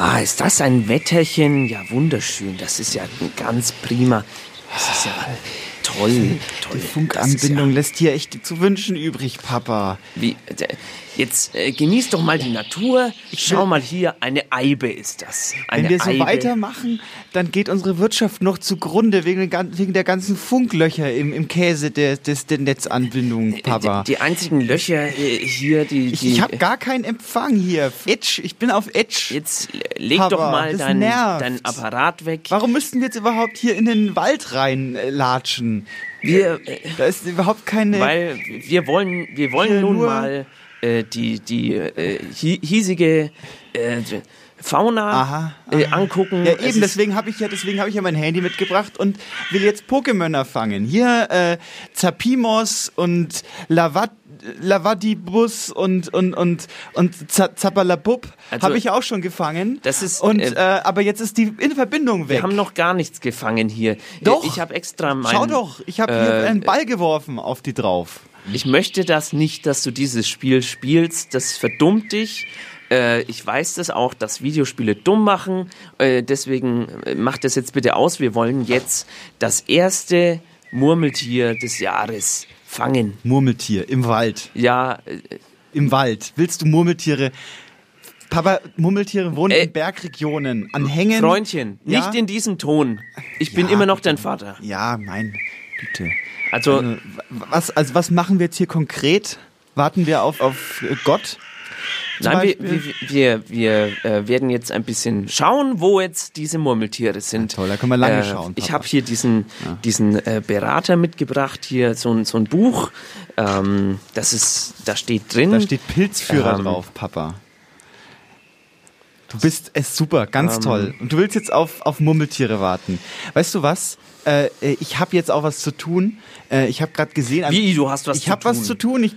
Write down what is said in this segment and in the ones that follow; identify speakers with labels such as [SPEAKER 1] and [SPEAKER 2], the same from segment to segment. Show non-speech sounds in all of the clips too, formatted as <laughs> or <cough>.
[SPEAKER 1] Ah, ist das ein Wetterchen? Ja, wunderschön. Das ist ja ganz prima. Das ist ja toll, toll.
[SPEAKER 2] Die Funkanbindung
[SPEAKER 1] ja,
[SPEAKER 2] lässt hier echt zu wünschen übrig, Papa.
[SPEAKER 1] Wie, Jetzt äh, genieß doch mal die Natur. Schau mal hier, eine Eibe ist das. Eine
[SPEAKER 2] Wenn wir so
[SPEAKER 1] Eibe.
[SPEAKER 2] weitermachen, dann geht unsere Wirtschaft noch zugrunde wegen, wegen der ganzen Funklöcher im, im Käse der, des, der Netzanbindung, Papa.
[SPEAKER 1] Die, die einzigen Löcher äh, hier, die.
[SPEAKER 2] ich
[SPEAKER 1] die
[SPEAKER 2] ich habe gar keinen Empfang hier. Edge, ich bin auf Edge.
[SPEAKER 1] Jetzt leg
[SPEAKER 2] Papa,
[SPEAKER 1] doch mal deinen dein Apparat weg.
[SPEAKER 2] Warum müssten wir jetzt überhaupt hier in den Wald reinlatschen?
[SPEAKER 1] Wir, äh,
[SPEAKER 2] Da ist überhaupt keine.
[SPEAKER 1] weil wir wollen, wir wollen nun
[SPEAKER 2] nur-
[SPEAKER 1] mal äh, die, die äh, hi- hiesige äh, Fauna
[SPEAKER 2] Aha,
[SPEAKER 1] Äh, angucken.
[SPEAKER 2] Ja, eben, deswegen habe ich ja, deswegen habe ich ja mein Handy mitgebracht und will jetzt Pokémöner fangen. Hier äh, Zapimos und Lavat Lavadibus und und und und Z- Zapalabub
[SPEAKER 1] Also,
[SPEAKER 2] habe ich auch schon gefangen.
[SPEAKER 1] das ist,
[SPEAKER 2] und
[SPEAKER 1] äh,
[SPEAKER 2] äh, aber jetzt ist die in Verbindung weg.
[SPEAKER 1] Wir haben noch gar nichts gefangen hier.
[SPEAKER 2] Doch.
[SPEAKER 1] Ich habe extra mein,
[SPEAKER 2] Schau doch, ich habe hier
[SPEAKER 1] äh,
[SPEAKER 2] einen Ball geworfen auf die drauf.
[SPEAKER 1] Ich möchte das nicht, dass du dieses Spiel spielst. Das verdummt dich. Äh, ich weiß das auch, dass Videospiele dumm machen. Äh, deswegen äh, mach das jetzt bitte aus. Wir wollen jetzt das erste Murmeltier des Jahres fangen.
[SPEAKER 2] Murmeltier im Wald,
[SPEAKER 1] Ja, äh,
[SPEAKER 2] im Wald. Willst du Murmeltiere? Papa, Murmeltiere wohnen
[SPEAKER 1] Äh,
[SPEAKER 2] in Bergregionen, an Hängen.
[SPEAKER 1] Freundchen,
[SPEAKER 2] Ja?
[SPEAKER 1] nicht in diesem Ton. Ich bin
[SPEAKER 2] Ja,
[SPEAKER 1] immer noch dein Vater.
[SPEAKER 2] Ja, mein, bitte.
[SPEAKER 1] Also,
[SPEAKER 2] Also, was, also was machen wir jetzt hier konkret? Warten wir auf, auf Gott?
[SPEAKER 1] Nein, wir, wir, wir, wir äh, werden jetzt ein bisschen schauen, wo jetzt diese Murmeltiere sind.
[SPEAKER 2] Ja, toll, da können wir lange
[SPEAKER 1] äh,
[SPEAKER 2] schauen,
[SPEAKER 1] Ich
[SPEAKER 2] Papa.
[SPEAKER 1] habe hier diesen, diesen äh, Berater mitgebracht, hier so, ein- so ein Buch. Ähm, das ist, da steht drin.
[SPEAKER 2] Da steht Pilzführer
[SPEAKER 1] Ähm,
[SPEAKER 2] drauf, Papa. Du bist es super, ganz
[SPEAKER 1] Ähm.
[SPEAKER 2] toll. Und du willst jetzt auf, auf Murmeltiere warten. Weißt du was? Äh, äh, ich habe jetzt auch was zu tun. Äh, ich habe gerade gesehen.
[SPEAKER 1] Wie, du hast was
[SPEAKER 2] ich
[SPEAKER 1] zu
[SPEAKER 2] habe was
[SPEAKER 1] tun?
[SPEAKER 2] zu tun. Ich,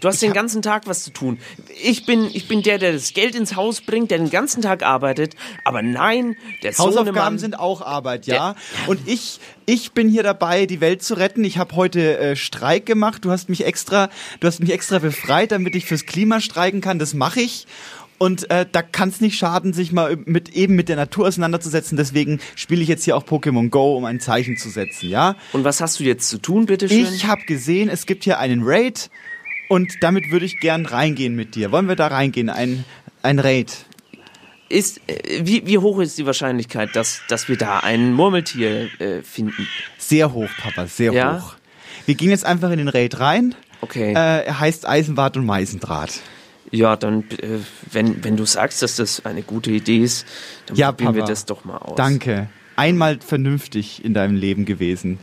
[SPEAKER 1] Du hast
[SPEAKER 2] ich
[SPEAKER 1] den
[SPEAKER 2] hab-
[SPEAKER 1] ganzen Tag was zu tun. Ich bin, ich bin der, der das Geld ins Haus bringt, der den ganzen Tag arbeitet. Aber nein, der
[SPEAKER 2] Hausaufgaben
[SPEAKER 1] Sohnemann,
[SPEAKER 2] sind auch Arbeit, ja. Und ich, ich bin hier dabei, die Welt zu retten. Ich habe heute äh, Streik gemacht. Du hast mich extra, du hast mich extra befreit, damit ich fürs Klima streiken kann. Das mache ich. Und äh, da kann es nicht schaden, sich mal mit eben mit der Natur auseinanderzusetzen. Deswegen spiele ich jetzt hier auch Pokémon Go, um ein Zeichen zu setzen, ja.
[SPEAKER 1] Und was hast du jetzt zu tun, bitteschön?
[SPEAKER 2] Ich habe gesehen, es gibt hier einen Raid und damit würde ich gern reingehen mit dir. Wollen wir da reingehen? Ein, ein Raid.
[SPEAKER 1] ist, äh, wie, wie hoch ist die Wahrscheinlichkeit, dass, dass wir da ein Murmeltier äh, finden?
[SPEAKER 2] Sehr hoch, Papa, sehr
[SPEAKER 1] Ja?
[SPEAKER 2] hoch. Wir gehen jetzt einfach in den Raid rein.
[SPEAKER 1] Okay.
[SPEAKER 2] Äh, er heißt Eisenbart und Meisendraht.
[SPEAKER 1] Ja, dann, äh, wenn, wenn du sagst, dass das eine gute Idee ist, dann
[SPEAKER 2] Ja,
[SPEAKER 1] probieren wir
[SPEAKER 2] Papa.
[SPEAKER 1] das doch mal aus.
[SPEAKER 2] Danke. Einmal vernünftig in deinem Leben gewesen.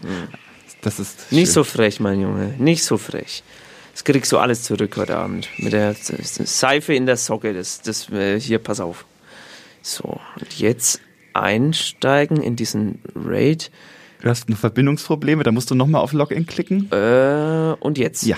[SPEAKER 2] Das ist
[SPEAKER 1] Hm. Nicht
[SPEAKER 2] schön.
[SPEAKER 1] so frech, mein Junge, nicht so frech. Das kriegst du alles zurück heute Abend. Mit der Seife in der Socke, das, das, äh, hier, pass auf. So, und jetzt einsteigen in diesen Raid.
[SPEAKER 2] Du hast noch Verbindungsprobleme, da musst du nochmal auf Login klicken.
[SPEAKER 1] Äh, und jetzt?
[SPEAKER 2] Ja.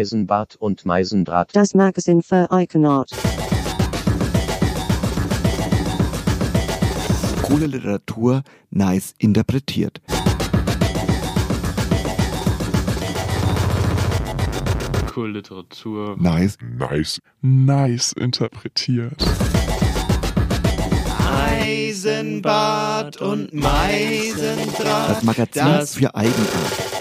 [SPEAKER 3] Eisenbart und Meisendraht.
[SPEAKER 4] Das Magazin für Eigenart.
[SPEAKER 5] Coole Literatur, nice interpretiert.
[SPEAKER 6] Cool Literatur.
[SPEAKER 5] Nice.
[SPEAKER 7] Nice, nice interpretiert.
[SPEAKER 2] Eisenbart und Meisendraht.
[SPEAKER 5] Das Magazin
[SPEAKER 2] Das-
[SPEAKER 5] für Eigenart.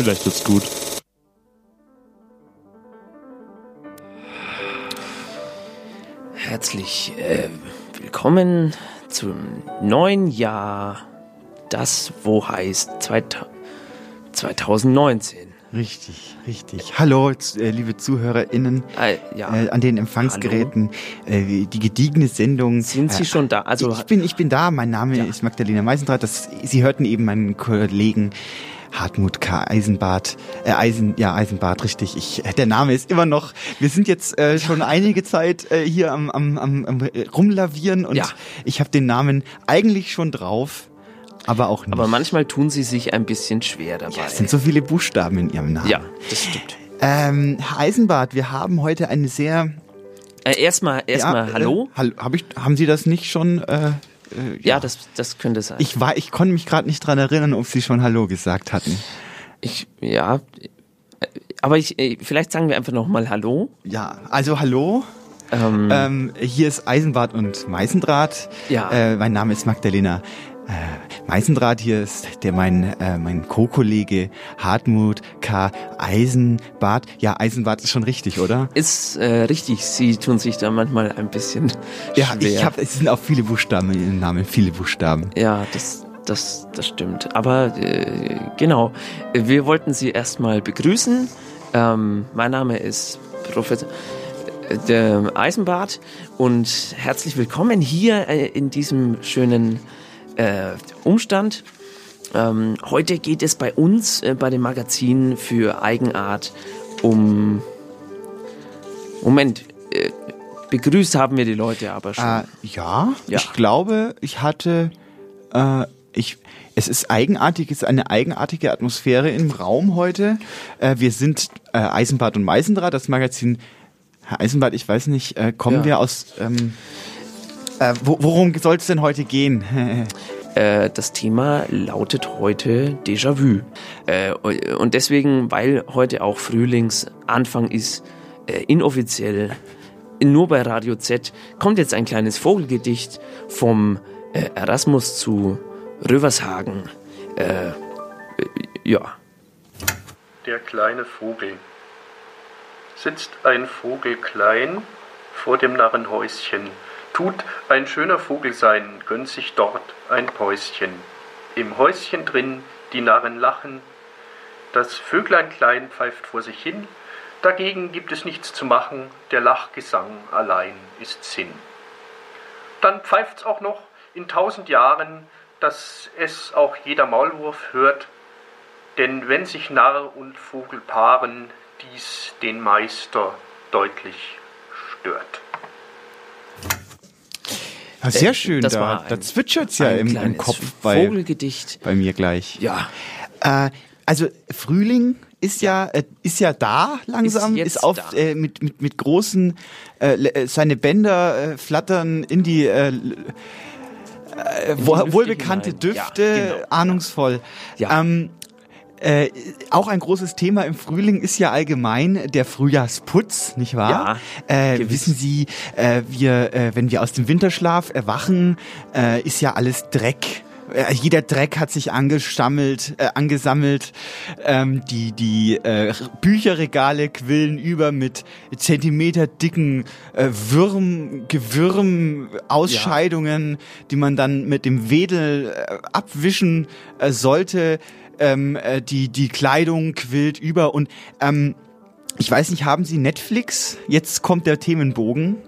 [SPEAKER 6] Vielleicht wird's gut.
[SPEAKER 1] Herzlich äh, willkommen zum neuen Jahr, das wo heißt 2000 2019.
[SPEAKER 2] Richtig, richtig. Hallo, äh, liebe ZuhörerInnen
[SPEAKER 1] Äh, ja.
[SPEAKER 2] äh, an den Empfangsgeräten. Äh, die gediegene Sendung.
[SPEAKER 1] Sind Sie
[SPEAKER 2] äh,
[SPEAKER 1] schon da? Also
[SPEAKER 2] ich bin, ich bin da. Mein Name
[SPEAKER 1] Ja.
[SPEAKER 2] ist Magdalena Meisendrath. Das, Sie hörten eben meinen Kollegen Hartmut K. Eisenbart, äh, Eisen, ja, Eisenbart, richtig. Ich, äh, der Name ist immer noch, wir sind jetzt äh, schon einige Zeit äh, hier am, am, am, am äh, rumlavieren und
[SPEAKER 1] Ja.
[SPEAKER 2] ich habe den Namen eigentlich schon drauf, aber auch nicht.
[SPEAKER 1] aber manchmal tun Sie sich ein bisschen schwer dabei.
[SPEAKER 2] es sind so viele Buchstaben in Ihrem Namen.
[SPEAKER 1] ja, das stimmt.
[SPEAKER 2] Ähm, Herr Eisenbart, wir haben heute eine sehr.
[SPEAKER 1] Äh, erstmal, erstmal,
[SPEAKER 2] ja,
[SPEAKER 1] hallo.
[SPEAKER 2] Äh, hallo hab ich, haben Sie das nicht schon? Äh, äh,
[SPEAKER 1] ja, das, das könnte sein.
[SPEAKER 2] Ich war, ich konnte mich gerade nicht dran erinnern, ob Sie schon Hallo gesagt hatten.
[SPEAKER 1] Ich, ja, aber ich, äh, vielleicht sagen wir einfach nochmal Hallo.
[SPEAKER 2] Ja, also Hallo.
[SPEAKER 1] Ähm,
[SPEAKER 2] Ähm, hier ist Eisenbart und Meisendraht.
[SPEAKER 1] Ja.
[SPEAKER 2] Äh, mein Name ist Magdalena äh, Meisendraht. Hier ist der mein äh, mein Co-Kollege Hartmut K. Eisenbart. Ja, Eisenbart ist schon richtig, oder?
[SPEAKER 1] ist äh, richtig, Sie tun sich da manchmal ein bisschen
[SPEAKER 2] Ja,
[SPEAKER 1] schwer.
[SPEAKER 2] ich habe. Es sind auch viele Buchstaben in Ihrem Namen, viele Buchstaben.
[SPEAKER 1] Ja, das, das, das stimmt. Aber äh, genau, wir wollten Sie erstmal begrüßen. Ähm, mein Name ist Professor äh, der Eisenbart und herzlich willkommen hier äh, in diesem schönen äh, Umstand. Ähm, heute geht es bei uns äh, bei dem Magazin für Eigenart um Moment. Äh, begrüßt haben wir die Leute aber schon.
[SPEAKER 2] Äh, ja,
[SPEAKER 1] Ja.
[SPEAKER 2] ich glaube, ich hatte, äh, ich, es ist eigenartig, es ist eine eigenartige Atmosphäre im Raum heute. Äh, wir sind äh, Eisenbart und Meisendraht, das Magazin. Herr Eisenbart, ich weiß nicht, äh, kommen
[SPEAKER 1] Ja.
[SPEAKER 2] wir aus, ähm, äh, wo, worum soll es denn heute gehen? <laughs>
[SPEAKER 1] Äh, das Thema lautet heute Déjà-vu. Äh, und deswegen, weil heute auch Frühlingsanfang ist, äh, inoffiziell, nur bei Radio Z, kommt jetzt ein kleines Vogelgedicht vom Erasmus zu Rövershagen. Ja.
[SPEAKER 8] Der kleine Vogel. Sitzt ein Vogel klein vor dem Narrenhäuschen, tut ein schöner Vogel sein, gönnt sich dort ein Päuschen. Im Häuschen drin die Narren lachen, das Vöglein klein pfeift vor sich hin, dagegen gibt es nichts zu machen, der Lachgesang allein ist Sinn. Dann pfeift's auch noch in tausend Jahren, dass es auch jeder Maulwurf hört, denn wenn sich Narr und Vogel paaren, dies den Meister deutlich stört.
[SPEAKER 2] Ja, sehr schön,
[SPEAKER 1] Äh, das
[SPEAKER 2] da,
[SPEAKER 1] war
[SPEAKER 2] da
[SPEAKER 1] ein-
[SPEAKER 2] zwitschert's ja im, im Kopf bei,
[SPEAKER 1] Vogelgedicht.
[SPEAKER 2] bei mir gleich.
[SPEAKER 1] Ja.
[SPEAKER 2] Äh, also Frühling ist ja äh, ist ja da langsam,
[SPEAKER 1] Ist
[SPEAKER 2] ist, auf
[SPEAKER 1] da.
[SPEAKER 2] Äh, mit mit mit großen äh, äh, seine Bänder äh, flattern in die äh, äh,
[SPEAKER 1] Lüfte
[SPEAKER 2] wohlbekannte
[SPEAKER 1] hinein.
[SPEAKER 2] Düfte,
[SPEAKER 1] Ja, genau.
[SPEAKER 2] ahnungsvoll.
[SPEAKER 1] Ja.
[SPEAKER 2] Ähm, äh, auch ein großes Thema im Frühling ist ja allgemein der Frühjahrsputz, nicht wahr?
[SPEAKER 1] Ja,
[SPEAKER 2] äh, wissen Sie, äh, wir, äh, wenn wir aus dem Winterschlaf erwachen, äh, ist ja alles Dreck. Äh, Jeder Dreck hat sich angestammelt, äh, angesammelt. Ähm, die die äh, Bücherregale quillen über mit Zentimeter dicken äh, Würm, Gewürm, Ausscheidungen, die man dann mit dem Wedel äh, abwischen äh, sollte. Ähm, äh, die die Kleidung quillt über und ähm, ich weiß nicht, haben Sie Netflix? Jetzt kommt der Themenbogen.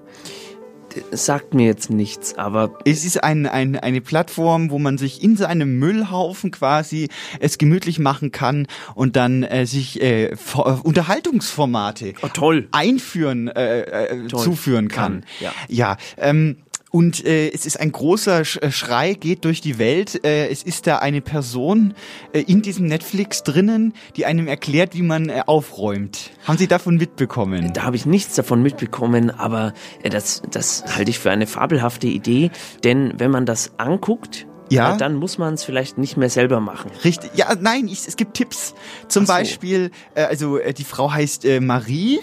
[SPEAKER 1] Sagt mir jetzt nichts, aber
[SPEAKER 2] Es ist ein, ein, eine Plattform, wo man sich in seinem Müllhaufen quasi es gemütlich machen kann und dann äh, sich äh, Vor- Unterhaltungsformate
[SPEAKER 1] oh, toll.
[SPEAKER 2] einführen, äh, äh, zuführen kann.
[SPEAKER 1] Kann, ja.
[SPEAKER 2] ja ähm, und äh, es ist ein großer äh, Schrei, geht durch die Welt. Äh, es ist da eine Person äh, in diesem Netflix drinnen, die einem erklärt, wie man äh, aufräumt. Haben Sie davon mitbekommen?
[SPEAKER 1] Da habe ich nichts davon mitbekommen, aber äh, das, das halte ich für eine fabelhafte Idee, denn wenn man das anguckt,
[SPEAKER 2] Ja.
[SPEAKER 1] äh, dann muss man es vielleicht nicht mehr selber machen.
[SPEAKER 2] Richtig. Ja, nein, ich, es gibt Tipps. Zum
[SPEAKER 1] so.
[SPEAKER 2] Beispiel, äh, also äh, die Frau heißt äh, Marie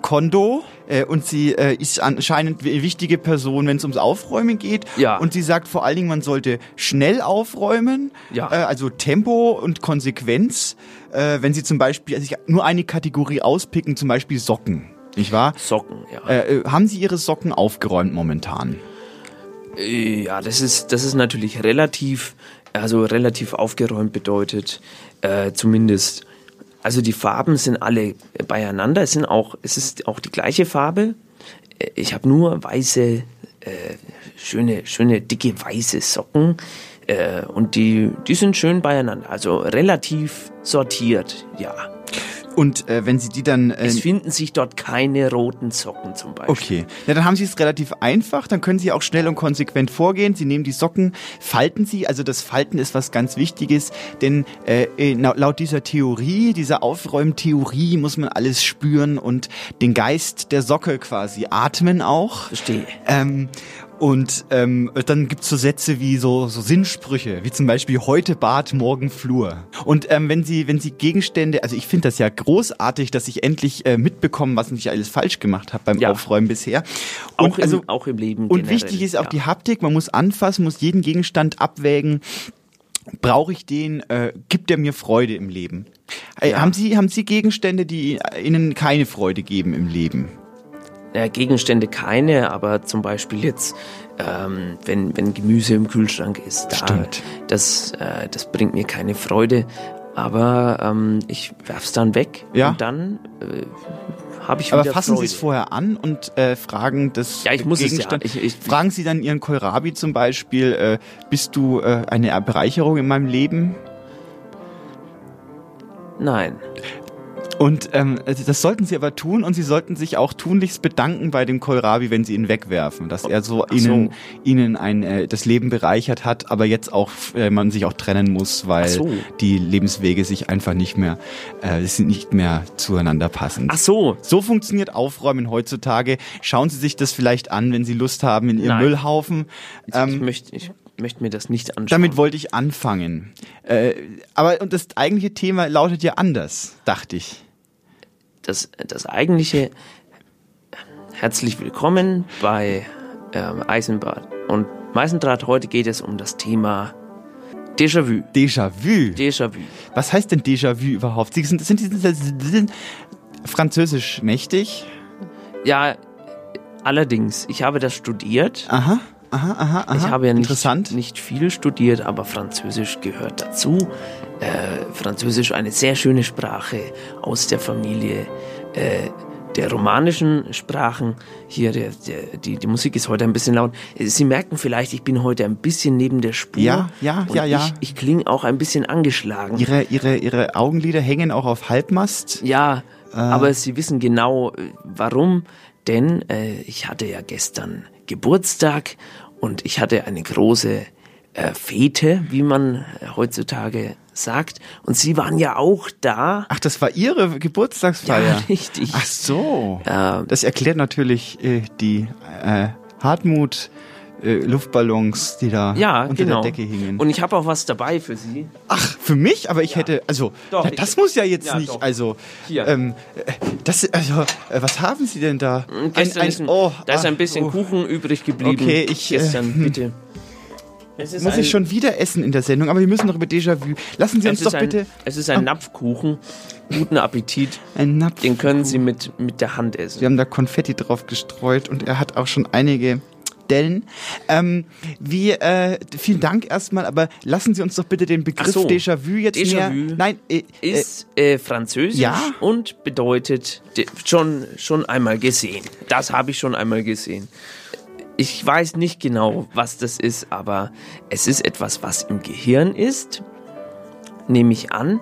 [SPEAKER 2] Kondo äh, und sie äh, ist anscheinend eine wichtige Person, wenn es ums Aufräumen geht.
[SPEAKER 1] Ja.
[SPEAKER 2] Und sie sagt vor allen Dingen, man sollte schnell aufräumen,
[SPEAKER 1] Ja.
[SPEAKER 2] äh, also Tempo und Konsequenz. Äh, wenn sie zum Beispiel also ich, nur eine Kategorie auspicken, zum Beispiel Socken. Nicht wahr?
[SPEAKER 1] Socken, ja.
[SPEAKER 2] Äh, äh, haben Sie Ihre Socken aufgeräumt momentan?
[SPEAKER 1] Ja, das ist, das ist natürlich relativ, also relativ aufgeräumt bedeutet, äh, zumindest Also die Farben sind alle beieinander. Es sind auch, es ist auch die gleiche Farbe. Ich habe nur weiße, äh, schöne, schöne dicke weiße Socken äh, und die, die sind schön beieinander. Also relativ sortiert, ja.
[SPEAKER 2] Und äh, wenn Sie die dann... Äh,
[SPEAKER 1] Es finden sich dort keine roten Socken zum Beispiel.
[SPEAKER 2] Okay, ja, dann haben Sie es relativ einfach. Dann können Sie auch schnell und konsequent vorgehen. Sie nehmen die Socken, falten sie. Also das Falten ist was ganz Wichtiges, denn äh, äh, laut dieser Theorie, dieser Aufräumtheorie, muss man alles spüren und den Geist der Socke quasi atmen auch.
[SPEAKER 1] Verstehe.
[SPEAKER 2] Ähm, und ähm, dann gibt's so Sätze wie so, so Sinnsprüche, wie zum Beispiel heute Bad, morgen Flur. Und ähm, wenn Sie, wenn Sie Gegenstände, also ich finde das ja großartig, dass ich endlich äh, mitbekomme, was ich alles falsch gemacht habe beim
[SPEAKER 1] Ja.
[SPEAKER 2] Aufräumen bisher.
[SPEAKER 1] Auch,
[SPEAKER 2] Und also
[SPEAKER 1] im, auch im Leben.
[SPEAKER 2] und
[SPEAKER 1] generell,
[SPEAKER 2] wichtig ist auch
[SPEAKER 1] ja.
[SPEAKER 2] die Haptik, man muss anfassen, muss jeden Gegenstand abwägen. Brauche ich den? Äh, gibt er mir Freude im Leben? Äh,
[SPEAKER 1] Ja.
[SPEAKER 2] Haben Sie haben Sie Gegenstände, die Ihnen keine Freude geben im Leben?
[SPEAKER 1] Äh, Gegenstände keine, aber zum Beispiel jetzt, ähm, wenn, wenn Gemüse im Kühlschrank ist, da,
[SPEAKER 2] Stimmt.
[SPEAKER 1] Das, äh, das bringt mir keine Freude. Aber ähm, ich werf's dann weg
[SPEAKER 2] Ja.
[SPEAKER 1] und dann äh, habe ich
[SPEAKER 2] Aber fassen
[SPEAKER 1] Freude.
[SPEAKER 2] Sie es vorher an und äh, fragen das
[SPEAKER 1] Ja, ich muss es ja.
[SPEAKER 2] Gegenstand.
[SPEAKER 1] Ich- ich-
[SPEAKER 2] fragen Sie dann Ihren Kohlrabi zum Beispiel, äh, bist du äh, eine Bereicherung in meinem Leben?
[SPEAKER 1] Nein.
[SPEAKER 2] Und ähm, das sollten Sie aber tun und Sie sollten sich auch tunlichst bedanken bei dem Kohlrabi, wenn Sie ihn wegwerfen, dass er so
[SPEAKER 1] so.
[SPEAKER 2] Ihnen Ihnen ein äh, das Leben bereichert hat, aber jetzt auch äh, man sich auch trennen muss, weil
[SPEAKER 1] so.
[SPEAKER 2] die Lebenswege sich einfach nicht mehr äh, sind nicht mehr zueinander passend.
[SPEAKER 1] Ach so.
[SPEAKER 2] So funktioniert Aufräumen heutzutage. Schauen Sie sich das vielleicht an, wenn Sie Lust haben in Ihrem
[SPEAKER 1] Nein.
[SPEAKER 2] Müllhaufen.
[SPEAKER 1] Ich,
[SPEAKER 2] Ähm,
[SPEAKER 1] ich, möchte, ich möchte mir das nicht anschauen.
[SPEAKER 2] damit wollte ich anfangen. Äh, aber und das eigentliche Thema lautet ja anders, dachte ich.
[SPEAKER 1] Das, das eigentliche herzlich willkommen bei ähm, Eisenbad und Meisendraht. Heute geht es um das Thema Déjà-vu.
[SPEAKER 2] Déjà-vu.
[SPEAKER 1] Déjà-vu.
[SPEAKER 2] Was heißt denn Déjà-vu überhaupt? Sie sind, sind, sind, sind, sind französisch mächtig?
[SPEAKER 1] Ja, allerdings, ich habe das studiert.
[SPEAKER 2] Aha, aha, aha, aha.
[SPEAKER 1] Ich habe ja nicht,
[SPEAKER 2] Interessant.
[SPEAKER 1] nicht viel studiert, aber Französisch gehört dazu. Äh, Französisch eine sehr schöne Sprache aus der Familie äh, der romanischen Sprachen. Hier, der, der, die, die Musik ist heute ein bisschen laut. Sie merken vielleicht, ich bin heute ein bisschen neben der Spur.
[SPEAKER 2] Ja, ja, ja, ja.
[SPEAKER 1] Ich, ich klinge auch ein bisschen angeschlagen.
[SPEAKER 2] Ihre, ihre, ihre Augenlider hängen auch auf Halbmast.
[SPEAKER 1] Ja,
[SPEAKER 2] Ah.
[SPEAKER 1] aber Sie wissen genau, äh, warum. Denn äh, ich hatte ja gestern Geburtstag und ich hatte eine große äh, Fete, wie man äh, heutzutage sagt. Und Sie waren ja auch da.
[SPEAKER 2] Ach, das war Ihre Geburtstagsfeier?
[SPEAKER 1] Ja, richtig.
[SPEAKER 2] Ach so.
[SPEAKER 1] Äh,
[SPEAKER 2] Das erklärt natürlich äh, die äh, Hartmut äh, Luftballons, die da
[SPEAKER 1] ja,
[SPEAKER 2] unter
[SPEAKER 1] genau.
[SPEAKER 2] der Decke hingen.
[SPEAKER 1] Und ich habe auch was dabei für Sie.
[SPEAKER 2] Ach, für mich? Aber ich hätte, also,
[SPEAKER 1] Doch,
[SPEAKER 2] ja,
[SPEAKER 1] ich-
[SPEAKER 2] das muss ja jetzt
[SPEAKER 1] Ja,
[SPEAKER 2] nicht,
[SPEAKER 1] doch.
[SPEAKER 2] also,
[SPEAKER 1] Hier.
[SPEAKER 2] ähm, äh, das, also, äh, was haben Sie denn da?
[SPEAKER 1] Und Gestern ist ein, da ist ein bisschen Kuchen übrig geblieben.
[SPEAKER 2] oh. Okay, ich, äh,
[SPEAKER 1] Gestern,
[SPEAKER 2] hm.
[SPEAKER 1] bitte.
[SPEAKER 2] Muss
[SPEAKER 1] ein,
[SPEAKER 2] ich schon wieder essen in der Sendung, aber wir müssen noch über Déjà-vu. Lassen Sie uns doch
[SPEAKER 1] ein,
[SPEAKER 2] bitte
[SPEAKER 1] Es ist ein Napfkuchen. Guten Appetit.
[SPEAKER 2] einen Napf.
[SPEAKER 1] Den können Sie mit, mit der Hand essen.
[SPEAKER 2] Sie haben da Konfetti drauf gestreut und er hat auch schon einige Dellen. Ähm, wie, äh, vielen Dank erstmal, aber lassen Sie uns doch bitte den Begriff
[SPEAKER 1] so.
[SPEAKER 2] Déjà-vu jetzt
[SPEAKER 1] Déjà-vu
[SPEAKER 2] näher. Nein, äh, äh,
[SPEAKER 1] ist äh, französisch
[SPEAKER 2] ja?
[SPEAKER 1] und bedeutet de- schon, schon einmal gesehen. Das habe ich schon einmal gesehen. Ich weiß nicht genau, was das ist, aber es ist etwas, was im Gehirn ist, nehme ich an,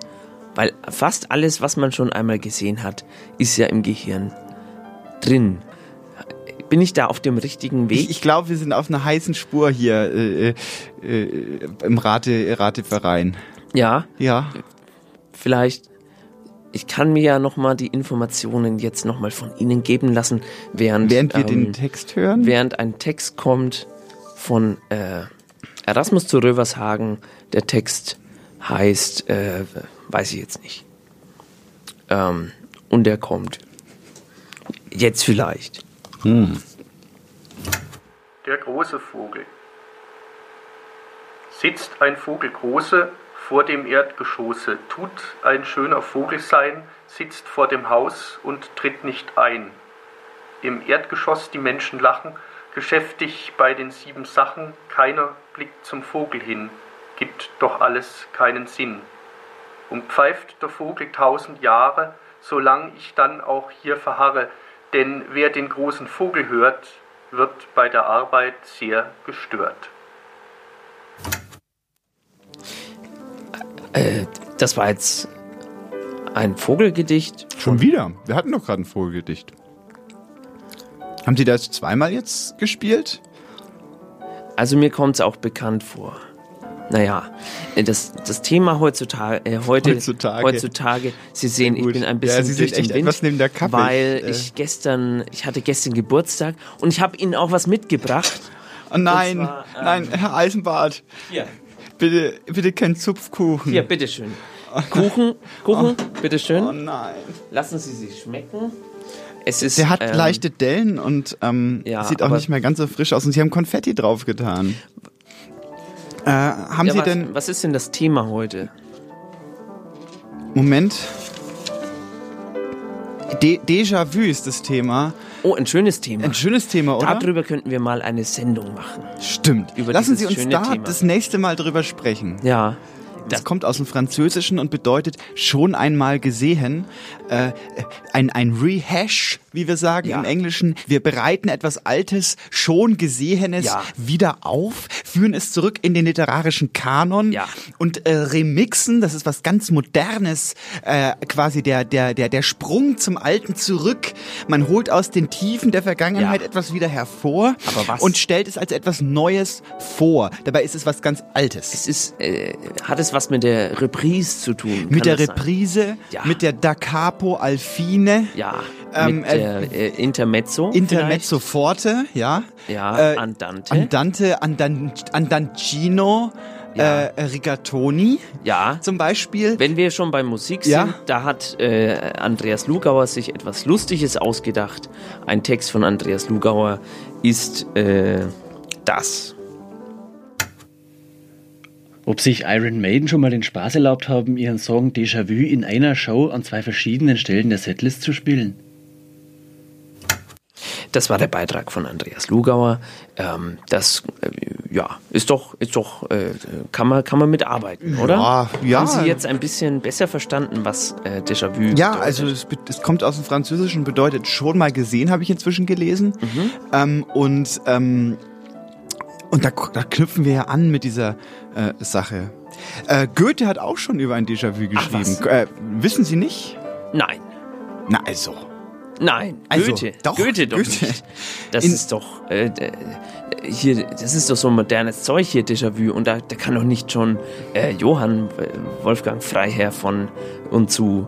[SPEAKER 1] weil fast alles, was man schon einmal gesehen hat, ist ja im Gehirn drin. Bin ich da auf dem richtigen Weg?
[SPEAKER 2] ich, ich glaube, wir sind auf einer heißen Spur hier äh, äh, im Rate, Rateverein.
[SPEAKER 1] ja,
[SPEAKER 2] Ja.
[SPEAKER 1] vielleicht, ich kann mir ja nochmal die Informationen jetzt nochmal von Ihnen geben lassen, während,
[SPEAKER 2] Während wir
[SPEAKER 1] ähm,
[SPEAKER 2] den Text hören.
[SPEAKER 1] während ein Text kommt von äh, Erasmus zu Rövershagen. Der Text heißt, äh, weiß ich jetzt nicht. Ähm, und der kommt. Jetzt vielleicht.
[SPEAKER 8] Der große Vogel. Sitzt ein Vogel große vor dem Erdgeschosse, tut ein schöner Vogel sein, sitzt vor dem Haus und tritt nicht ein. Im Erdgeschoss die Menschen lachen, geschäftig bei den sieben Sachen, keiner blickt zum Vogel hin, gibt doch alles keinen Sinn. und pfeift der Vogel tausend Jahre, solang ich dann auch hier verharre. Denn wer den großen Vogel hört, wird bei der Arbeit sehr gestört.
[SPEAKER 1] Äh, das war jetzt ein Vogelgedicht.
[SPEAKER 2] Schon wieder? Wir hatten doch gerade ein Vogelgedicht. Haben Sie das zweimal jetzt gespielt?
[SPEAKER 1] Also mir kommt es auch bekannt vor. Naja, äh, das, das Thema heutzutage, äh, heute,
[SPEAKER 2] Heutzutage.
[SPEAKER 1] heutzutage, Sie sehen, ich bin ein
[SPEAKER 2] Ja,
[SPEAKER 1] bisschen
[SPEAKER 2] Sie
[SPEAKER 1] durch
[SPEAKER 2] sind
[SPEAKER 1] den
[SPEAKER 2] echt
[SPEAKER 1] Wind,
[SPEAKER 2] etwas neben der Kappe.
[SPEAKER 1] weil
[SPEAKER 2] Ich, äh,
[SPEAKER 1] ich gestern, ich hatte gestern Geburtstag und ich habe Ihnen auch was mitgebracht.
[SPEAKER 2] Oh nein,
[SPEAKER 1] zwar, ähm,
[SPEAKER 2] nein, Herr Eisenbart,
[SPEAKER 1] Hier,
[SPEAKER 2] bitte, bitte kein Zupfkuchen.
[SPEAKER 1] hier, bitteschön. Kuchen, Kuchen, bitteschön.
[SPEAKER 2] Oh nein.
[SPEAKER 1] Lassen Sie sich schmecken. Es ist,
[SPEAKER 2] Der hat
[SPEAKER 1] ähm,
[SPEAKER 2] leichte Dellen und ähm,
[SPEAKER 1] ja,
[SPEAKER 2] sieht auch nicht mehr ganz so frisch aus. Und Sie haben Konfetti draufgetan. Äh, haben
[SPEAKER 1] ja,
[SPEAKER 2] Sie
[SPEAKER 1] was,
[SPEAKER 2] denn...
[SPEAKER 1] was ist denn das Thema heute?
[SPEAKER 2] Moment. De Déjà-vu ist das Thema.
[SPEAKER 1] Oh, ein schönes Thema.
[SPEAKER 2] Ein schönes Thema, oder?
[SPEAKER 1] Darüber könnten wir mal eine Sendung machen.
[SPEAKER 2] Stimmt.
[SPEAKER 1] über
[SPEAKER 2] Lassen Sie uns da
[SPEAKER 1] Thema.
[SPEAKER 2] das nächste Mal drüber sprechen.
[SPEAKER 1] Ja.
[SPEAKER 2] Das kommt aus dem Französischen und bedeutet schon einmal gesehen. Äh, ein, ein Rehash, wie wir sagen
[SPEAKER 1] Ja.
[SPEAKER 2] im Englischen. Wir bereiten etwas Altes, schon Gesehenes
[SPEAKER 1] Ja.
[SPEAKER 2] wieder auf, führen es zurück in den literarischen Kanon
[SPEAKER 1] Ja.
[SPEAKER 2] und äh, remixen. Das ist was ganz Modernes, äh, quasi der, der, der, der Sprung zum Alten zurück. Man holt aus den Tiefen der Vergangenheit etwas wieder hervor und stellt es als etwas Neues vor. Dabei ist es was ganz Altes.
[SPEAKER 1] Es ist, äh, hat es was mit der Reprise zu tun?
[SPEAKER 2] Mit der? Reprise,
[SPEAKER 1] Ja.
[SPEAKER 2] mit der Da Capo Alfine,
[SPEAKER 1] Ja.
[SPEAKER 2] Ähm,
[SPEAKER 1] mit der äh, Intermezzo.
[SPEAKER 2] Intermezzo Forte, ja.
[SPEAKER 1] vielleicht? Ja,
[SPEAKER 2] Äh,
[SPEAKER 1] Andante.
[SPEAKER 2] Andante, Andan, Andancino,
[SPEAKER 1] Ja.
[SPEAKER 2] äh, Rigatoni
[SPEAKER 1] ja.
[SPEAKER 2] zum Beispiel.
[SPEAKER 1] Wenn wir schon bei Musik sind,
[SPEAKER 2] Ja.
[SPEAKER 1] da hat äh, Andreas Lugauer sich etwas Lustiges ausgedacht. Ein Text von Andreas Lugauer ist äh, das.
[SPEAKER 9] Ob sich Iron Maiden schon mal den Spaß erlaubt haben, ihren Song Déjà-vu in einer Show an zwei verschiedenen Stellen der Setlist zu spielen?
[SPEAKER 1] Das war der Beitrag von Andreas Lugauer. Ähm, das äh, ja, ist doch, ist doch, äh, kann man, kann man mitarbeiten, oder?
[SPEAKER 2] Ja, ja.
[SPEAKER 1] Haben Sie jetzt ein bisschen besser verstanden, was äh, Déjà-vu
[SPEAKER 2] Ja,
[SPEAKER 1] bedeutet?
[SPEAKER 2] also es, es kommt aus dem Französischen, bedeutet schon mal gesehen, habe ich inzwischen gelesen.
[SPEAKER 1] Mhm.
[SPEAKER 2] Ähm, und ähm, und da, da knüpfen wir ja an mit dieser äh, Sache. Äh, Goethe hat auch schon über ein Déjà-vu
[SPEAKER 1] Ach,
[SPEAKER 2] geschrieben.
[SPEAKER 1] was?
[SPEAKER 2] Äh, wissen Sie nicht?
[SPEAKER 1] Nein,
[SPEAKER 2] Na also.
[SPEAKER 1] nein,
[SPEAKER 2] Also,
[SPEAKER 1] Goethe,
[SPEAKER 2] doch,
[SPEAKER 1] Goethe doch
[SPEAKER 2] Goethe.
[SPEAKER 1] nicht. Das
[SPEAKER 2] In-
[SPEAKER 1] ist doch äh, äh, hier, das ist doch so modernes Zeug hier, Déjà-vu. Und da, da kann doch nicht schon äh, Johann Wolfgang Freiherr von und zu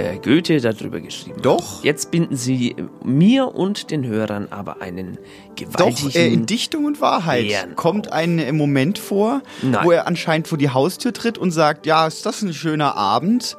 [SPEAKER 1] äh, Goethe darüber geschrieben.
[SPEAKER 2] Doch.
[SPEAKER 1] Jetzt binden Sie mir und den Hörern aber einen gewaltigen
[SPEAKER 2] Doch, äh, in Dichtung und Wahrheit
[SPEAKER 1] Bären
[SPEAKER 2] kommt ein äh, Moment vor,
[SPEAKER 1] Nein.
[SPEAKER 2] wo er anscheinend vor die Haustür tritt und sagt, ja, ist das ein schöner Abend?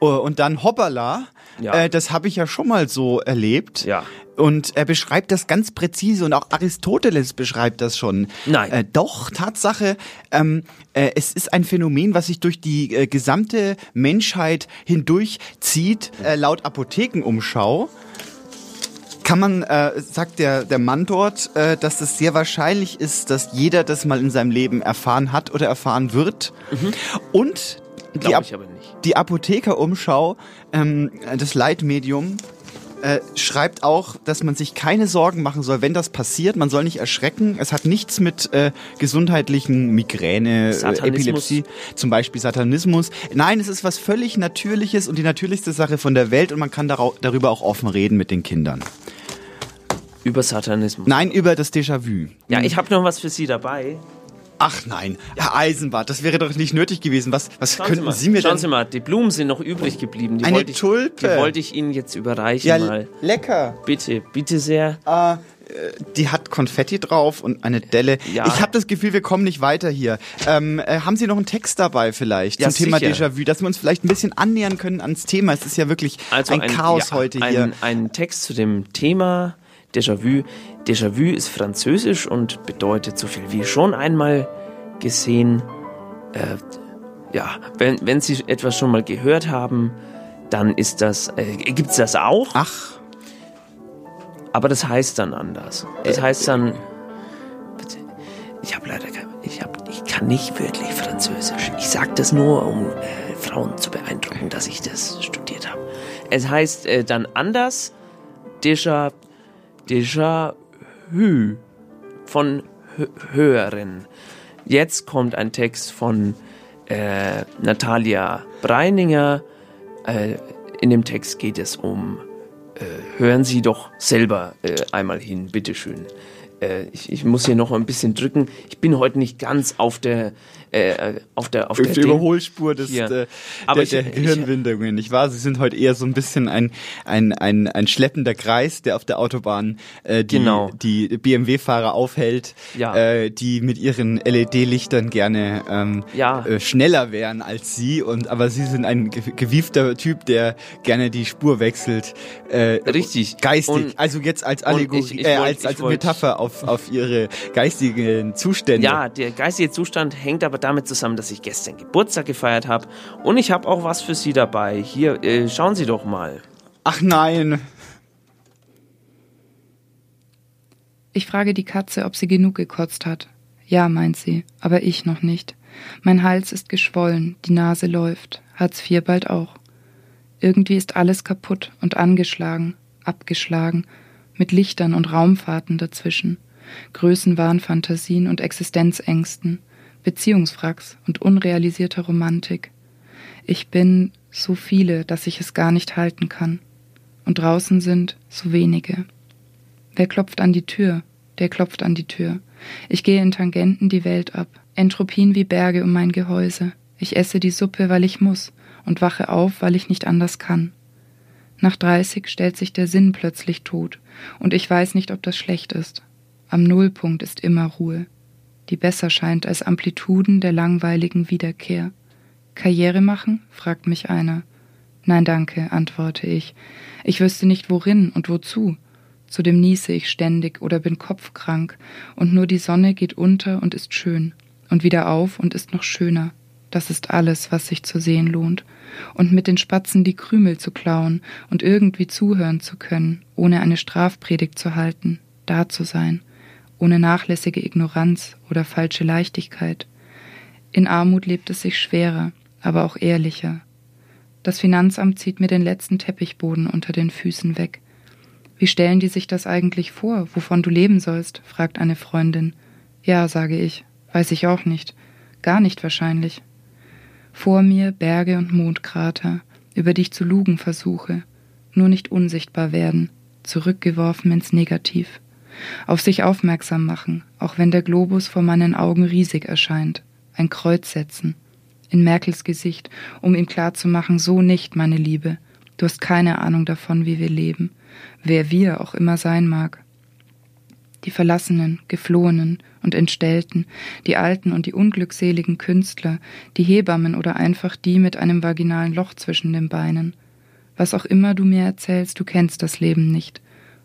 [SPEAKER 2] Äh, Und dann hoppala,
[SPEAKER 1] Ja.
[SPEAKER 2] äh, das habe ich ja schon mal so erlebt.
[SPEAKER 1] Ja.
[SPEAKER 2] Und er beschreibt das ganz präzise und auch Aristoteles beschreibt das schon.
[SPEAKER 1] Nein.
[SPEAKER 2] Äh, doch, Tatsache, ähm, äh, es ist ein Phänomen, was sich durch die äh, gesamte Menschheit hindurchzieht, äh, laut Apothekenumschau kann man, äh, sagt der, der Mann dort, äh, dass es sehr wahrscheinlich ist, dass jeder das mal in seinem Leben erfahren hat oder erfahren wird. Und die,
[SPEAKER 1] Glaube
[SPEAKER 2] Ap
[SPEAKER 1] ich aber nicht.
[SPEAKER 2] die Apothekerumschau, ähm, das Leitmedium, äh, schreibt auch, dass man sich keine Sorgen machen soll, wenn das passiert. Man soll nicht erschrecken. Es hat nichts mit äh, gesundheitlichen Migräne, äh. Epilepsie, zum Beispiel Satanismus. Nein, es ist was völlig Natürliches und die natürlichste Sache von der Welt und man kann darüber auch offen reden mit den Kindern.
[SPEAKER 1] Über Satanismus.
[SPEAKER 2] Nein, über das Déjà-vu.
[SPEAKER 1] Ja, ich habe noch was für Sie dabei.
[SPEAKER 2] Ach nein, Herr Eisenbart, das wäre doch nicht nötig gewesen. Was, was
[SPEAKER 1] Schauen
[SPEAKER 2] könnten
[SPEAKER 1] mal,
[SPEAKER 2] Sie mir
[SPEAKER 1] Schauen
[SPEAKER 2] denn...
[SPEAKER 1] Sie mal, die Blumen sind noch übrig geblieben. Die
[SPEAKER 2] Eine
[SPEAKER 1] wollte ich,
[SPEAKER 2] Tulpe.
[SPEAKER 1] Die wollte ich Ihnen jetzt überreichen
[SPEAKER 2] ja,
[SPEAKER 1] mal.
[SPEAKER 2] lecker.
[SPEAKER 1] Bitte, bitte sehr.
[SPEAKER 2] Ah, äh, die hat Konfetti drauf und eine Delle.
[SPEAKER 1] Ja.
[SPEAKER 2] Ich habe das Gefühl, wir kommen nicht weiter hier. Ähm, äh, haben Sie noch einen Text dabei vielleicht
[SPEAKER 1] Ja,
[SPEAKER 2] zum Thema
[SPEAKER 1] sicher.
[SPEAKER 2] Déjà-vu, dass wir uns vielleicht ein bisschen annähern können ans Thema? Es ist ja wirklich
[SPEAKER 1] Also
[SPEAKER 2] ein, Chaos
[SPEAKER 1] ja,
[SPEAKER 2] heute
[SPEAKER 1] ein,
[SPEAKER 2] hier.
[SPEAKER 1] Ein Text zu dem Thema Déjà-vu. Déjà-vu ist französisch und bedeutet so viel wie schon einmal gesehen. Äh, ja, wenn, wenn Sie etwas schon mal gehört haben, dann ist das, äh, gibt's das auch,
[SPEAKER 2] Ach,
[SPEAKER 1] aber das heißt dann anders. Das
[SPEAKER 2] Äh,
[SPEAKER 1] heißt dann, Ich habe leider kein, ich hab, ich kann nicht wirklich Französisch. Ich sage das nur, um äh, Frauen zu beeindrucken, dass ich das studiert habe. Es heißt äh, dann anders, déjà, déjà vu von Hö Höherin. Jetzt kommt ein Text von äh, Natalia Breininger. Äh, in dem Text geht es um, äh, hören Sie doch selber äh, einmal hin, bitteschön. Äh, ich, ich muss hier noch ein bisschen drücken. Ich bin heute nicht ganz auf der äh, auf der auf,
[SPEAKER 2] auf
[SPEAKER 1] der
[SPEAKER 2] der Überholspur des,
[SPEAKER 1] Hier.
[SPEAKER 2] äh,
[SPEAKER 1] Aber
[SPEAKER 2] der,
[SPEAKER 1] ich-
[SPEAKER 2] der
[SPEAKER 1] ich-
[SPEAKER 2] Gehirnwindungen, nicht wahr? Sie sind heute eher so ein bisschen ein, ein, ein, ein schleppender Kreis, der auf der Autobahn äh, die,
[SPEAKER 1] Genau.
[SPEAKER 2] die BMW-Fahrer aufhält,
[SPEAKER 1] Ja.
[SPEAKER 2] äh, die mit ihren LED-Lichtern gerne ähm,
[SPEAKER 1] Ja.
[SPEAKER 2] äh, schneller wären als sie. Und aber sie sind ein ge- gewiefter Typ, der gerne die Spur wechselt. Äh,
[SPEAKER 1] Richtig.
[SPEAKER 2] Geistig.
[SPEAKER 1] Und-
[SPEAKER 2] also jetzt als Allegorie,
[SPEAKER 1] ich- ich
[SPEAKER 2] äh,
[SPEAKER 1] wollt-
[SPEAKER 2] als,
[SPEAKER 1] ich
[SPEAKER 2] als
[SPEAKER 1] wollt-
[SPEAKER 2] Metapher auf, auf ihre geistigen Zustände.
[SPEAKER 1] Ja, der geistige Zustand hängt aber damit zusammen, dass ich gestern Geburtstag gefeiert habe und ich habe auch was für Sie dabei. Hier, äh, schauen Sie doch mal.
[SPEAKER 2] Ach nein.
[SPEAKER 10] Ich frage die Katze, ob sie genug gekotzt hat. Ja, meint sie, aber ich noch nicht. Mein Hals ist geschwollen, die Nase läuft, Hartz IV bald auch. Irgendwie ist alles kaputt und angeschlagen, abgeschlagen, mit Lichtern und Raumfahrten dazwischen, Größenwahnfantasien und Existenzängsten, Beziehungswracks und unrealisierter Romantik. Ich bin so viele, dass ich es gar nicht halten kann. Und draußen sind so wenige. Wer klopft an die Tür? Der klopft an die Tür. Ich gehe in Tangenten die Welt ab. Entropien wie Berge um mein Gehäuse. Ich esse die Suppe, weil ich muss und wache auf, weil ich nicht anders kann. Nach 30 stellt sich der Sinn plötzlich tot und ich weiß nicht, ob das schlecht ist. Am Nullpunkt ist immer Ruhe, die besser scheint als Amplituden der langweiligen Wiederkehr. Karriere machen? fragt mich einer. Nein, danke, antworte ich. Ich wüsste nicht worin und wozu. Zudem niese ich ständig oder bin kopfkrank, und nur die Sonne geht unter und ist schön, und wieder auf und ist noch schöner. Das ist alles, was sich zu sehen lohnt. Und mit den Spatzen die Krümel zu klauen und irgendwie zuhören zu können, ohne eine Strafpredigt zu halten, da zu sein, ohne nachlässige Ignoranz oder falsche Leichtigkeit. In Armut lebt es sich schwerer, aber auch ehrlicher. Das Finanzamt zieht mir den letzten Teppichboden unter den Füßen weg. Wie stellen die sich das eigentlich vor, wovon du leben sollst? fragt eine Freundin. Ja, sage ich. Weiß ich auch nicht. Gar nicht wahrscheinlich. Vor mir Berge und Mondkrater, über die ich zu lugen versuche, nur nicht unsichtbar werden, zurückgeworfen ins Negativ. Auf sich aufmerksam machen, auch wenn der Globus vor meinen Augen riesig erscheint. Ein Kreuz setzen. In Merkels Gesicht, um ihm klarzumachen, so nicht, meine Liebe. Du hast keine Ahnung davon, wie wir leben. Wer wir auch immer sein mag. Die Verlassenen, Geflohenen und Entstellten, die alten und die unglückseligen Künstler, die Hebammen oder einfach die mit einem vaginalen Loch zwischen den Beinen. Was auch immer du mir erzählst, du kennst das Leben nicht.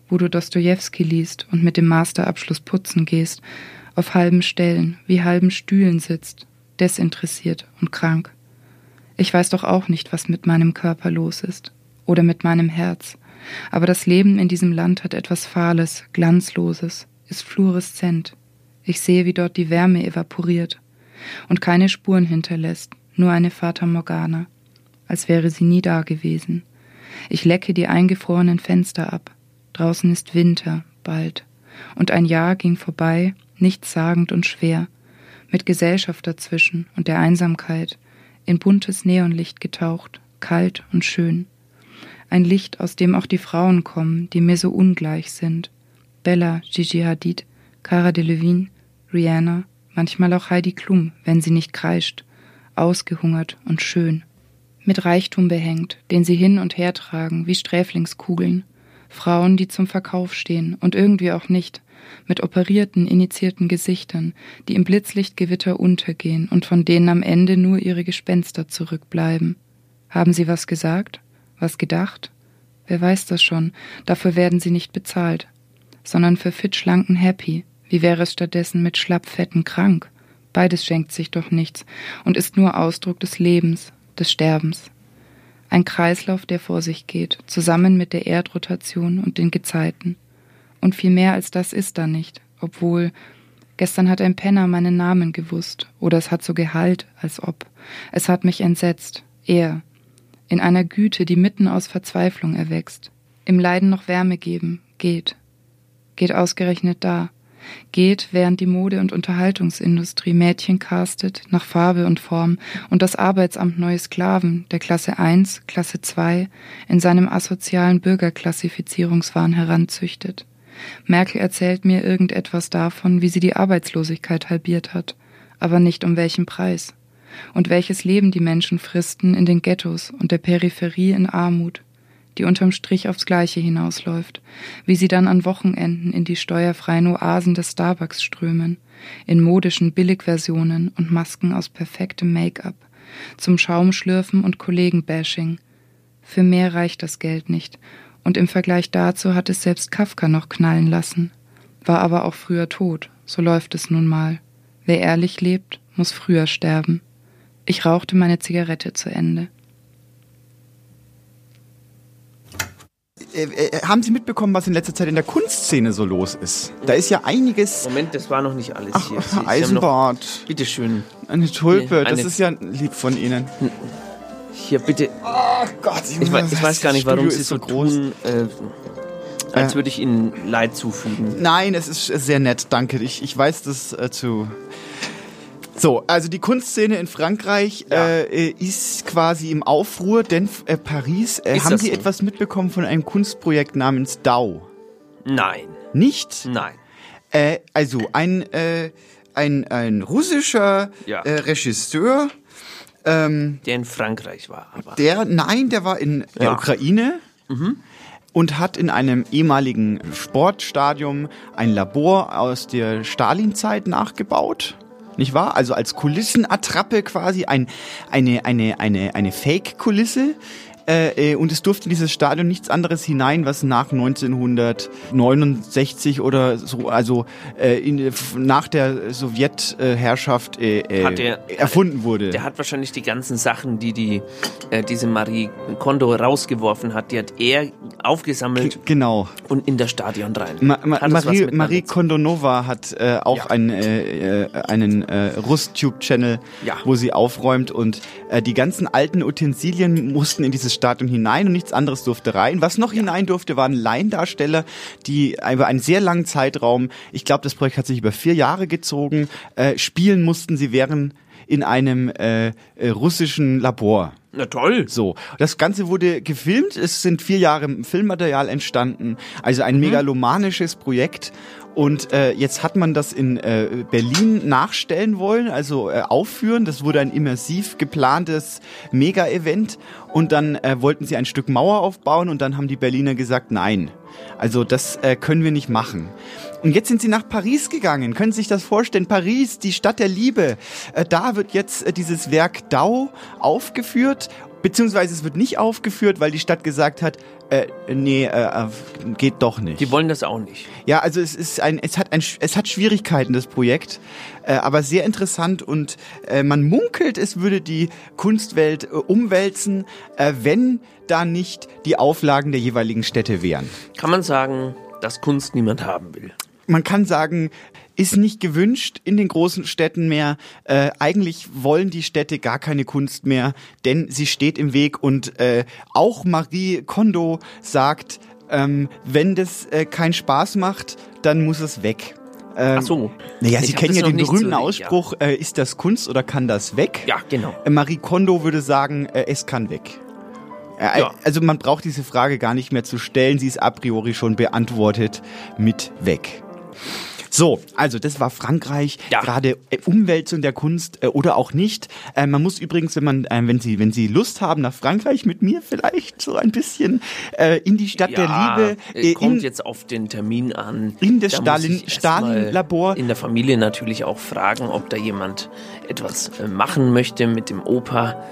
[SPEAKER 10] Wo du Dostojewski liest und mit dem Masterabschluss putzen gehst, auf halben Stellen, wie halben Stühlen sitzt, desinteressiert und krank. Ich weiß doch auch nicht, was mit meinem Körper los ist oder mit meinem Herz, aber das Leben in diesem Land hat etwas Fahles, Glanzloses, ist fluoreszent. Ich sehe, wie dort die Wärme evaporiert und keine Spuren hinterlässt, nur eine Fata Morgana, als wäre sie nie da gewesen. Ich lecke die eingefrorenen Fenster ab. Draußen ist Winter, bald. Und ein Jahr ging vorbei, nichtssagend und schwer, mit Gesellschaft dazwischen und der Einsamkeit, in buntes Neonlicht getaucht, kalt und schön. Ein Licht, aus dem auch die Frauen kommen, die mir so ungleich sind. Bella, Gigi Hadid, Cara Delevingne, Rihanna, manchmal auch Heidi Klum, wenn sie nicht kreischt, ausgehungert und schön. Mit Reichtum behängt, den sie hin und her tragen wie Sträflingskugeln. Frauen, die zum Verkauf stehen und irgendwie auch nicht, mit operierten, initiierten Gesichtern, die im Blitzlichtgewitter untergehen und von denen am Ende nur ihre Gespenster zurückbleiben. Haben sie was gesagt? Was gedacht? Wer weiß das schon, dafür werden sie nicht bezahlt, sondern für fit schlanken Happy. Wie wäre es stattdessen mit schlappfetten krank? Beides schenkt sich doch nichts und ist nur Ausdruck des Lebens, des Sterbens. Ein Kreislauf, der vor sich geht, zusammen mit der Erdrotation und den Gezeiten. Und viel mehr als das ist da nicht, obwohl Gestern hat ein Penner meinen Namen gewusst, oder es hat so gehalt, als ob. Es hat mich entsetzt. Er. In einer Güte, die mitten aus Verzweiflung erwächst. Im Leiden noch Wärme geben. Geht. Geht ausgerechnet da. Geht, während die Mode- und Unterhaltungsindustrie Mädchen castet, nach Farbe und Form, und das Arbeitsamt neue Sklaven der Klasse 1, Klasse 2 in seinem asozialen Bürgerklassifizierungswahn heranzüchtet. Merkel erzählt mir irgendetwas davon, wie sie die Arbeitslosigkeit halbiert hat, aber nicht um welchen Preis. Und welches Leben die Menschen fristen in den Ghettos und der Peripherie in Armut, die unterm Strich aufs Gleiche hinausläuft, wie sie dann an Wochenenden in die steuerfreien Oasen des Starbucks strömen, in modischen Billigversionen und Masken aus perfektem Make-up, zum Schaumschlürfen und Kollegenbashing. Für mehr reicht das Geld nicht, und im Vergleich dazu hat es selbst Kafka noch knallen lassen, war aber auch früher tot, so läuft es nun mal. Wer ehrlich lebt, muss früher sterben. Ich rauchte meine Zigarette zu Ende.
[SPEAKER 2] Äh, äh, haben Sie mitbekommen, was in letzter Zeit in der Kunstszene so los ist? Da ist ja einiges.
[SPEAKER 1] Moment, das war noch nicht alles
[SPEAKER 2] Ach,
[SPEAKER 1] hier. Sie- Sie
[SPEAKER 2] Eisenbart.
[SPEAKER 1] Noch, bitteschön.
[SPEAKER 2] Eine Tulpe,
[SPEAKER 1] Hier,
[SPEAKER 2] das
[SPEAKER 1] eine-
[SPEAKER 2] ist ja lieb von Ihnen.
[SPEAKER 1] Hier, bitte.
[SPEAKER 2] Oh Gott,
[SPEAKER 1] Ich, weiß, ich weiß gar nicht, warum Sie so
[SPEAKER 2] so groß.
[SPEAKER 1] tun, äh, als würde ich Ihnen Leid zufügen.
[SPEAKER 2] Nein, es ist sehr nett, danke. Ich, ich weiß das äh, zu. So, also die Kunstszene in Frankreich äh, äh, ist quasi im Aufruhr, denn äh, Paris, äh, haben Sie
[SPEAKER 1] so?
[SPEAKER 2] etwas mitbekommen von einem Kunstprojekt namens DAO?
[SPEAKER 1] Nein,
[SPEAKER 2] Nicht?
[SPEAKER 1] nein.
[SPEAKER 2] Äh, also ein, äh, ein, ein russischer
[SPEAKER 1] Ja.
[SPEAKER 2] äh, Regisseur, ähm,
[SPEAKER 1] Der in Frankreich war, aber.
[SPEAKER 2] der, nein, der war in der
[SPEAKER 1] Ja.
[SPEAKER 2] Ukraine und hat in einem ehemaligen Sportstadion ein Labor aus der Stalinzeit nachgebaut. Nicht wahr? Also als Kulissenattrappe quasi ein, eine, eine, eine, eine Fake-Kulisse. Äh, äh, und es durfte in dieses Stadion nichts anderes hinein, was nach 1969 oder so, also äh, in, nach der Sowjetherrschaft äh, äh,
[SPEAKER 1] Hat er-
[SPEAKER 2] erfunden wurde.
[SPEAKER 1] Der hat wahrscheinlich die ganzen Sachen, die, die äh, diese Marie Kondo rausgeworfen hat, die hat er aufgesammelt
[SPEAKER 2] genau.
[SPEAKER 1] und in das Stadion rein.
[SPEAKER 2] Ma Ma Marie, Marie Kondonova hat auch
[SPEAKER 1] Ja.
[SPEAKER 2] einen, einen Rust-Tube-Channel,
[SPEAKER 1] Ja.
[SPEAKER 2] wo sie aufräumt und die ganzen alten Utensilien mussten in dieses Stadion hinein und nichts anderes durfte rein. Was noch hinein durfte, waren Laiendarsteller, die über einen sehr langen Zeitraum, ich glaube, das Projekt hat sich über vier Jahre gezogen, äh, spielen mussten. Sie wären in einem äh, äh, russischen Labor.
[SPEAKER 1] Na toll.
[SPEAKER 2] So, das Ganze wurde gefilmt, es sind vier Jahre Filmmaterial entstanden, also
[SPEAKER 1] Mhm.
[SPEAKER 2] ein megalomanisches Projekt. Und äh, jetzt hat man das in äh, Berlin nachstellen wollen, also äh, aufführen. Das wurde ein immersiv geplantes Mega-Event. Und dann äh, wollten sie ein Stück Mauer aufbauen und dann haben die Berliner gesagt, nein. Also das äh, können wir nicht machen. Und jetzt sind sie nach Paris gegangen. Können Sie sich das vorstellen? Paris, die Stadt der Liebe. Äh, da wird jetzt äh, dieses Werk Dau aufgeführt. Beziehungsweise es wird nicht aufgeführt, weil die Stadt gesagt hat, äh, nee, äh, äh, geht doch nicht.
[SPEAKER 1] Die wollen das auch nicht.
[SPEAKER 2] Ja, also es ist ein, es hat ein, es hat Schwierigkeiten das Projekt, äh, aber sehr interessant und äh, man munkelt, es würde die Kunstwelt äh, umwälzen, äh, wenn da nicht die Auflagen der jeweiligen Städte wären.
[SPEAKER 1] Kann man sagen, dass Kunst niemand haben will.
[SPEAKER 2] Man kann sagen, ist nicht gewünscht in den großen Städten mehr. Äh, eigentlich wollen die Städte gar keine Kunst mehr, denn sie steht im Weg und äh, auch Marie Kondo sagt, ähm, wenn das äh, keinen Spaß macht, dann muss es weg. Ähm,
[SPEAKER 1] Ach so.
[SPEAKER 2] Naja, Sie kennen ja den berühmten
[SPEAKER 1] so- ja.
[SPEAKER 2] Ausspruch, äh, ist das Kunst oder kann das weg?
[SPEAKER 1] Ja, genau.
[SPEAKER 2] Äh, Marie Kondo würde sagen, äh, es kann weg. Äh,
[SPEAKER 1] Ja.
[SPEAKER 2] Also man braucht diese Frage gar nicht mehr zu stellen, sie ist a priori schon beantwortet mit weg. So, also das war Frankreich,
[SPEAKER 1] Ja.
[SPEAKER 2] gerade äh, Umwälzung der Kunst äh, oder auch nicht. Äh, man muss übrigens, wenn man, äh, wenn Sie, wenn Sie Lust haben, nach Frankreich mit mir vielleicht so ein bisschen äh, in die Stadt
[SPEAKER 1] ja,
[SPEAKER 2] der Liebe,
[SPEAKER 1] äh, kommt
[SPEAKER 2] in,
[SPEAKER 1] jetzt auf den Termin an.
[SPEAKER 2] in das
[SPEAKER 1] Da
[SPEAKER 2] Stalin,
[SPEAKER 1] mal
[SPEAKER 2] Stalin-Labor.
[SPEAKER 1] In der Familie natürlich auch fragen, ob da jemand etwas machen möchte mit dem Opa.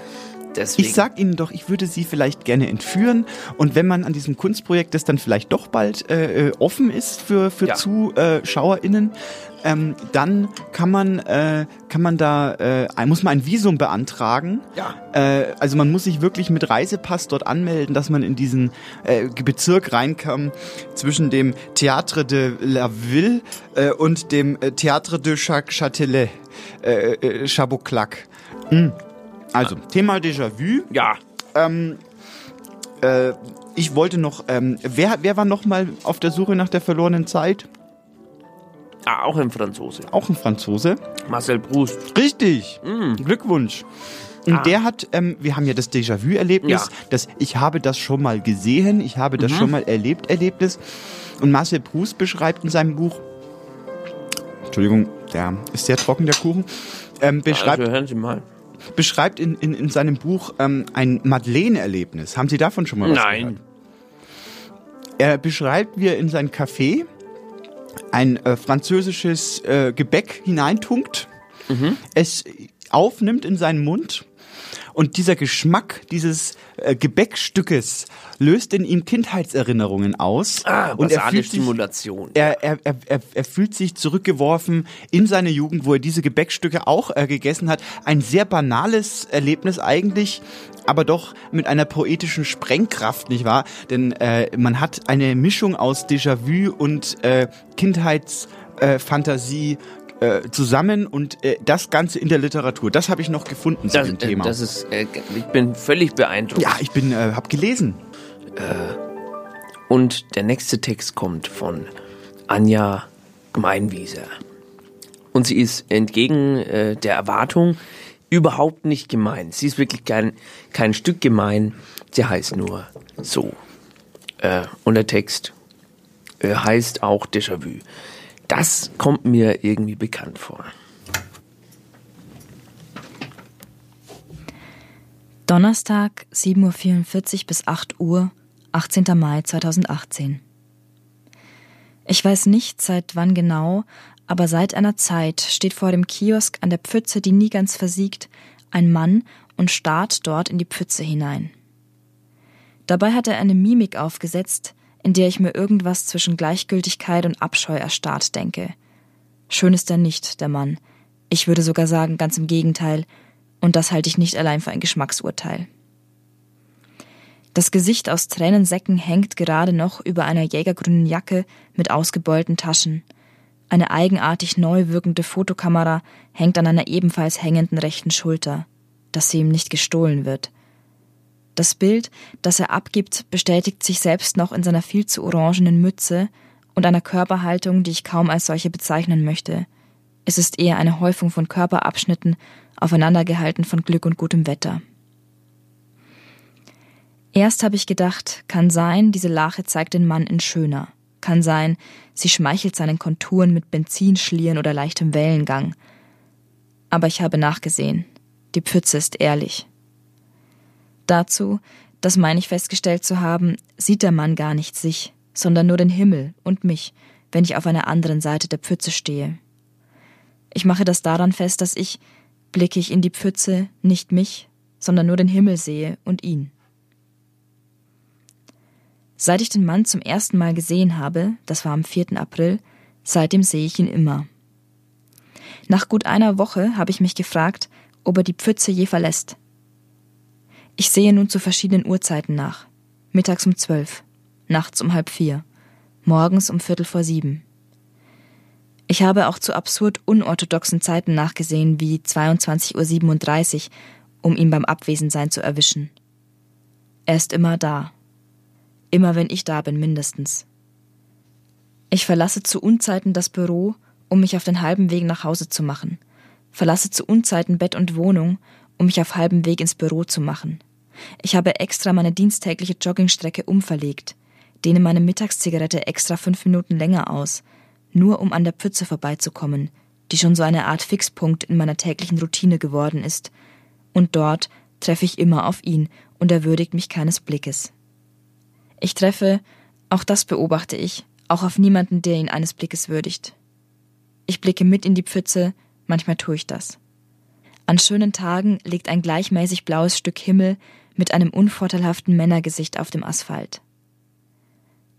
[SPEAKER 1] Deswegen.
[SPEAKER 2] Ich sag Ihnen doch, ich würde Sie vielleicht gerne entführen und wenn man an diesem Kunstprojekt, das dann vielleicht doch bald äh, äh offen ist für, für
[SPEAKER 1] Ja.
[SPEAKER 2] ZuschauerInnen, ähm, dann kann man, äh, kann man da, äh, muss man ein Visum beantragen.
[SPEAKER 1] Ja.
[SPEAKER 2] Äh, also man muss sich wirklich mit Reisepass dort anmelden, dass man in diesen äh, Bezirk reinkam zwischen dem Théâtre de la Ville äh, und dem äh, Théâtre de Chac Châtelet, äh, äh, Chaboclac. Mm. Also, Thema Déjà-vu.
[SPEAKER 1] Ja.
[SPEAKER 2] Ähm, äh, ich wollte noch, ähm, wer, wer war noch mal auf der Suche nach der verlorenen Zeit?
[SPEAKER 1] Ah, auch ein Franzose.
[SPEAKER 2] Auch ein Franzose.
[SPEAKER 1] Marcel Proust.
[SPEAKER 2] Richtig. Glückwunsch. Und
[SPEAKER 1] Ah.
[SPEAKER 2] der hat, ähm, wir haben ja das Déjà-vu-Erlebnis,
[SPEAKER 1] Ja.
[SPEAKER 2] das Ich habe das schon mal gesehen, ich habe das
[SPEAKER 1] Mhm.
[SPEAKER 2] schon mal erlebt, Erlebnis. Und Marcel Proust beschreibt in seinem Buch, Entschuldigung, der ist sehr trocken, der Kuchen, ähm, beschreibt,
[SPEAKER 1] Also hören Sie mal.
[SPEAKER 2] Beschreibt in, in, in seinem Buch ähm, ein Madeleine-Erlebnis. Haben Sie davon schon mal was
[SPEAKER 1] Nein.
[SPEAKER 2] gehört? Er beschreibt, wie er in sein Café ein äh, französisches äh, Gebäck hineintunkt, es aufnimmt in seinen Mund und dieser Geschmack dieses äh, Gebäckstückes löst in ihm Kindheitserinnerungen aus.
[SPEAKER 1] Ah,
[SPEAKER 2] und er fühlt sich
[SPEAKER 1] Stimulation.
[SPEAKER 2] er, er, er, er, er fühlt sich zurückgeworfen in seine Jugend, wo er diese Gebäckstücke auch äh, gegessen hat. Ein sehr banales Erlebnis eigentlich, aber doch mit einer poetischen Sprengkraft, nicht wahr? Denn äh, man hat eine Mischung aus Déjà-vu und äh, Kindheitsfantasie äh, Fantasie, äh, zusammen und äh, das Ganze in der Literatur. Das habe ich noch gefunden zu
[SPEAKER 1] Das,
[SPEAKER 2] dem
[SPEAKER 1] äh,
[SPEAKER 2] Thema.
[SPEAKER 1] das ist, äh, ich bin völlig beeindruckt.
[SPEAKER 2] ja, ich bin, habe gelesen.
[SPEAKER 1] Und der nächste Text kommt von Anja Gemeinwieser. Und sie ist entgegen der Erwartung überhaupt nicht gemein. Sie ist wirklich kein, kein Stück gemein. Sie heißt nur so. Äh, und der Text äh, heißt auch Déjà-vu. Das kommt mir irgendwie bekannt vor.
[SPEAKER 11] Donnerstag, 7.44 Uhr bis 8 Uhr, 18. Mai 2018. Ich weiß nicht, seit wann genau, aber seit einer Zeit steht vor dem Kiosk an der Pfütze, die nie ganz versiegt, ein Mann und starrt dort in die Pfütze hinein. Dabei hat er eine Mimik aufgesetzt, in der ich mir irgendwas zwischen Gleichgültigkeit und Abscheu erstarrt denke. Schön ist er nicht, der Mann. Ich würde sogar sagen, ganz im Gegenteil, und das halte ich nicht allein für ein Geschmacksurteil. Das Gesicht aus Tränensäcken hängt gerade noch über einer jägergrünen Jacke mit ausgebeulten Taschen. Eine eigenartig neu wirkende Fotokamera hängt an einer ebenfalls hängenden rechten Schulter, dass sie ihm nicht gestohlen wird. Das Bild, das er abgibt, bestätigt sich selbst noch in seiner viel zu orangenen Mütze und einer Körperhaltung, die ich kaum als solche bezeichnen möchte. Es ist eher eine Häufung von Körperabschnitten, aufeinandergehalten von Glück und gutem Wetter. Erst habe ich gedacht, kann sein, diese Lache zeigt den Mann in schöner. Kann sein, sie schmeichelt seinen Konturen mit Benzinschlieren oder leichtem Wellengang. Aber ich habe nachgesehen. Die Pfütze ist ehrlich. Dazu, das meine ich festgestellt zu haben, sieht der Mann gar nicht sich, sondern nur den Himmel und mich, wenn ich auf einer anderen Seite der Pfütze stehe. Ich mache das daran fest, dass ich, blicke ich in die Pfütze, nicht mich, sondern nur den Himmel sehe und ihn. Seit ich den Mann zum ersten Mal gesehen habe, das war am 4. April, seitdem sehe ich ihn immer. Nach gut einer Woche habe ich mich gefragt, ob er die Pfütze je verlässt. Ich sehe nun zu verschiedenen Uhrzeiten nach. Mittags um zwölf, nachts um halb vier, morgens um Viertel vor sieben. Ich habe auch zu absurd unorthodoxen Zeiten nachgesehen, wie 22.37 Uhr, um ihn beim Abwesensein zu erwischen. Er ist immer da. Immer wenn ich da bin, mindestens. Ich verlasse zu Unzeiten das Büro, um mich auf den halben Weg nach Hause zu machen. Verlasse zu Unzeiten Bett und Wohnung, um mich auf halbem Weg ins Büro zu machen. Ich habe extra meine diensttägliche Joggingstrecke umverlegt, dehne meine Mittagszigarette extra fünf Minuten länger aus, nur um an der Pfütze vorbeizukommen, die schon so eine Art Fixpunkt in meiner täglichen Routine geworden ist. Und dort treffe ich immer auf ihn und er würdigt mich keines Blickes. Ich treffe, auch das beobachte ich, auch auf niemanden, der ihn eines Blickes würdigt. Ich blicke mit in die Pfütze, manchmal tue ich das. An schönen Tagen liegt ein gleichmäßig blaues Stück Himmel mit einem unvorteilhaften Männergesicht auf dem Asphalt.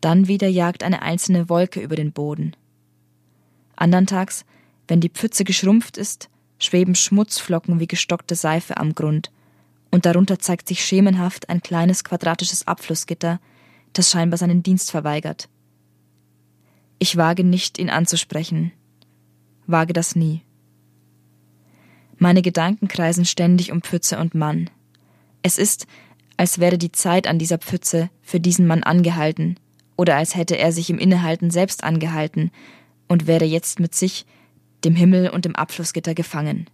[SPEAKER 11] Dann wieder jagt eine einzelne Wolke über den Boden. Anderntags, wenn die Pfütze geschrumpft ist, schweben Schmutzflocken wie gestockte Seife am Grund, und darunter zeigt sich schemenhaft ein kleines quadratisches Abflussgitter, das scheinbar seinen Dienst verweigert. Ich wage nicht, ihn anzusprechen, wage das nie. Meine Gedanken kreisen ständig um Pfütze und Mann. Es ist, als wäre die Zeit an dieser Pfütze für diesen Mann angehalten, oder als hätte er sich im Innehalten selbst angehalten und wäre jetzt mit sich, dem Himmel und dem Abflussgitter gefangen.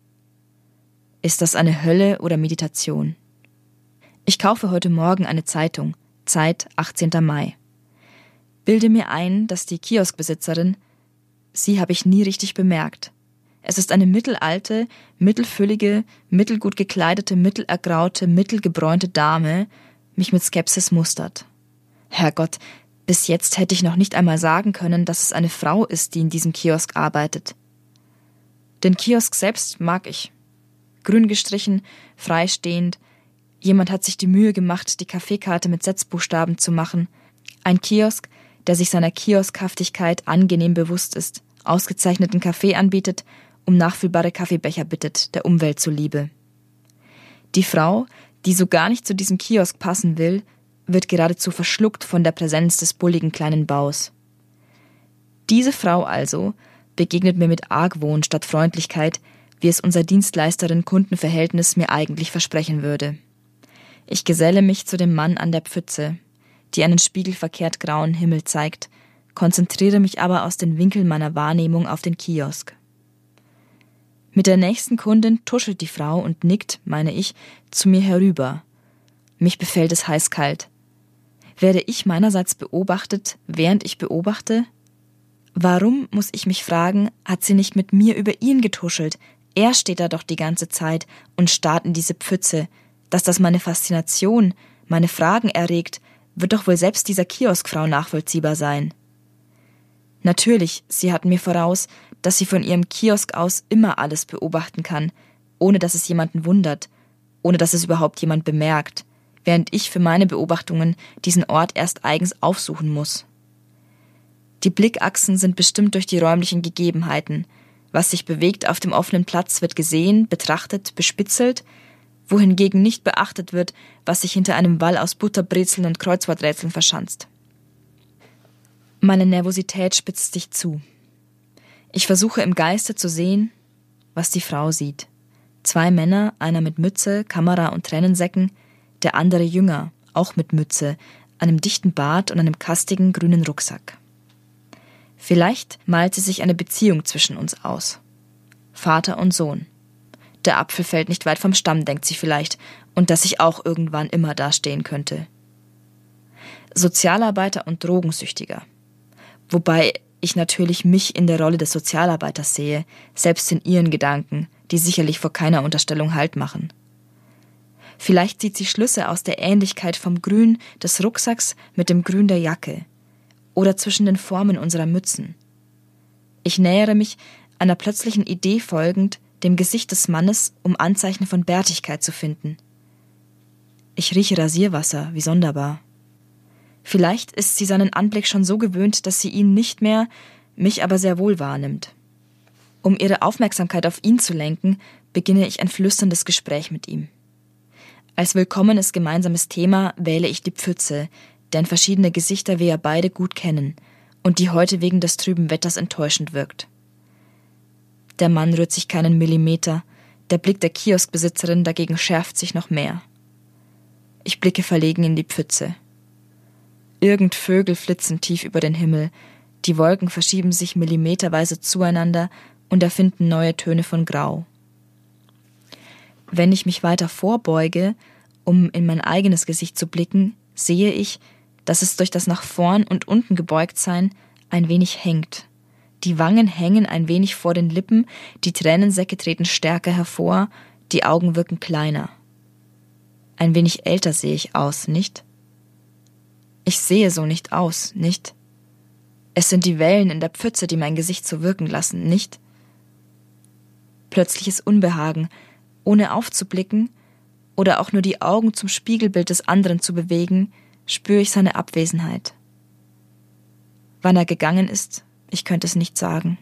[SPEAKER 11] Ist das eine Hölle oder Meditation? Ich kaufe heute Morgen eine Zeitung, Zeit 18. Mai. Bilde mir ein, dass die Kioskbesitzerin, sie habe ich nie richtig bemerkt. Es ist eine mittelalte, mittelfüllige, mittelgut gekleidete, mittelergraute, mittelgebräunte Dame, mich mit Skepsis mustert. Herrgott, bis jetzt hätte ich noch nicht einmal sagen können, dass es eine Frau ist, die in diesem Kiosk arbeitet. Den Kiosk selbst mag ich. Grün gestrichen, freistehend. Jemand hat sich die Mühe gemacht, die Kaffeekarte mit Setzbuchstaben zu machen. Ein Kiosk, der sich seiner Kioskhaftigkeit angenehm bewusst ist, ausgezeichneten Kaffee anbietet, um nachfüllbare Kaffeebecher bittet, der Umwelt zuliebe. Die Frau, die so gar nicht zu diesem Kiosk passen will, wird geradezu verschluckt von der Präsenz des bulligen kleinen Baus. Diese Frau also begegnet mir mit Argwohn statt Freundlichkeit, wie es unser Dienstleisterin-Kundenverhältnis mir eigentlich versprechen würde. Ich geselle mich zu dem Mann an der Pfütze, die einen spiegelverkehrt grauen Himmel zeigt, konzentriere mich aber aus den Winkeln meiner Wahrnehmung auf den Kiosk. Mit der nächsten Kundin tuschelt die Frau und nickt, meine ich, zu mir herüber. Mich befällt es heißkalt. Werde ich meinerseits beobachtet, während ich beobachte? Warum, muss ich mich fragen, hat sie nicht mit mir über ihn getuschelt? Er steht da doch die ganze Zeit und starrt in diese Pfütze. Dass das meine Faszination, meine Fragen erregt, wird doch wohl selbst dieser Kioskfrau nachvollziehbar sein. Natürlich, sie hat mir voraus, dass sie von ihrem Kiosk aus immer alles beobachten kann, ohne dass es jemanden wundert, ohne dass es überhaupt jemand bemerkt während ich für meine Beobachtungen diesen Ort erst eigens aufsuchen muss. Die Blickachsen sind bestimmt durch die räumlichen Gegebenheiten. Was sich bewegt auf dem offenen Platz wird gesehen, betrachtet, bespitzelt, wohingegen nicht beachtet wird, was sich hinter einem Wall aus Butterbrezeln und Kreuzworträtseln verschanzt. Meine Nervosität spitzt sich zu. Ich versuche im Geiste zu sehen, was die Frau sieht. Zwei Männer, einer mit Mütze, Kamera und Tränensäcken, der andere jünger, auch mit Mütze, einem dichten Bart und einem kastigen grünen Rucksack. Vielleicht malt sie sich eine Beziehung zwischen uns aus. Vater und Sohn. Der Apfel fällt nicht weit vom Stamm, denkt sie vielleicht, und dass ich auch irgendwann immer dastehen könnte. Sozialarbeiter und Drogensüchtiger. Wobei ich natürlich mich in der Rolle des Sozialarbeiters sehe, selbst in ihren Gedanken, die sicherlich vor keiner Unterstellung Halt machen. Vielleicht zieht sie Schlüsse aus der Ähnlichkeit vom Grün des Rucksacks mit dem Grün der Jacke oder zwischen den Formen unserer Mützen. Ich nähere mich, einer plötzlichen Idee folgend, dem Gesicht des Mannes, um Anzeichen von Bärtigkeit zu finden. Ich rieche Rasierwasser, wie sonderbar. Vielleicht ist sie seinen Anblick schon so gewöhnt, dass sie ihn nicht mehr, mich aber sehr wohl wahrnimmt. Um ihre Aufmerksamkeit auf ihn zu lenken, beginne ich ein flüsterndes Gespräch mit ihm. Als willkommenes gemeinsames Thema wähle ich die Pfütze, deren verschiedene Gesichter wir ja beide gut kennen und die heute wegen des trüben Wetters enttäuschend wirkt. Der Mann rührt sich keinen Millimeter, der Blick der Kioskbesitzerin dagegen schärft sich noch mehr. Ich blicke verlegen in die Pfütze. Irgend Vögel flitzen tief über den Himmel, die Wolken verschieben sich millimeterweise zueinander und erfinden neue Töne von Grau. Wenn ich mich weiter vorbeuge, um in mein eigenes Gesicht zu blicken, sehe ich, dass es durch das nach vorn und unten gebeugt sein ein wenig hängt. Die Wangen hängen ein wenig vor den Lippen, die Tränensäcke treten stärker hervor, die Augen wirken kleiner. Ein wenig älter sehe ich aus, nicht? Ich sehe so nicht aus, nicht? Es sind die Wellen in der Pfütze, die mein Gesicht so wirken lassen, nicht? Plötzliches Unbehagen, ohne aufzublicken oder auch nur die Augen zum Spiegelbild des anderen zu bewegen, spüre ich seine Abwesenheit. Wann er gegangen ist, ich könnte es nicht sagen.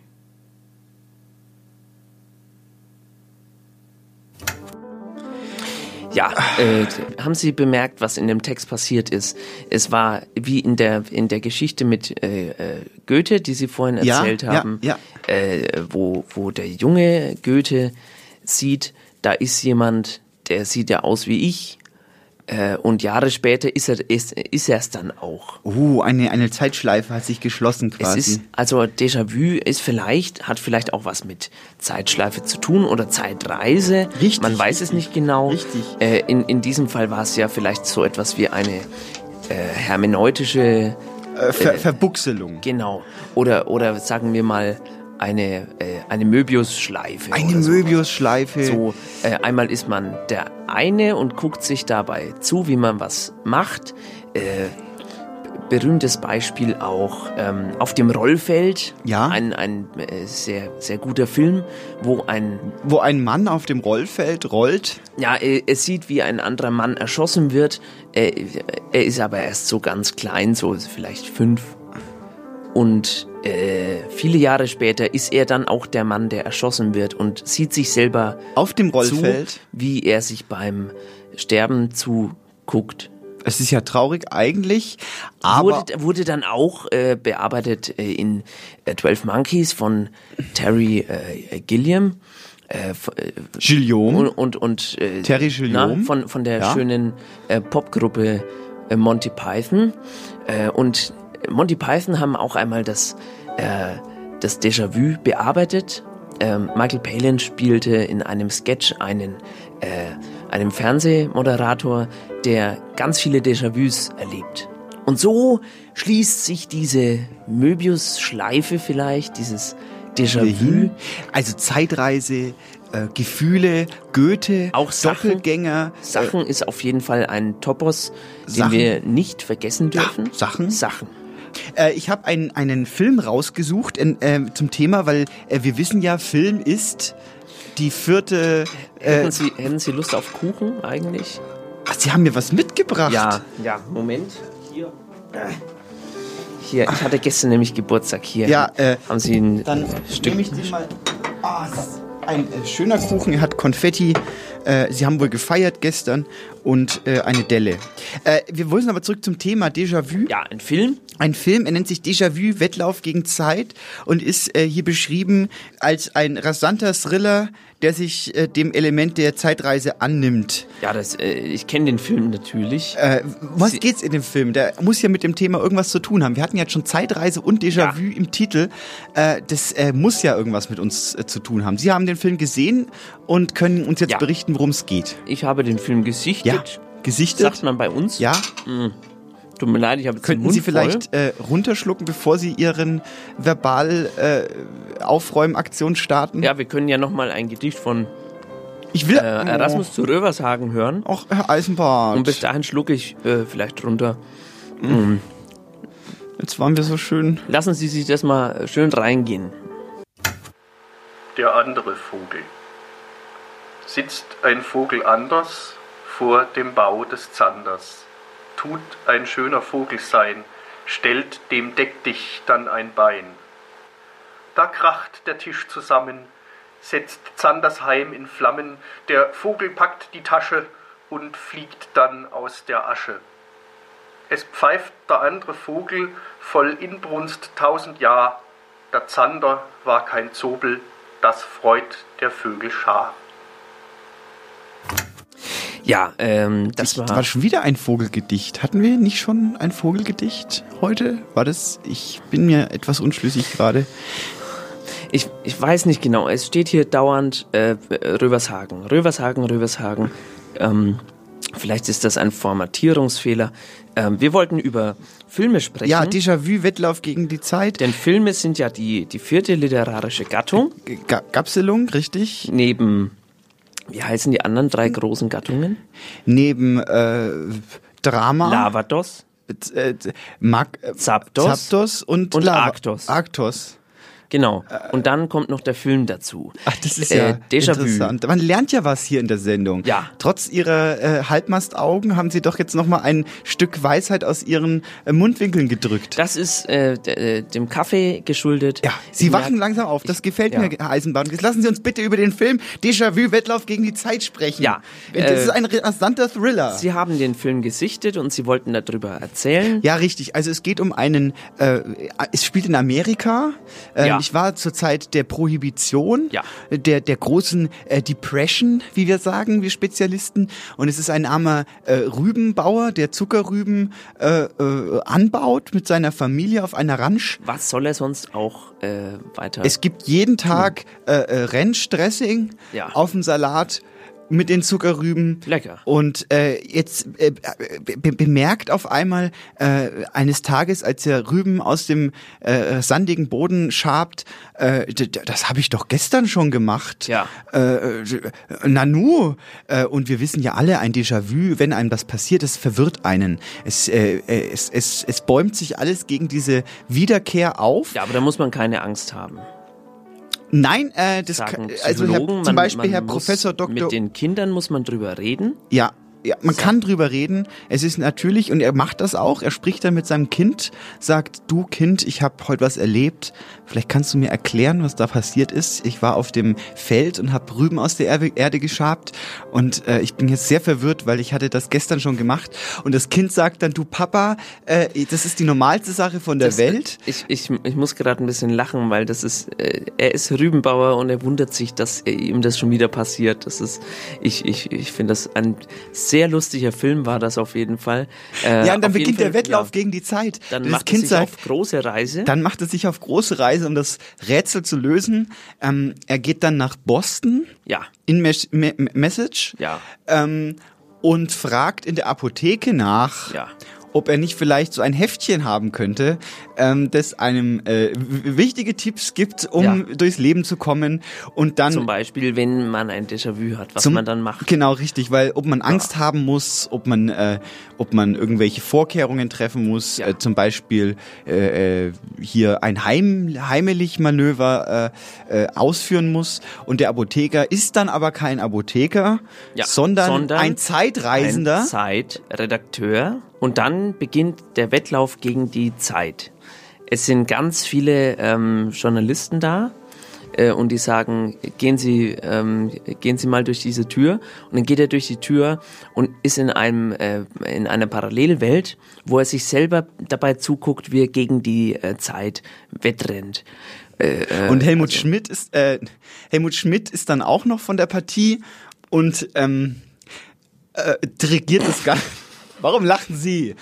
[SPEAKER 1] Ja, äh, haben Sie bemerkt, was in dem Text passiert ist? Es war wie in der in der Geschichte mit äh, äh, Goethe, die Sie vorhin
[SPEAKER 2] Ja,
[SPEAKER 1] erzählt
[SPEAKER 2] ja,
[SPEAKER 1] haben,
[SPEAKER 2] ja.
[SPEAKER 1] Äh, wo wo der junge Goethe sieht, da ist jemand, der sieht ja aus wie ich. Äh, und Jahre später ist er ist, ist er es dann auch.
[SPEAKER 2] Oh, eine, eine Zeitschleife hat sich geschlossen
[SPEAKER 1] Es
[SPEAKER 2] quasi.
[SPEAKER 1] ist, also Déjà-vu ist vielleicht, hat vielleicht auch was mit Zeitschleife zu tun oder Zeitreise.
[SPEAKER 2] Richtig,
[SPEAKER 1] Man weiß es nicht genau.
[SPEAKER 2] Richtig.
[SPEAKER 1] Äh, in, in diesem Fall war es ja vielleicht so etwas wie eine äh, hermeneutische
[SPEAKER 2] äh, Ver
[SPEAKER 1] äh,
[SPEAKER 2] Verbuchselung.
[SPEAKER 1] Genau. Oder, oder sagen wir mal eine, äh, eine Möbius-Schleife.
[SPEAKER 2] Eine. Möbius-Schleife.
[SPEAKER 1] So, äh, einmal ist man der eine und guckt sich dabei zu, wie man was macht. Äh, berühmtes Beispiel auch ähm, auf dem Rollfeld.
[SPEAKER 2] Ja.
[SPEAKER 1] Ein, ein äh, sehr, sehr guter Film, wo ein
[SPEAKER 2] Wo ein Mann auf dem Rollfeld rollt.
[SPEAKER 1] ja, äh, es sieht, wie ein anderer Mann erschossen wird. Er, er ist aber erst so ganz klein, so vielleicht fünf. Und äh, viele Jahre später ist er dann auch der Mann, der erschossen wird und sieht sich selber
[SPEAKER 2] Auf dem Rollfeld.
[SPEAKER 1] zu, wie er sich beim Sterben zuguckt.
[SPEAKER 2] Es ist ja traurig eigentlich, aber
[SPEAKER 1] wurde, wurde dann auch äh, bearbeitet äh, in äh, 12 Monkeys von Terry äh, Gilliam. Äh, äh,
[SPEAKER 2] Gilliam.
[SPEAKER 1] Und, und, und
[SPEAKER 2] Terry Gilliam.
[SPEAKER 1] na, von, von der
[SPEAKER 2] Ja.
[SPEAKER 1] schönen Popgruppe Monty Python. Und Monty Python haben auch einmal das, äh, das Déjà-vu bearbeitet. Ähm, Michael Palin spielte in einem Sketch einen, äh, einem Fernsehmoderator, der ganz viele Déjà-vus erlebt. Und so schließt sich diese Möbius-Schleife vielleicht, dieses Déjà-vu.
[SPEAKER 2] also Zeitreise, äh, Gefühle, Goethe,
[SPEAKER 1] Auch Sachen.
[SPEAKER 2] Doppelgänger,
[SPEAKER 1] Sachen ist auf jeden Fall ein Topos, den
[SPEAKER 2] Sachen.
[SPEAKER 1] wir nicht vergessen dürfen.
[SPEAKER 2] Sachen.
[SPEAKER 1] Sachen.
[SPEAKER 2] Äh, ich habe einen, einen Film rausgesucht in, äh, zum Thema, weil äh, wir wissen ja, Film ist die vierte. Äh,
[SPEAKER 1] Hätten, Sie, hätten Sie Lust auf Kuchen eigentlich?
[SPEAKER 2] ach, Sie haben mir was mitgebracht.
[SPEAKER 1] Ja, ja, Moment. Hier. Hier, ich hatte gestern nämlich Geburtstag hier.
[SPEAKER 2] Ja, äh,
[SPEAKER 1] haben Sie ein
[SPEAKER 2] Dann
[SPEAKER 1] Stück
[SPEAKER 2] nehme ich den mal. Ist ein äh, schöner Kuchen, er hat Konfetti. Äh, Sie haben wohl gefeiert gestern und äh, eine Delle. Äh, wir wollen aber zurück zum Thema Déjà-vu.
[SPEAKER 1] Ja, ein Film.
[SPEAKER 2] Ein Film, er nennt sich Déjà-vu, Wettlauf gegen Zeit und ist äh, hier beschrieben als ein rasanter Thriller, der sich äh, dem Element der Zeitreise annimmt.
[SPEAKER 1] Ja, das, äh, ich kenne den Film natürlich.
[SPEAKER 2] Äh, was
[SPEAKER 1] Sie-
[SPEAKER 2] geht's in dem Film? Der muss ja mit dem Thema irgendwas zu tun haben. Wir hatten jetzt schon Zeitreise und Déjà-vu im Titel. Äh, das äh, muss ja irgendwas mit uns äh, zu tun haben. Sie haben den Film gesehen und können uns jetzt
[SPEAKER 1] Ja.
[SPEAKER 2] berichten, worum es geht.
[SPEAKER 1] Ich habe den Film gesichtet.
[SPEAKER 2] Ja, gesichtet.
[SPEAKER 1] Sagt man bei uns?
[SPEAKER 2] Ja.
[SPEAKER 1] Mm. Tut mir leid, ich habe jetzt den
[SPEAKER 2] Könnten
[SPEAKER 1] Mund
[SPEAKER 2] Sie vielleicht äh, runterschlucken, bevor Sie Ihren verbal äh, Aufräumaktion starten?
[SPEAKER 1] Ja, wir können ja noch mal ein Gedicht von
[SPEAKER 2] Ich will.
[SPEAKER 1] äh, Erasmus zu Rövershagen hören.
[SPEAKER 2] Och, Herr Eisenbart.
[SPEAKER 1] Und bis dahin schlucke ich äh, vielleicht runter. Mm.
[SPEAKER 2] Jetzt waren wir so schön.
[SPEAKER 1] Lassen Sie sich das mal schön reingehen.
[SPEAKER 8] Der andere Vogel. Sitzt ein Vogel anders vor dem Bau des Zanders, tut ein schöner Vogel sein, stellt dem Deck dich dann ein Bein. Da kracht der Tisch zusammen, setzt Zanders Heim in Flammen, der Vogel packt die Tasche und fliegt dann aus der Asche. Es pfeift der andere Vogel voll Inbrunst tausend Jahr, der Zander war kein Zobel, das freut der Vögel Schar.
[SPEAKER 1] Ja, ähm, das war,
[SPEAKER 2] War schon wieder ein Vogelgedicht. Hatten wir nicht schon ein Vogelgedicht heute? War das? Ich bin mir etwas unschlüssig gerade.
[SPEAKER 1] ich, ich weiß nicht genau. Es steht hier dauernd äh, Rövershagen, Rövershagen, Rövershagen. Ähm, vielleicht ist das ein Formatierungsfehler. Ähm, wir wollten über Filme sprechen.
[SPEAKER 2] Ja, Déjà-vu, Wettlauf gegen die Zeit.
[SPEAKER 1] denn Filme sind ja die, die vierte literarische Gattung.
[SPEAKER 2] G Gapselung, richtig?
[SPEAKER 1] Neben, wie heißen die anderen drei großen Gattungen?
[SPEAKER 2] Neben äh, Drama.
[SPEAKER 1] Lavados,
[SPEAKER 2] äh, Mag äh,
[SPEAKER 1] Zapdos,
[SPEAKER 2] Zapdos und,
[SPEAKER 1] und
[SPEAKER 2] Lava-
[SPEAKER 1] Arktos.
[SPEAKER 2] Arktos.
[SPEAKER 1] Genau. Und dann kommt noch der Film dazu.
[SPEAKER 2] Ach, das ist ja
[SPEAKER 1] äh,
[SPEAKER 2] interessant. Man lernt ja was hier in der Sendung.
[SPEAKER 1] Ja.
[SPEAKER 2] Trotz ihrer äh, Halbmastaugen haben sie doch jetzt noch mal ein Stück Weisheit aus ihren äh, Mundwinkeln gedrückt.
[SPEAKER 1] Das ist äh, äh, dem Kaffee geschuldet.
[SPEAKER 2] Ja, Sie
[SPEAKER 1] Ich
[SPEAKER 2] wachen langsam auf. Das gefällt
[SPEAKER 1] ja.
[SPEAKER 2] mir, Herr Eisenbahn. Jetzt lassen Sie uns bitte über den Film Déjà-vu Wettlauf gegen die Zeit sprechen.
[SPEAKER 1] Ja,
[SPEAKER 2] Das
[SPEAKER 1] äh,
[SPEAKER 2] ist ein rasanter Thriller.
[SPEAKER 1] Sie haben den Film gesichtet und Sie wollten darüber erzählen.
[SPEAKER 2] Ja, richtig. Also es geht um einen, äh, es spielt in Amerika. Äh,
[SPEAKER 1] Ja.
[SPEAKER 2] Ich war zur Zeit der Prohibition,
[SPEAKER 1] Ja.
[SPEAKER 2] der, der großen äh, Depression, wie wir sagen, wir Spezialisten. Und es ist ein armer äh, Rübenbauer, der Zuckerrüben äh, äh, anbaut mit seiner Familie auf einer Ranch.
[SPEAKER 1] Was soll er sonst auch äh, weiter?
[SPEAKER 2] Es gibt jeden Tag äh, äh, Ranch-Dressing
[SPEAKER 1] Ja.
[SPEAKER 2] auf dem Salat mit den Zuckerrüben.
[SPEAKER 1] Lecker.
[SPEAKER 2] Und äh, jetzt äh, be bemerkt auf einmal äh, eines Tages, als er Rüben aus dem äh, sandigen Boden schabt, äh, das habe ich doch gestern schon gemacht.
[SPEAKER 1] Ja.
[SPEAKER 2] Äh, äh, Nanu. Äh, und wir wissen ja alle, ein Déjà-vu, wenn einem das passiert, es verwirrt einen. Es, äh, äh, es, es, es bäumt sich alles gegen diese Wiederkehr auf.
[SPEAKER 1] ja, aber da muss man keine Angst haben.
[SPEAKER 2] Nein, äh, das kann, also Herr, zum
[SPEAKER 1] man-
[SPEAKER 2] Beispiel
[SPEAKER 1] man
[SPEAKER 2] Herr
[SPEAKER 1] muss-
[SPEAKER 2] Professor Dr.
[SPEAKER 1] Mit den Kindern muss man drüber reden.
[SPEAKER 2] Ja, ja, man kann drüber reden. Es ist natürlich, und er macht das auch, er spricht dann mit seinem Kind, sagt, du Kind, ich habe heute was erlebt. Vielleicht kannst du mir erklären, was da passiert ist. Ich war auf dem Feld und habe Rüben aus der Erde, Erde geschabt und äh, ich bin jetzt sehr verwirrt, weil ich hatte das gestern schon gemacht. Und das Kind sagt dann, du Papa, äh, das ist die normalste Sache von der
[SPEAKER 1] Das-
[SPEAKER 2] Welt.
[SPEAKER 1] Ich, ich, ich muss gerade ein bisschen lachen, weil das ist, äh, er ist Rübenbauer und er wundert sich, dass äh, ihm das schon wieder passiert. Das ist, ich, ich, ich finde das ein sehr lustiger Film war das auf jeden Fall. Äh,
[SPEAKER 2] ja, und dann beginnt der
[SPEAKER 1] Fall,
[SPEAKER 2] Wettlauf
[SPEAKER 1] ja.
[SPEAKER 2] gegen die Zeit.
[SPEAKER 1] Dann
[SPEAKER 2] das
[SPEAKER 1] macht
[SPEAKER 2] Kind
[SPEAKER 1] er sich
[SPEAKER 2] sagt,
[SPEAKER 1] auf große Reise.
[SPEAKER 2] Dann macht er sich auf große Reise, um das Rätsel zu lösen. Ähm, er geht dann nach Boston
[SPEAKER 1] ja,
[SPEAKER 2] in Mes Me Message
[SPEAKER 1] ja,
[SPEAKER 2] ähm, und fragt in der Apotheke nach,
[SPEAKER 1] ja.
[SPEAKER 2] Ob er nicht vielleicht so ein Heftchen haben könnte, ähm, das einem äh, wichtige Tipps gibt, um
[SPEAKER 1] Ja.
[SPEAKER 2] durchs Leben zu kommen und dann
[SPEAKER 1] Zum Beispiel, wenn man ein Déjà-vu hat, was
[SPEAKER 2] zum-
[SPEAKER 1] man dann macht.
[SPEAKER 2] Genau, richtig, weil ob man Angst haben muss, ob man, äh, ob man irgendwelche Vorkehrungen treffen muss,
[SPEAKER 1] Ja.
[SPEAKER 2] äh, zum Beispiel äh, äh, hier ein Heim, heimelig Manöver äh, äh, ausführen muss. Und der Apotheker ist dann aber kein Apotheker,
[SPEAKER 1] Ja,
[SPEAKER 2] sondern,
[SPEAKER 1] sondern
[SPEAKER 2] ein Zeitreisender.
[SPEAKER 1] Ein Zeitredakteur. Und dann beginnt der Wettlauf gegen die Zeit. Es sind ganz viele ähm, Journalisten da äh, und die sagen, gehen Sie, ähm, gehen Sie mal durch diese Tür. Und dann geht er durch die Tür und ist in einem äh, in einer Parallelwelt, wo er sich selber dabei zuguckt, wie er gegen die äh, Zeit wettrennt. Äh, äh,
[SPEAKER 2] Und Helmut Schmidt ist äh, Helmut Schmidt ist dann auch noch von der Partie und ähm, äh, dirigiert das Ganze. Warum lachen Sie?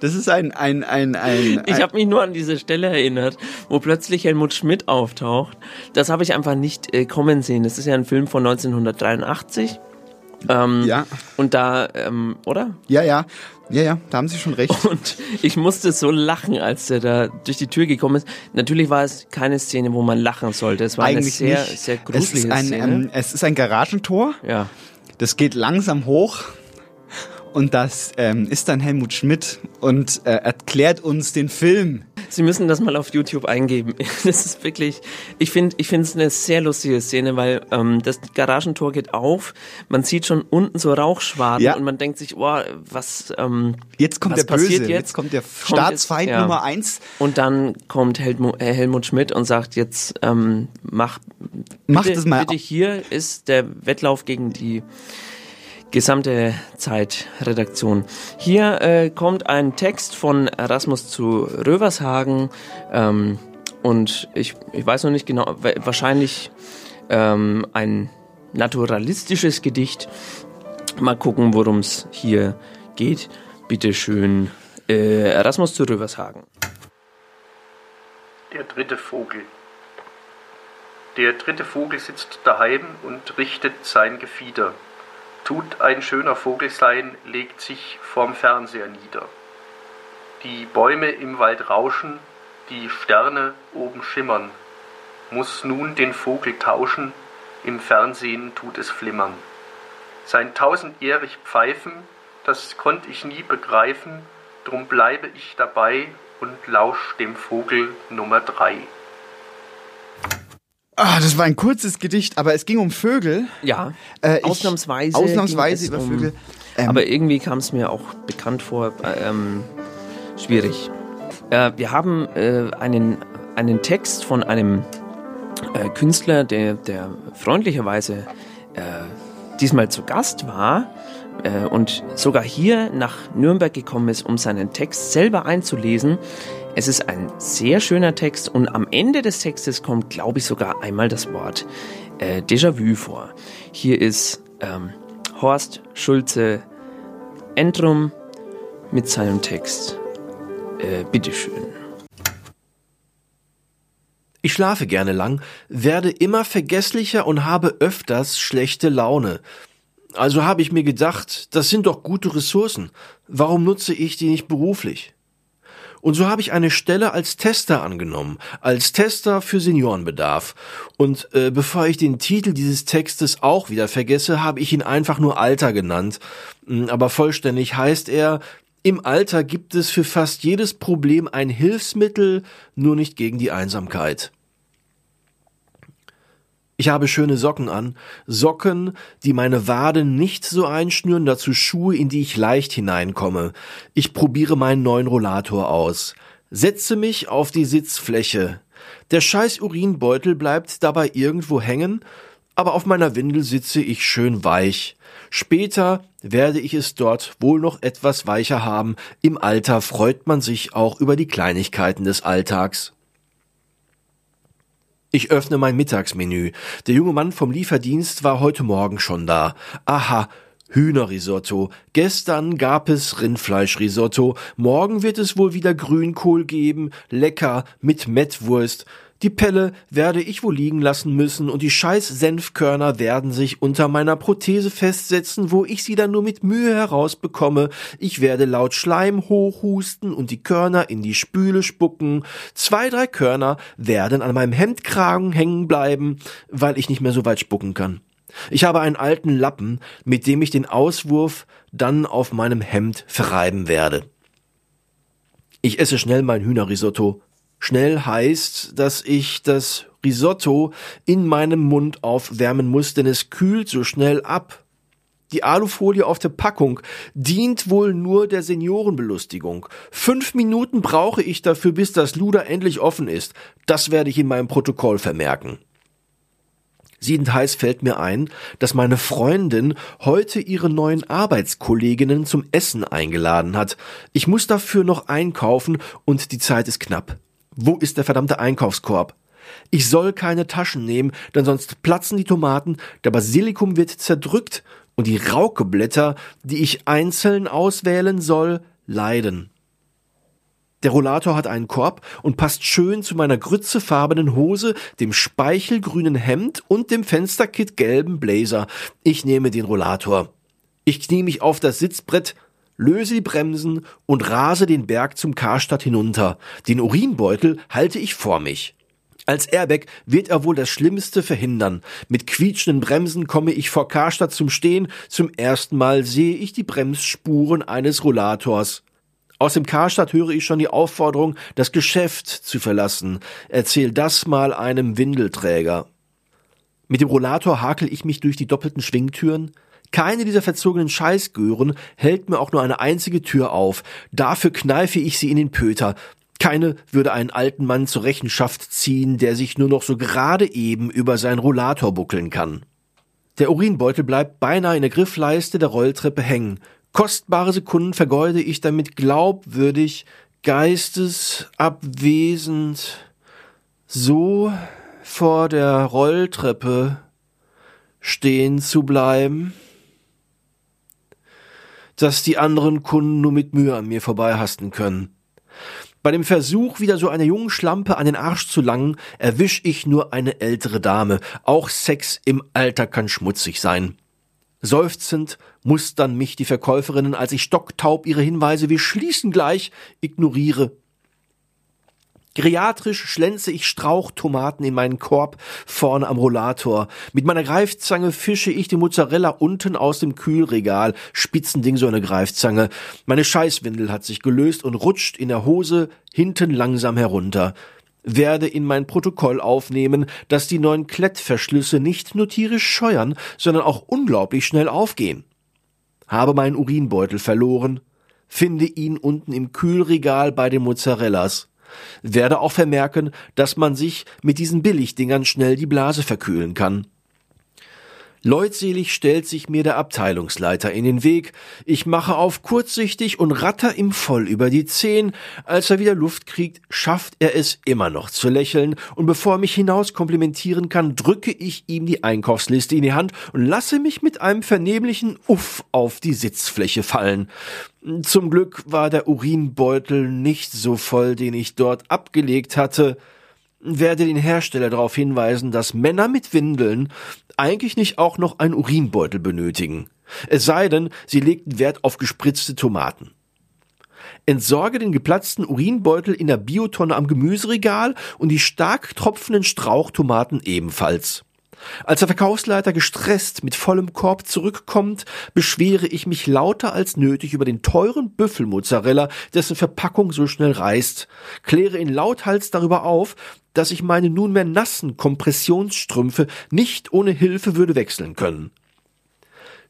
[SPEAKER 2] Das ist ein ein ein ein. <laughs>
[SPEAKER 1] Ich
[SPEAKER 2] ein
[SPEAKER 1] habe mich nur an diese Stelle erinnert, wo plötzlich Helmut Schmidt auftaucht. Das habe ich einfach nicht äh, kommen sehen. Das ist ja ein Film von 1983. Ähm,
[SPEAKER 2] ja
[SPEAKER 1] Und da, ähm, oder?
[SPEAKER 2] ja ja ja ja, da haben Sie schon recht.
[SPEAKER 1] Und ich musste so lachen, als er da durch die Tür gekommen ist. Natürlich war es keine Szene, wo man lachen sollte. Es war
[SPEAKER 2] Eigentlich
[SPEAKER 1] eine sehr,
[SPEAKER 2] nicht.
[SPEAKER 1] sehr
[SPEAKER 2] es
[SPEAKER 1] gruselige
[SPEAKER 2] ist ein
[SPEAKER 1] Szene.
[SPEAKER 2] ähm, es ist ein Garagentor.
[SPEAKER 1] ja.
[SPEAKER 2] Das geht langsam hoch und das ähm, ist dann Helmut Schmidt und äh, erklärt uns den Film.
[SPEAKER 1] Sie müssen das mal auf YouTube eingeben. <laughs> Das ist wirklich, ich finde, ich finde es eine sehr lustige Szene, weil ähm, das Garagentor geht auf, man sieht schon unten so Rauchschwaden
[SPEAKER 2] Ja.
[SPEAKER 1] und man denkt sich, oh, was, ähm,
[SPEAKER 2] Jetzt kommt
[SPEAKER 1] was
[SPEAKER 2] der Böse,
[SPEAKER 1] passiert
[SPEAKER 2] jetzt?
[SPEAKER 1] jetzt?
[SPEAKER 2] kommt der
[SPEAKER 1] Kommt
[SPEAKER 2] Staatsfeind
[SPEAKER 1] jetzt- ja.
[SPEAKER 2] Nummer eins.
[SPEAKER 1] Und dann kommt Helmut, äh, Helmut Schmidt und sagt jetzt, ähm, mach,
[SPEAKER 2] Macht
[SPEAKER 1] bitte,
[SPEAKER 2] es mal.
[SPEAKER 1] bitte hier ist der Wettlauf gegen die gesamte Zeitredaktion. Hier äh, kommt ein Text von Erasmus zu Rövershagen ähm, und ich, ich weiß noch nicht genau, wa- wahrscheinlich ähm, ein naturalistisches Gedicht. Mal gucken, worum es hier geht. Bitte schön, äh, Erasmus zu Rövershagen.
[SPEAKER 8] Der dritte Vogel. Der dritte Vogel sitzt daheim und richtet sein Gefieder. Tut ein schöner Vogel sein, legt sich vorm Fernseher nieder. Die Bäume im Wald rauschen, die Sterne oben schimmern. Muss nun den Vogel tauschen, im Fernsehen tut es flimmern. Sein tausendjährig Pfeifen, das konnt ich nie begreifen, drum bleibe ich dabei und lausch dem Vogel Nummer drei.
[SPEAKER 2] Ah, das war ein kurzes Gedicht, aber es ging um Vögel.
[SPEAKER 1] Ja,
[SPEAKER 2] Äh, ich-
[SPEAKER 1] ausnahmsweise.
[SPEAKER 2] über Vögel. Ähm,
[SPEAKER 1] aber irgendwie kam es mir auch bekannt vor, äh, ähm, schwierig. Äh, wir haben äh, einen, einen Text von einem äh, Künstler, der, der freundlicherweise äh, diesmal zu Gast war äh, und sogar hier nach Nürnberg gekommen ist, um seinen Text selber einzulesen. Es ist ein sehr schöner Text und am Ende des Textes kommt, glaube ich, sogar einmal das Wort äh, Déjà-vu vor. Hier ist ähm, Horst Schulze Entrum mit seinem Text. Äh, bitteschön.
[SPEAKER 12] Ich schlafe gerne lang, werde immer vergesslicher und habe öfters schlechte Laune. Also habe ich mir gedacht, das sind doch gute Ressourcen. Warum nutze ich die nicht beruflich? Und so habe ich eine Stelle als Tester angenommen, als Tester für Seniorenbedarf. Und äh, bevor ich den Titel dieses Textes auch wieder vergesse, habe ich ihn einfach nur Alter genannt. Mm, Aber vollständig heißt er, im Alter gibt es für fast jedes Problem ein Hilfsmittel, nur nicht gegen die Einsamkeit. Ich habe schöne Socken an, Socken, die meine Waden nicht so einschnüren, dazu Schuhe, in die ich leicht hineinkomme. Ich probiere meinen neuen Rollator aus, setze mich auf die Sitzfläche. Der scheiß Urinbeutel bleibt dabei irgendwo hängen, aber auf meiner Windel sitze ich schön weich. Später werde ich es dort wohl noch etwas weicher haben. Im Alter freut man sich auch über die Kleinigkeiten des Alltags. Ich öffne mein Mittagsmenü. Der junge Mann vom Lieferdienst war heute Morgen schon da. Aha, Hühnerrisotto. Gestern gab es Rindfleischrisotto. Morgen wird es wohl wieder Grünkohl geben. Lecker mit Mettwurst. Die Pelle werde ich wohl liegen lassen müssen und die scheiß Senfkörner werden sich unter meiner Prothese festsetzen, wo ich sie dann nur mit Mühe herausbekomme. Ich werde laut Schleim hochhusten und die Körner in die Spüle spucken. Zwei, drei Körner werden an meinem Hemdkragen hängen bleiben, weil ich nicht mehr so weit spucken kann. Ich habe einen alten Lappen, mit dem ich den Auswurf dann auf meinem Hemd verreiben werde. Ich esse schnell mein Hühnerrisotto. Schnell heißt, dass ich das Risotto in meinem Mund aufwärmen muss, denn es kühlt so schnell ab. Die Alufolie auf der Packung dient wohl nur der Seniorenbelustigung. Fünf Minuten brauche ich dafür, bis das Luder endlich offen ist. Das werde ich in meinem Protokoll vermerken. Siedend heiß fällt mir ein, dass meine Freundin heute ihre neuen Arbeitskolleginnen zum Essen eingeladen hat. Ich muss dafür noch einkaufen und die Zeit ist knapp. Wo ist der verdammte Einkaufskorb? Ich soll keine Taschen nehmen, denn sonst platzen die Tomaten, der Basilikum wird zerdrückt und die Raukeblätter, die ich einzeln auswählen soll, leiden. Der Rollator hat einen Korb und passt schön zu meiner grützefarbenen Hose, dem speichelgrünen Hemd und dem Fensterkit gelben Blazer. Ich nehme den Rollator. Ich knie mich auf das Sitzbrett, löse die Bremsen und rase den Berg zum Karstadt hinunter. Den Urinbeutel halte ich vor mich. Als Airbag wird er wohl das Schlimmste verhindern. Mit quietschenden Bremsen komme ich vor Karstadt zum Stehen. Zum ersten Mal sehe ich die Bremsspuren eines Rollators. Aus dem Karstadt höre ich schon die Aufforderung, das Geschäft zu verlassen. Erzähl das mal einem Windelträger. Mit dem Rollator hakel ich mich durch die doppelten Schwingtüren. Keine dieser verzogenen Scheißgören hält mir auch nur eine einzige Tür auf. Dafür kneife ich sie in den Pöter. Keine würde einen alten Mann zur Rechenschaft ziehen, der sich nur noch so gerade eben über seinen Rollator buckeln kann. Der Urinbeutel bleibt beinahe in der Griffleiste der Rolltreppe hängen. Kostbare Sekunden vergeude ich damit glaubwürdig, geistesabwesend, so vor der Rolltreppe stehen zu bleiben, dass die anderen Kunden nur mit Mühe an mir vorbeihasten können. Bei dem Versuch, wieder so einer jungen Schlampe an den Arsch zu langen, erwisch ich nur eine ältere Dame. Auch Sex im Alter kann schmutzig sein. Seufzend mustern mich die Verkäuferinnen, als ich stocktaub ihre Hinweise, wir schließen gleich, ignoriere. Geriatrisch schlänze ich Strauchtomaten in meinen Korb vorne am Rollator. Mit meiner Greifzange fische ich die Mozzarella unten aus dem Kühlregal. Spitzending so eine Greifzange. Meine Scheißwindel hat sich gelöst und rutscht in der Hose hinten langsam herunter. Werde in mein Protokoll aufnehmen, dass die neuen Klettverschlüsse nicht nur tierisch scheuern, sondern auch unglaublich schnell aufgehen. Habe meinen Urinbeutel verloren, finde ihn unten im Kühlregal bei den Mozzarellas. Werde auch vermerken, dass man sich mit diesen Billigdingern schnell die Blase verkühlen kann. Leutselig stellt sich mir der Abteilungsleiter in den Weg. Ich mache auf kurzsichtig und ratter ihm voll über die Zehen. Als er wieder Luft kriegt, schafft er es immer noch zu lächeln. Und bevor er mich hinaus komplimentieren kann, drücke ich ihm die Einkaufsliste in die Hand und lasse mich mit einem vernehmlichen Uff auf die Sitzfläche fallen. Zum Glück war der Urinbeutel nicht so voll, den ich dort abgelegt hatte werde den Hersteller darauf hinweisen, dass Männer mit Windeln eigentlich nicht auch noch einen Urinbeutel benötigen. Es sei denn, sie legten Wert auf gespritzte Tomaten. Entsorge den geplatzten Urinbeutel in der Biotonne am Gemüseregal und die stark tropfenden Strauchtomaten ebenfalls. Als der Verkaufsleiter gestresst mit vollem Korb zurückkommt, beschwere ich mich lauter als nötig über den teuren Büffelmozzarella, dessen Verpackung so schnell reißt, kläre ihn lauthals darüber auf, dass ich meine nunmehr nassen Kompressionsstrümpfe nicht ohne Hilfe würde wechseln können.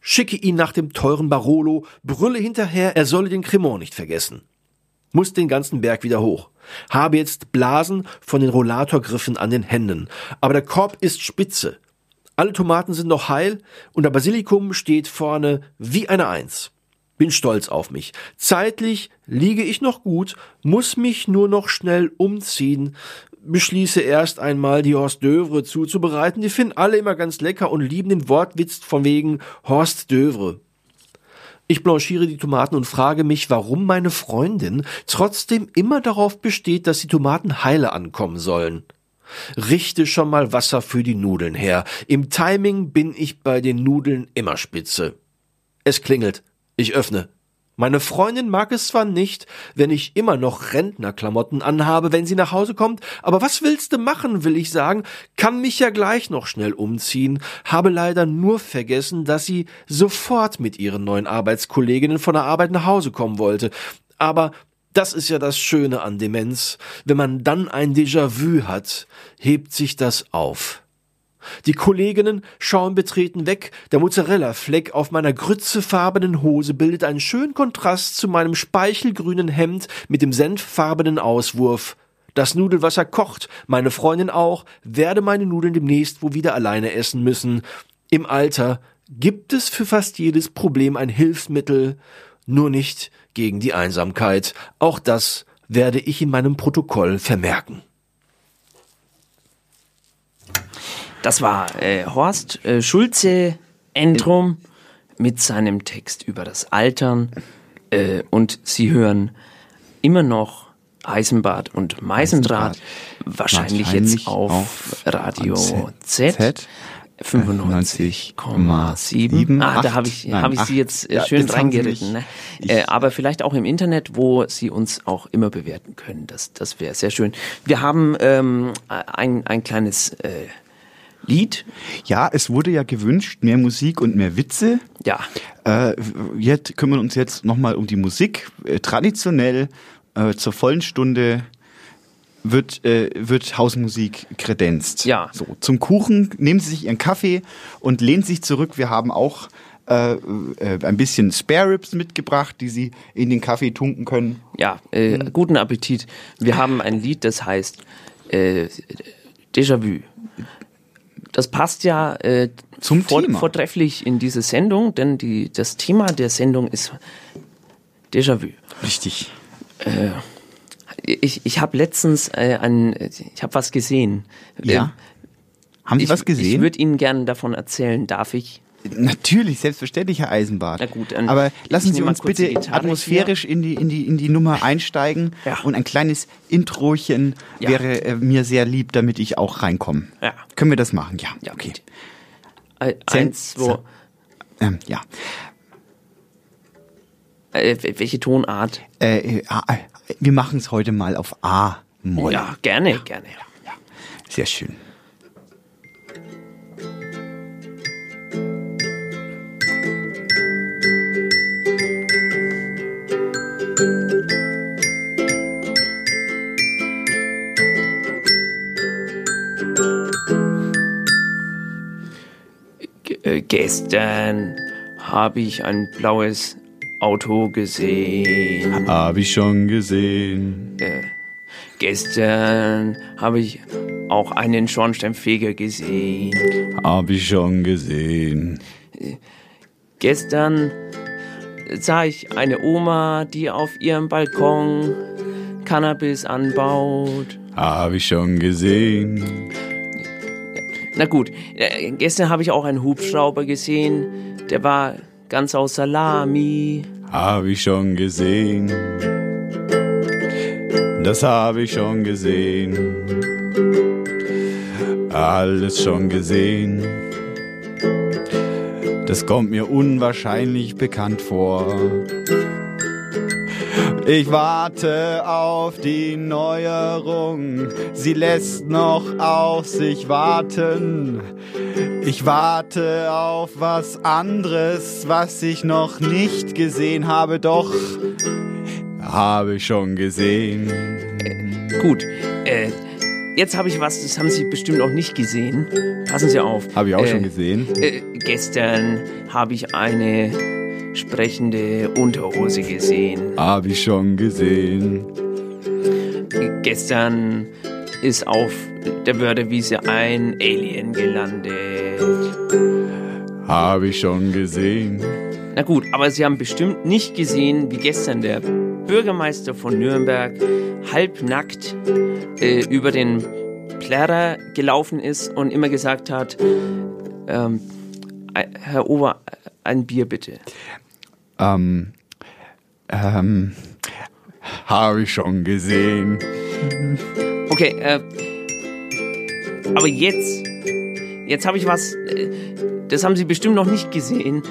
[SPEAKER 12] Schicke ihn nach dem teuren Barolo, brülle hinterher, er solle den Cremant nicht vergessen. Muss den ganzen Berg wieder hoch. Habe jetzt Blasen von den Rollatorgriffen an den Händen. Aber der Korb ist spitze. Alle Tomaten sind noch heil und der Basilikum steht vorne wie eine Eins. Bin stolz auf mich. Zeitlich liege ich noch gut, muss mich nur noch schnell umziehen, beschließe erst einmal die Horst Dövre zuzubereiten. Die finden alle immer ganz lecker und lieben den Wortwitz von wegen Horst Dövre. Ich blanchiere die Tomaten und frage mich, warum meine Freundin trotzdem immer darauf besteht, dass die Tomaten heile ankommen sollen. Richte schon mal Wasser für die Nudeln her. Im Timing bin ich bei den Nudeln immer spitze. Es klingelt. Ich öffne. Meine Freundin mag es zwar nicht, wenn ich immer noch Rentnerklamotten anhabe, wenn sie nach Hause kommt, aber was willst du machen, will ich sagen, kann mich ja gleich noch schnell umziehen, habe leider nur vergessen, dass sie sofort mit ihren neuen Arbeitskolleginnen von der Arbeit nach Hause kommen wollte. Aber das ist ja das Schöne an Demenz. Wenn man dann ein Déjà-vu hat, hebt sich das auf. Die Kolleginnen schauen betreten weg, der Mozzarella-Fleck auf meiner grützefarbenen Hose bildet einen schönen Kontrast zu meinem speichelgrünen Hemd mit dem senffarbenen Auswurf. Das Nudelwasser kocht, meine Freundin auch, werde meine Nudeln demnächst wohl wieder alleine essen müssen. Im Alter gibt es für fast jedes Problem ein Hilfsmittel, nur nicht gegen die Einsamkeit. Auch das werde ich in meinem Protokoll vermerken.
[SPEAKER 1] Das war äh, Horst äh, Schulze Entrum mit seinem Text über das Altern. Äh, und Sie hören immer noch Eisenbad und Meisendraht, wahrscheinlich, wahrscheinlich, jetzt auf, auf Radio Z. Z 95,7. Ah, da habe ich, Nein, hab ich Sie jetzt äh, ja, schön reingeritten. Ne? Äh, aber vielleicht auch im Internet, wo Sie uns auch immer bewerten können. Das, das wäre sehr schön. Wir haben ähm, ein, ein kleines äh, Lied.
[SPEAKER 2] Ja, es wurde ja gewünscht, mehr Musik und mehr Witze.
[SPEAKER 1] Ja.
[SPEAKER 2] Äh, wir kümmern uns jetzt nochmal um die Musik. Äh, traditionell äh, zur vollen Stunde wird, äh, wird Hausmusik kredenzt.
[SPEAKER 1] Ja.
[SPEAKER 2] So, zum Kuchen nehmen Sie sich Ihren Kaffee und lehnen sich zurück. Wir haben auch äh, äh, ein bisschen Spare Ribs mitgebracht, die Sie in den Kaffee tunken können.
[SPEAKER 1] Ja, äh, hm. guten Appetit. Wir haben ein Lied, das heißt äh, Déjà-vu das passt ja äh,
[SPEAKER 2] zum
[SPEAKER 1] vor,
[SPEAKER 2] Thema.
[SPEAKER 1] vortrefflich in diese Sendung, denn die, das Thema der Sendung ist Déjà-vu.
[SPEAKER 2] Richtig.
[SPEAKER 1] Äh, ich ich habe letztens äh, ein, ich habe was gesehen.
[SPEAKER 2] Ja. Äh, Haben Sie
[SPEAKER 1] ich,
[SPEAKER 2] was gesehen?
[SPEAKER 1] Ich würde Ihnen gerne davon erzählen. Darf ich?
[SPEAKER 2] Natürlich, selbstverständlich, Herr Eisenbart.
[SPEAKER 1] Na gut,
[SPEAKER 2] dann Aber lassen Sie uns bitte atmosphärisch in die, in, die, in die Nummer <laughs> einsteigen.
[SPEAKER 1] Ja.
[SPEAKER 2] Und ein kleines Introchen
[SPEAKER 1] ja.
[SPEAKER 2] wäre äh, mir sehr lieb, damit ich auch reinkomme.
[SPEAKER 1] Ja.
[SPEAKER 2] Können wir das machen? Ja.
[SPEAKER 1] ja
[SPEAKER 2] okay.
[SPEAKER 1] Äh, eins, zwei.
[SPEAKER 2] Ähm, ja.
[SPEAKER 1] Äh, welche Tonart?
[SPEAKER 2] Äh, äh, wir machen es heute mal auf A-Moll.
[SPEAKER 1] Ja, gerne, gerne.
[SPEAKER 2] Ja. Sehr schön.
[SPEAKER 1] Gestern habe ich ein blaues Auto gesehen.
[SPEAKER 2] Hab ich schon gesehen.
[SPEAKER 1] Äh, gestern habe ich auch einen Schornsteinfeger gesehen.
[SPEAKER 2] Hab ich schon gesehen.
[SPEAKER 1] Gestern sah ich eine Oma, die auf ihrem Balkon Cannabis anbaut.
[SPEAKER 2] Hab ich schon gesehen.
[SPEAKER 1] Na gut, äh, gestern habe ich auch einen Hubschrauber gesehen. Der war ganz aus Salami.
[SPEAKER 2] Hab ich schon gesehen. Das habe ich schon gesehen. Alles schon gesehen. Das kommt mir unwahrscheinlich bekannt vor. Ich warte auf die Neuerung, sie lässt noch auf sich warten. Ich warte auf was anderes, was ich noch nicht gesehen habe, doch habe ich schon gesehen.
[SPEAKER 1] Gut, äh, jetzt habe ich was, das haben Sie bestimmt noch nicht gesehen. Passen Sie auf.
[SPEAKER 2] Habe ich auch
[SPEAKER 1] Äh,
[SPEAKER 2] schon gesehen.
[SPEAKER 1] Äh, gestern habe ich eine sprechende Unterhose gesehen.
[SPEAKER 2] Habe ich schon gesehen.
[SPEAKER 1] Gestern ist auf der Wörterwiese ein Alien gelandet.
[SPEAKER 2] Habe ich schon gesehen.
[SPEAKER 1] Na gut, aber Sie haben bestimmt nicht gesehen, wie gestern der Bürgermeister von Nürnberg halbnackt äh, über den Plärrer gelaufen ist und immer gesagt hat, ähm, Herr Ober, ein Bier bitte.
[SPEAKER 2] Ähm, ähm, habe ich schon gesehen.
[SPEAKER 1] Okay, äh, aber jetzt, jetzt habe ich was, äh, das haben Sie bestimmt noch nicht gesehen.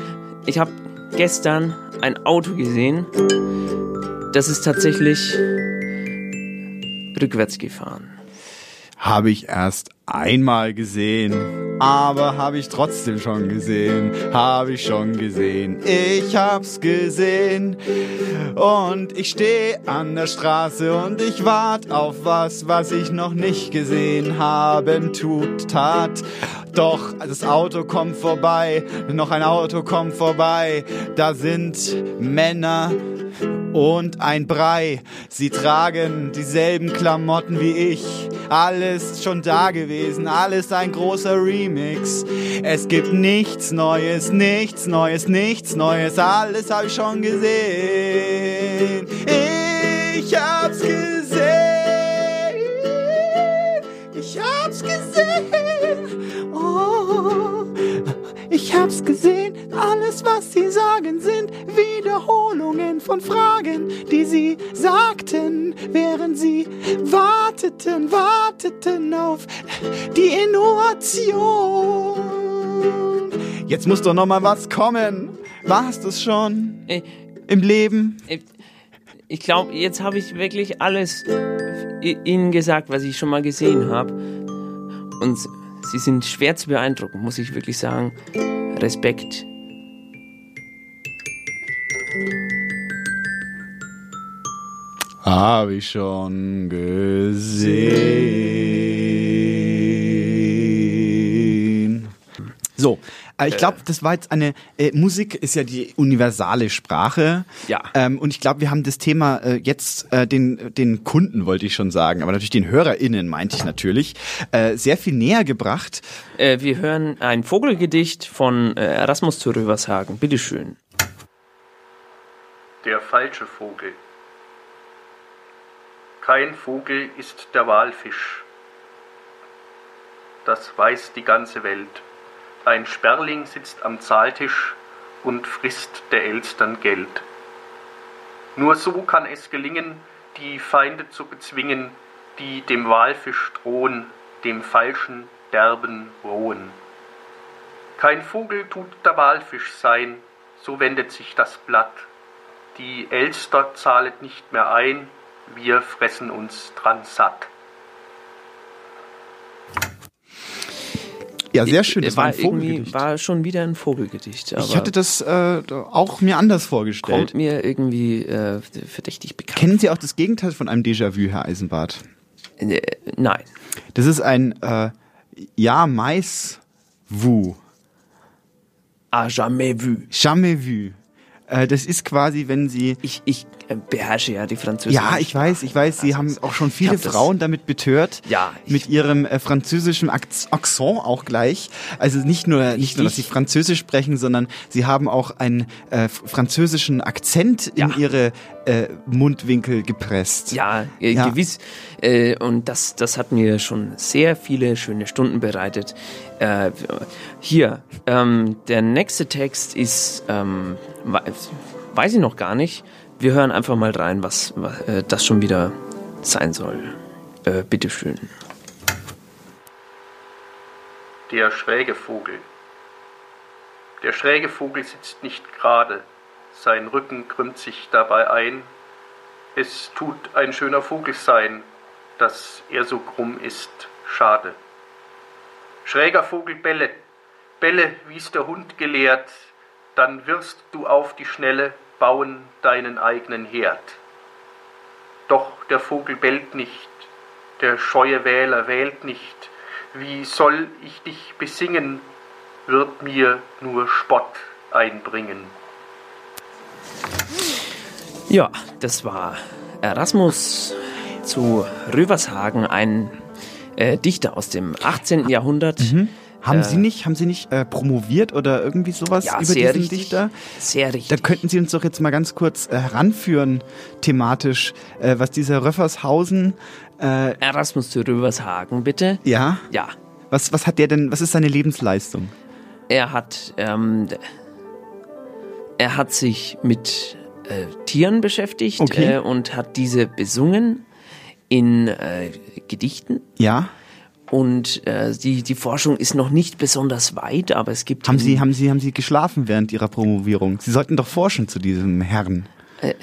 [SPEAKER 1] Ich habe gestern ein Auto gesehen, das ist tatsächlich rückwärts gefahren.
[SPEAKER 2] Habe ich erst einmal gesehen, aber habe ich trotzdem schon gesehen, habe ich schon gesehen. Ich hab's gesehen und ich stehe an der Straße und ich wart auf was, was ich noch nicht gesehen haben tut, tat. Doch das Auto kommt vorbei, noch ein Auto kommt vorbei, da sind Männer und ein Brei. Sie tragen dieselben Klamotten wie ich. Alles schon da gewesen, alles ein großer Remix. Es gibt nichts Neues, nichts Neues, nichts Neues, alles habe ich schon gesehen. Ich hab's gesehen. Ich hab's gesehen. Ich hab's gesehen. Alles, was sie sagen, sind Wiederholungen von Fragen, die sie sagten, während sie warteten, warteten auf die Innovation. Jetzt muss doch noch mal was kommen. War's das schon?
[SPEAKER 1] Äh,
[SPEAKER 2] Im Leben?
[SPEAKER 1] Ich glaube, jetzt habe ich wirklich alles Ihnen gesagt, was ich schon mal gesehen habe. Und Sie sind schwer zu beeindrucken, muss ich wirklich sagen. Respekt.
[SPEAKER 2] Habe ich schon gesehen. So, ich glaube, das war jetzt eine äh, Musik ist ja die universale Sprache.
[SPEAKER 1] Ja.
[SPEAKER 2] Ähm, und ich glaube, wir haben das Thema äh, jetzt äh, den den Kunden wollte ich schon sagen, aber natürlich den HörerInnen meinte ich natürlich äh, sehr viel näher gebracht.
[SPEAKER 1] Äh, wir hören ein Vogelgedicht von äh, Erasmus zu Rövershagen. Bitteschön.
[SPEAKER 8] Der falsche Vogel. Kein Vogel ist der Walfisch. Das weiß die ganze Welt. Ein Sperling sitzt am Zahltisch und frisst der Elstern Geld. Nur so kann es gelingen, die Feinde zu bezwingen, die dem Walfisch drohen, dem falschen derben rohen. Kein Vogel tut der Walfisch sein, so wendet sich das Blatt. Die Elster zahlet nicht mehr ein, wir fressen uns dran satt.
[SPEAKER 2] Ja, sehr schön. Das war,
[SPEAKER 1] war
[SPEAKER 2] ein Vogelgedicht.
[SPEAKER 1] war schon wieder ein Vogelgedicht.
[SPEAKER 2] Ich hatte das äh, auch mir anders vorgestellt.
[SPEAKER 1] kommt mir irgendwie äh, verdächtig bekannt.
[SPEAKER 2] Kennen Sie auch das Gegenteil von einem Déjà-vu, Herr Eisenbart?
[SPEAKER 1] Äh, nein.
[SPEAKER 2] Das ist ein äh, Ja-Mais-Wu.
[SPEAKER 1] à jamais vu.
[SPEAKER 2] Jamais vu. Äh, das ist quasi, wenn sie.
[SPEAKER 1] Ich, ich äh, beherrsche ja die französische
[SPEAKER 2] Ja, ich weiß, ich weiß. Sie haben auch schon viele Frauen damit betört.
[SPEAKER 1] Ja,
[SPEAKER 2] Mit ihrem äh, französischen Akz- Akzent auch gleich. Also nicht nur, nicht nur, dass sie Französisch sprechen, sondern sie haben auch einen äh, französischen Akzent in ihre äh, Mundwinkel gepresst.
[SPEAKER 1] Ja, äh,
[SPEAKER 2] Ja.
[SPEAKER 1] gewiss. Äh, und das, das hat mir schon sehr viele schöne Stunden bereitet. Äh, hier, ähm, der nächste Text ist, ähm, we- weiß ich noch gar nicht. Wir hören einfach mal rein, was, was äh, das schon wieder sein soll. Äh, bitteschön.
[SPEAKER 8] Der schräge Vogel. Der schräge Vogel sitzt nicht gerade, sein Rücken krümmt sich dabei ein. Es tut ein schöner Vogel sein, dass er so krumm ist, schade. Schräger Vogel belle, belle, wie's der Hund gelehrt, dann wirst du auf die Schnelle bauen deinen eigenen Herd. Doch der Vogel bellt nicht, der scheue Wähler wählt nicht, wie soll ich dich besingen, wird mir nur Spott einbringen.
[SPEAKER 1] Ja, das war Erasmus zu Rövershagen, ein äh, Dichter aus dem 18. Jahrhundert.
[SPEAKER 2] Mhm. Haben
[SPEAKER 1] Äh,
[SPEAKER 2] Sie nicht, haben Sie nicht äh, promoviert oder irgendwie sowas
[SPEAKER 1] Ja,
[SPEAKER 2] über
[SPEAKER 1] sehr
[SPEAKER 2] diesen
[SPEAKER 1] richtig.
[SPEAKER 2] Dichter?
[SPEAKER 1] Sehr richtig.
[SPEAKER 2] Da könnten Sie uns doch jetzt mal ganz kurz äh, heranführen, thematisch, äh, was dieser Röffershausen. Äh,
[SPEAKER 1] Erasmus zu Rövershagen, bitte.
[SPEAKER 2] Ja?
[SPEAKER 1] Ja.
[SPEAKER 2] Was, was hat der denn, was ist seine Lebensleistung?
[SPEAKER 1] Er hat, ähm, er hat sich mit äh, Tieren beschäftigt
[SPEAKER 2] Okay.
[SPEAKER 1] äh, und hat diese besungen in äh, Gedichten.
[SPEAKER 2] Ja?
[SPEAKER 1] Und äh, die, die Forschung ist noch nicht besonders weit, aber es gibt.
[SPEAKER 2] Haben Sie, haben Sie, haben Sie geschlafen während Ihrer Promovierung? Sie sollten doch forschen zu diesem Herrn.
[SPEAKER 1] Äh,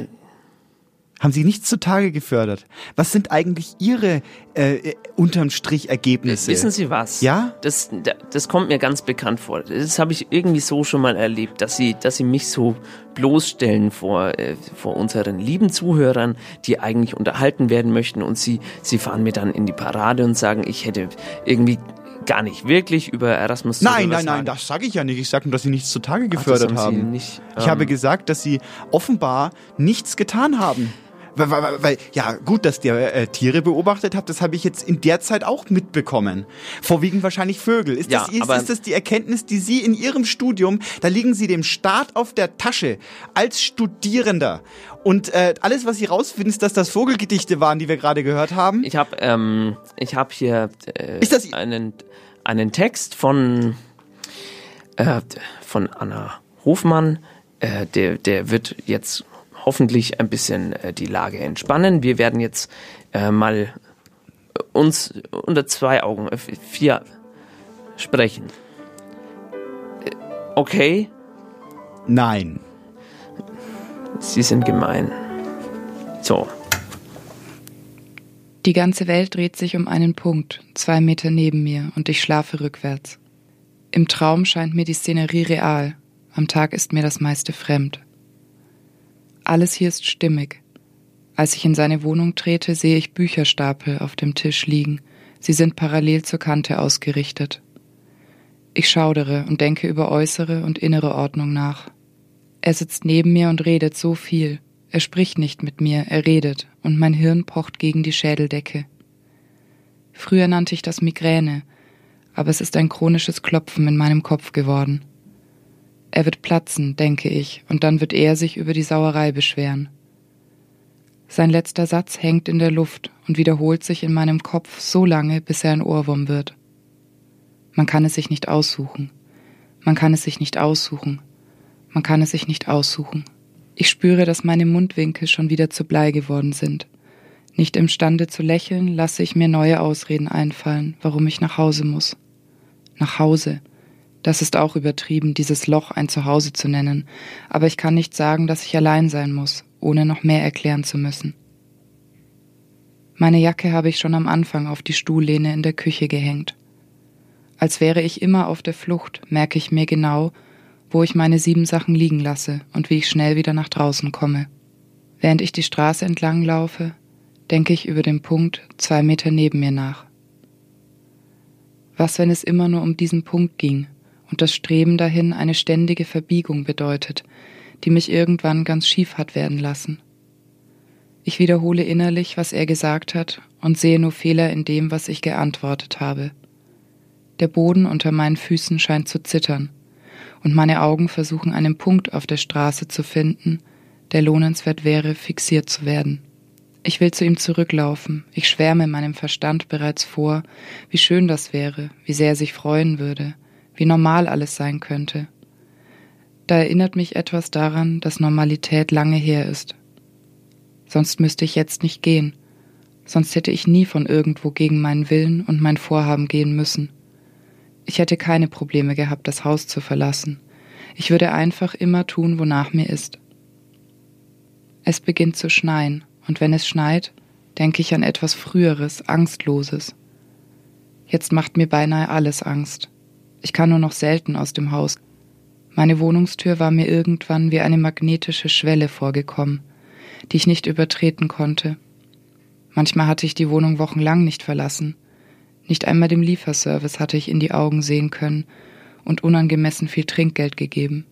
[SPEAKER 2] Haben Sie nichts zutage gefördert? Was sind eigentlich Ihre äh, äh, unterm Strich Ergebnisse?
[SPEAKER 1] Wissen Sie was?
[SPEAKER 2] Ja?
[SPEAKER 1] Das, da- das kommt mir ganz bekannt vor. Das habe ich irgendwie so schon mal erlebt, dass Sie, dass Sie mich so bloßstellen vor, äh, vor unseren lieben Zuhörern, die eigentlich unterhalten werden möchten und Sie, Sie fahren mir dann in die Parade und sagen, ich hätte irgendwie gar nicht wirklich über Erasmus
[SPEAKER 2] Nein, nein, nein, das sage ich ja nicht. Ich sage nur, dass Sie nichts zutage
[SPEAKER 1] Ach,
[SPEAKER 2] gefördert
[SPEAKER 1] haben Sie
[SPEAKER 2] haben.
[SPEAKER 1] nicht,
[SPEAKER 2] ich
[SPEAKER 1] ähm,
[SPEAKER 2] habe gesagt, dass Sie offenbar nichts getan haben. Weil, weil, weil- ja, gut, dass ihr äh, Tiere beobachtet habt, das habe ich jetzt in der Zeit auch mitbekommen. Vorwiegend wahrscheinlich Vögel. Ist,
[SPEAKER 1] Ja,
[SPEAKER 2] das, ist, ist das die Erkenntnis, die Sie in Ihrem Studium, da liegen Sie dem Staat auf der Tasche als Studierender. Und äh, alles, was Sie rausfinden, ist, dass das Vogelgedichte waren, die wir gerade gehört haben.
[SPEAKER 1] Ich habe ähm, ich hab hier äh,
[SPEAKER 2] Ist das-
[SPEAKER 1] einen, einen Text von, äh, von Anna Hofmann. Äh, der, der wird jetzt hoffentlich ein bisschen äh, die Lage entspannen. Wir werden jetzt äh, mal uns unter zwei Augen, äh, vier sprechen. Äh, Okay,
[SPEAKER 2] Nein.
[SPEAKER 1] Sie sind gemein. So.
[SPEAKER 10] Die ganze Welt dreht sich um einen Punkt, zwei Meter neben mir, und ich schlafe rückwärts. Im Traum scheint mir die Szenerie real, am Tag ist mir das meiste fremd. Alles hier ist stimmig. Als ich in seine Wohnung trete, sehe ich Bücherstapel auf dem Tisch liegen. Sie sind parallel zur Kante ausgerichtet. Ich schaudere und denke über äußere und innere Ordnung nach. Er sitzt neben mir und redet so viel. Er spricht nicht mit mir, er redet, und mein Hirn pocht gegen die Schädeldecke. Früher nannte ich das Migräne, aber es ist ein chronisches Klopfen in meinem Kopf geworden. Er wird platzen, denke ich, und dann wird er sich über die Sauerei beschweren. Sein letzter Satz hängt in der Luft und wiederholt sich in meinem Kopf so lange, bis er ein Ohrwurm wird. Man kann es sich nicht aussuchen. Man kann es sich nicht aussuchen. Man kann es sich nicht aussuchen. Ich spüre, dass meine Mundwinkel schon wieder zu Blei geworden sind. Nicht imstande zu lächeln, lasse ich mir neue Ausreden einfallen, warum ich nach Hause muss. Nach Hause. Das ist auch übertrieben, dieses Loch ein Zuhause zu nennen, aber ich kann nicht sagen, dass ich allein sein muss, ohne noch mehr erklären zu müssen. Meine Jacke habe ich schon am Anfang auf die Stuhllehne in der Küche gehängt. Als wäre ich immer auf der Flucht, merke ich mir genau, wo ich meine sieben Sachen liegen lasse und wie ich schnell wieder nach draußen komme. Während ich die Straße entlang laufe, denke ich über den Punkt zwei Meter neben mir nach. Was, wenn es immer nur um diesen Punkt ging und das Streben dahin eine ständige Verbiegung bedeutet, die mich irgendwann ganz schief hat werden lassen. Ich wiederhole innerlich, was er gesagt hat und sehe nur Fehler in dem, was ich geantwortet habe. Der Boden unter meinen Füßen scheint zu zittern, und meine Augen versuchen einen Punkt auf der Straße zu finden, der lohnenswert wäre, fixiert zu werden. Ich will zu ihm zurücklaufen, ich schwärme meinem Verstand bereits vor, wie schön das wäre, wie sehr er sich freuen würde, wie normal alles sein könnte. Da erinnert mich etwas daran, dass Normalität lange her ist. Sonst müsste ich jetzt nicht gehen, sonst hätte ich nie von irgendwo gegen meinen Willen und mein Vorhaben gehen müssen. Ich hätte keine Probleme gehabt, das Haus zu verlassen. Ich würde einfach immer tun, wonach mir ist. Es beginnt zu schneien, und wenn es schneit, denke ich an etwas Früheres, Angstloses. Jetzt macht mir beinahe alles Angst. Ich kann nur noch selten aus dem Haus. Meine Wohnungstür war mir irgendwann wie eine magnetische Schwelle vorgekommen, die ich nicht übertreten konnte. Manchmal hatte ich die Wohnung wochenlang nicht verlassen, nicht einmal dem Lieferservice hatte ich in die Augen sehen können und unangemessen viel Trinkgeld gegeben.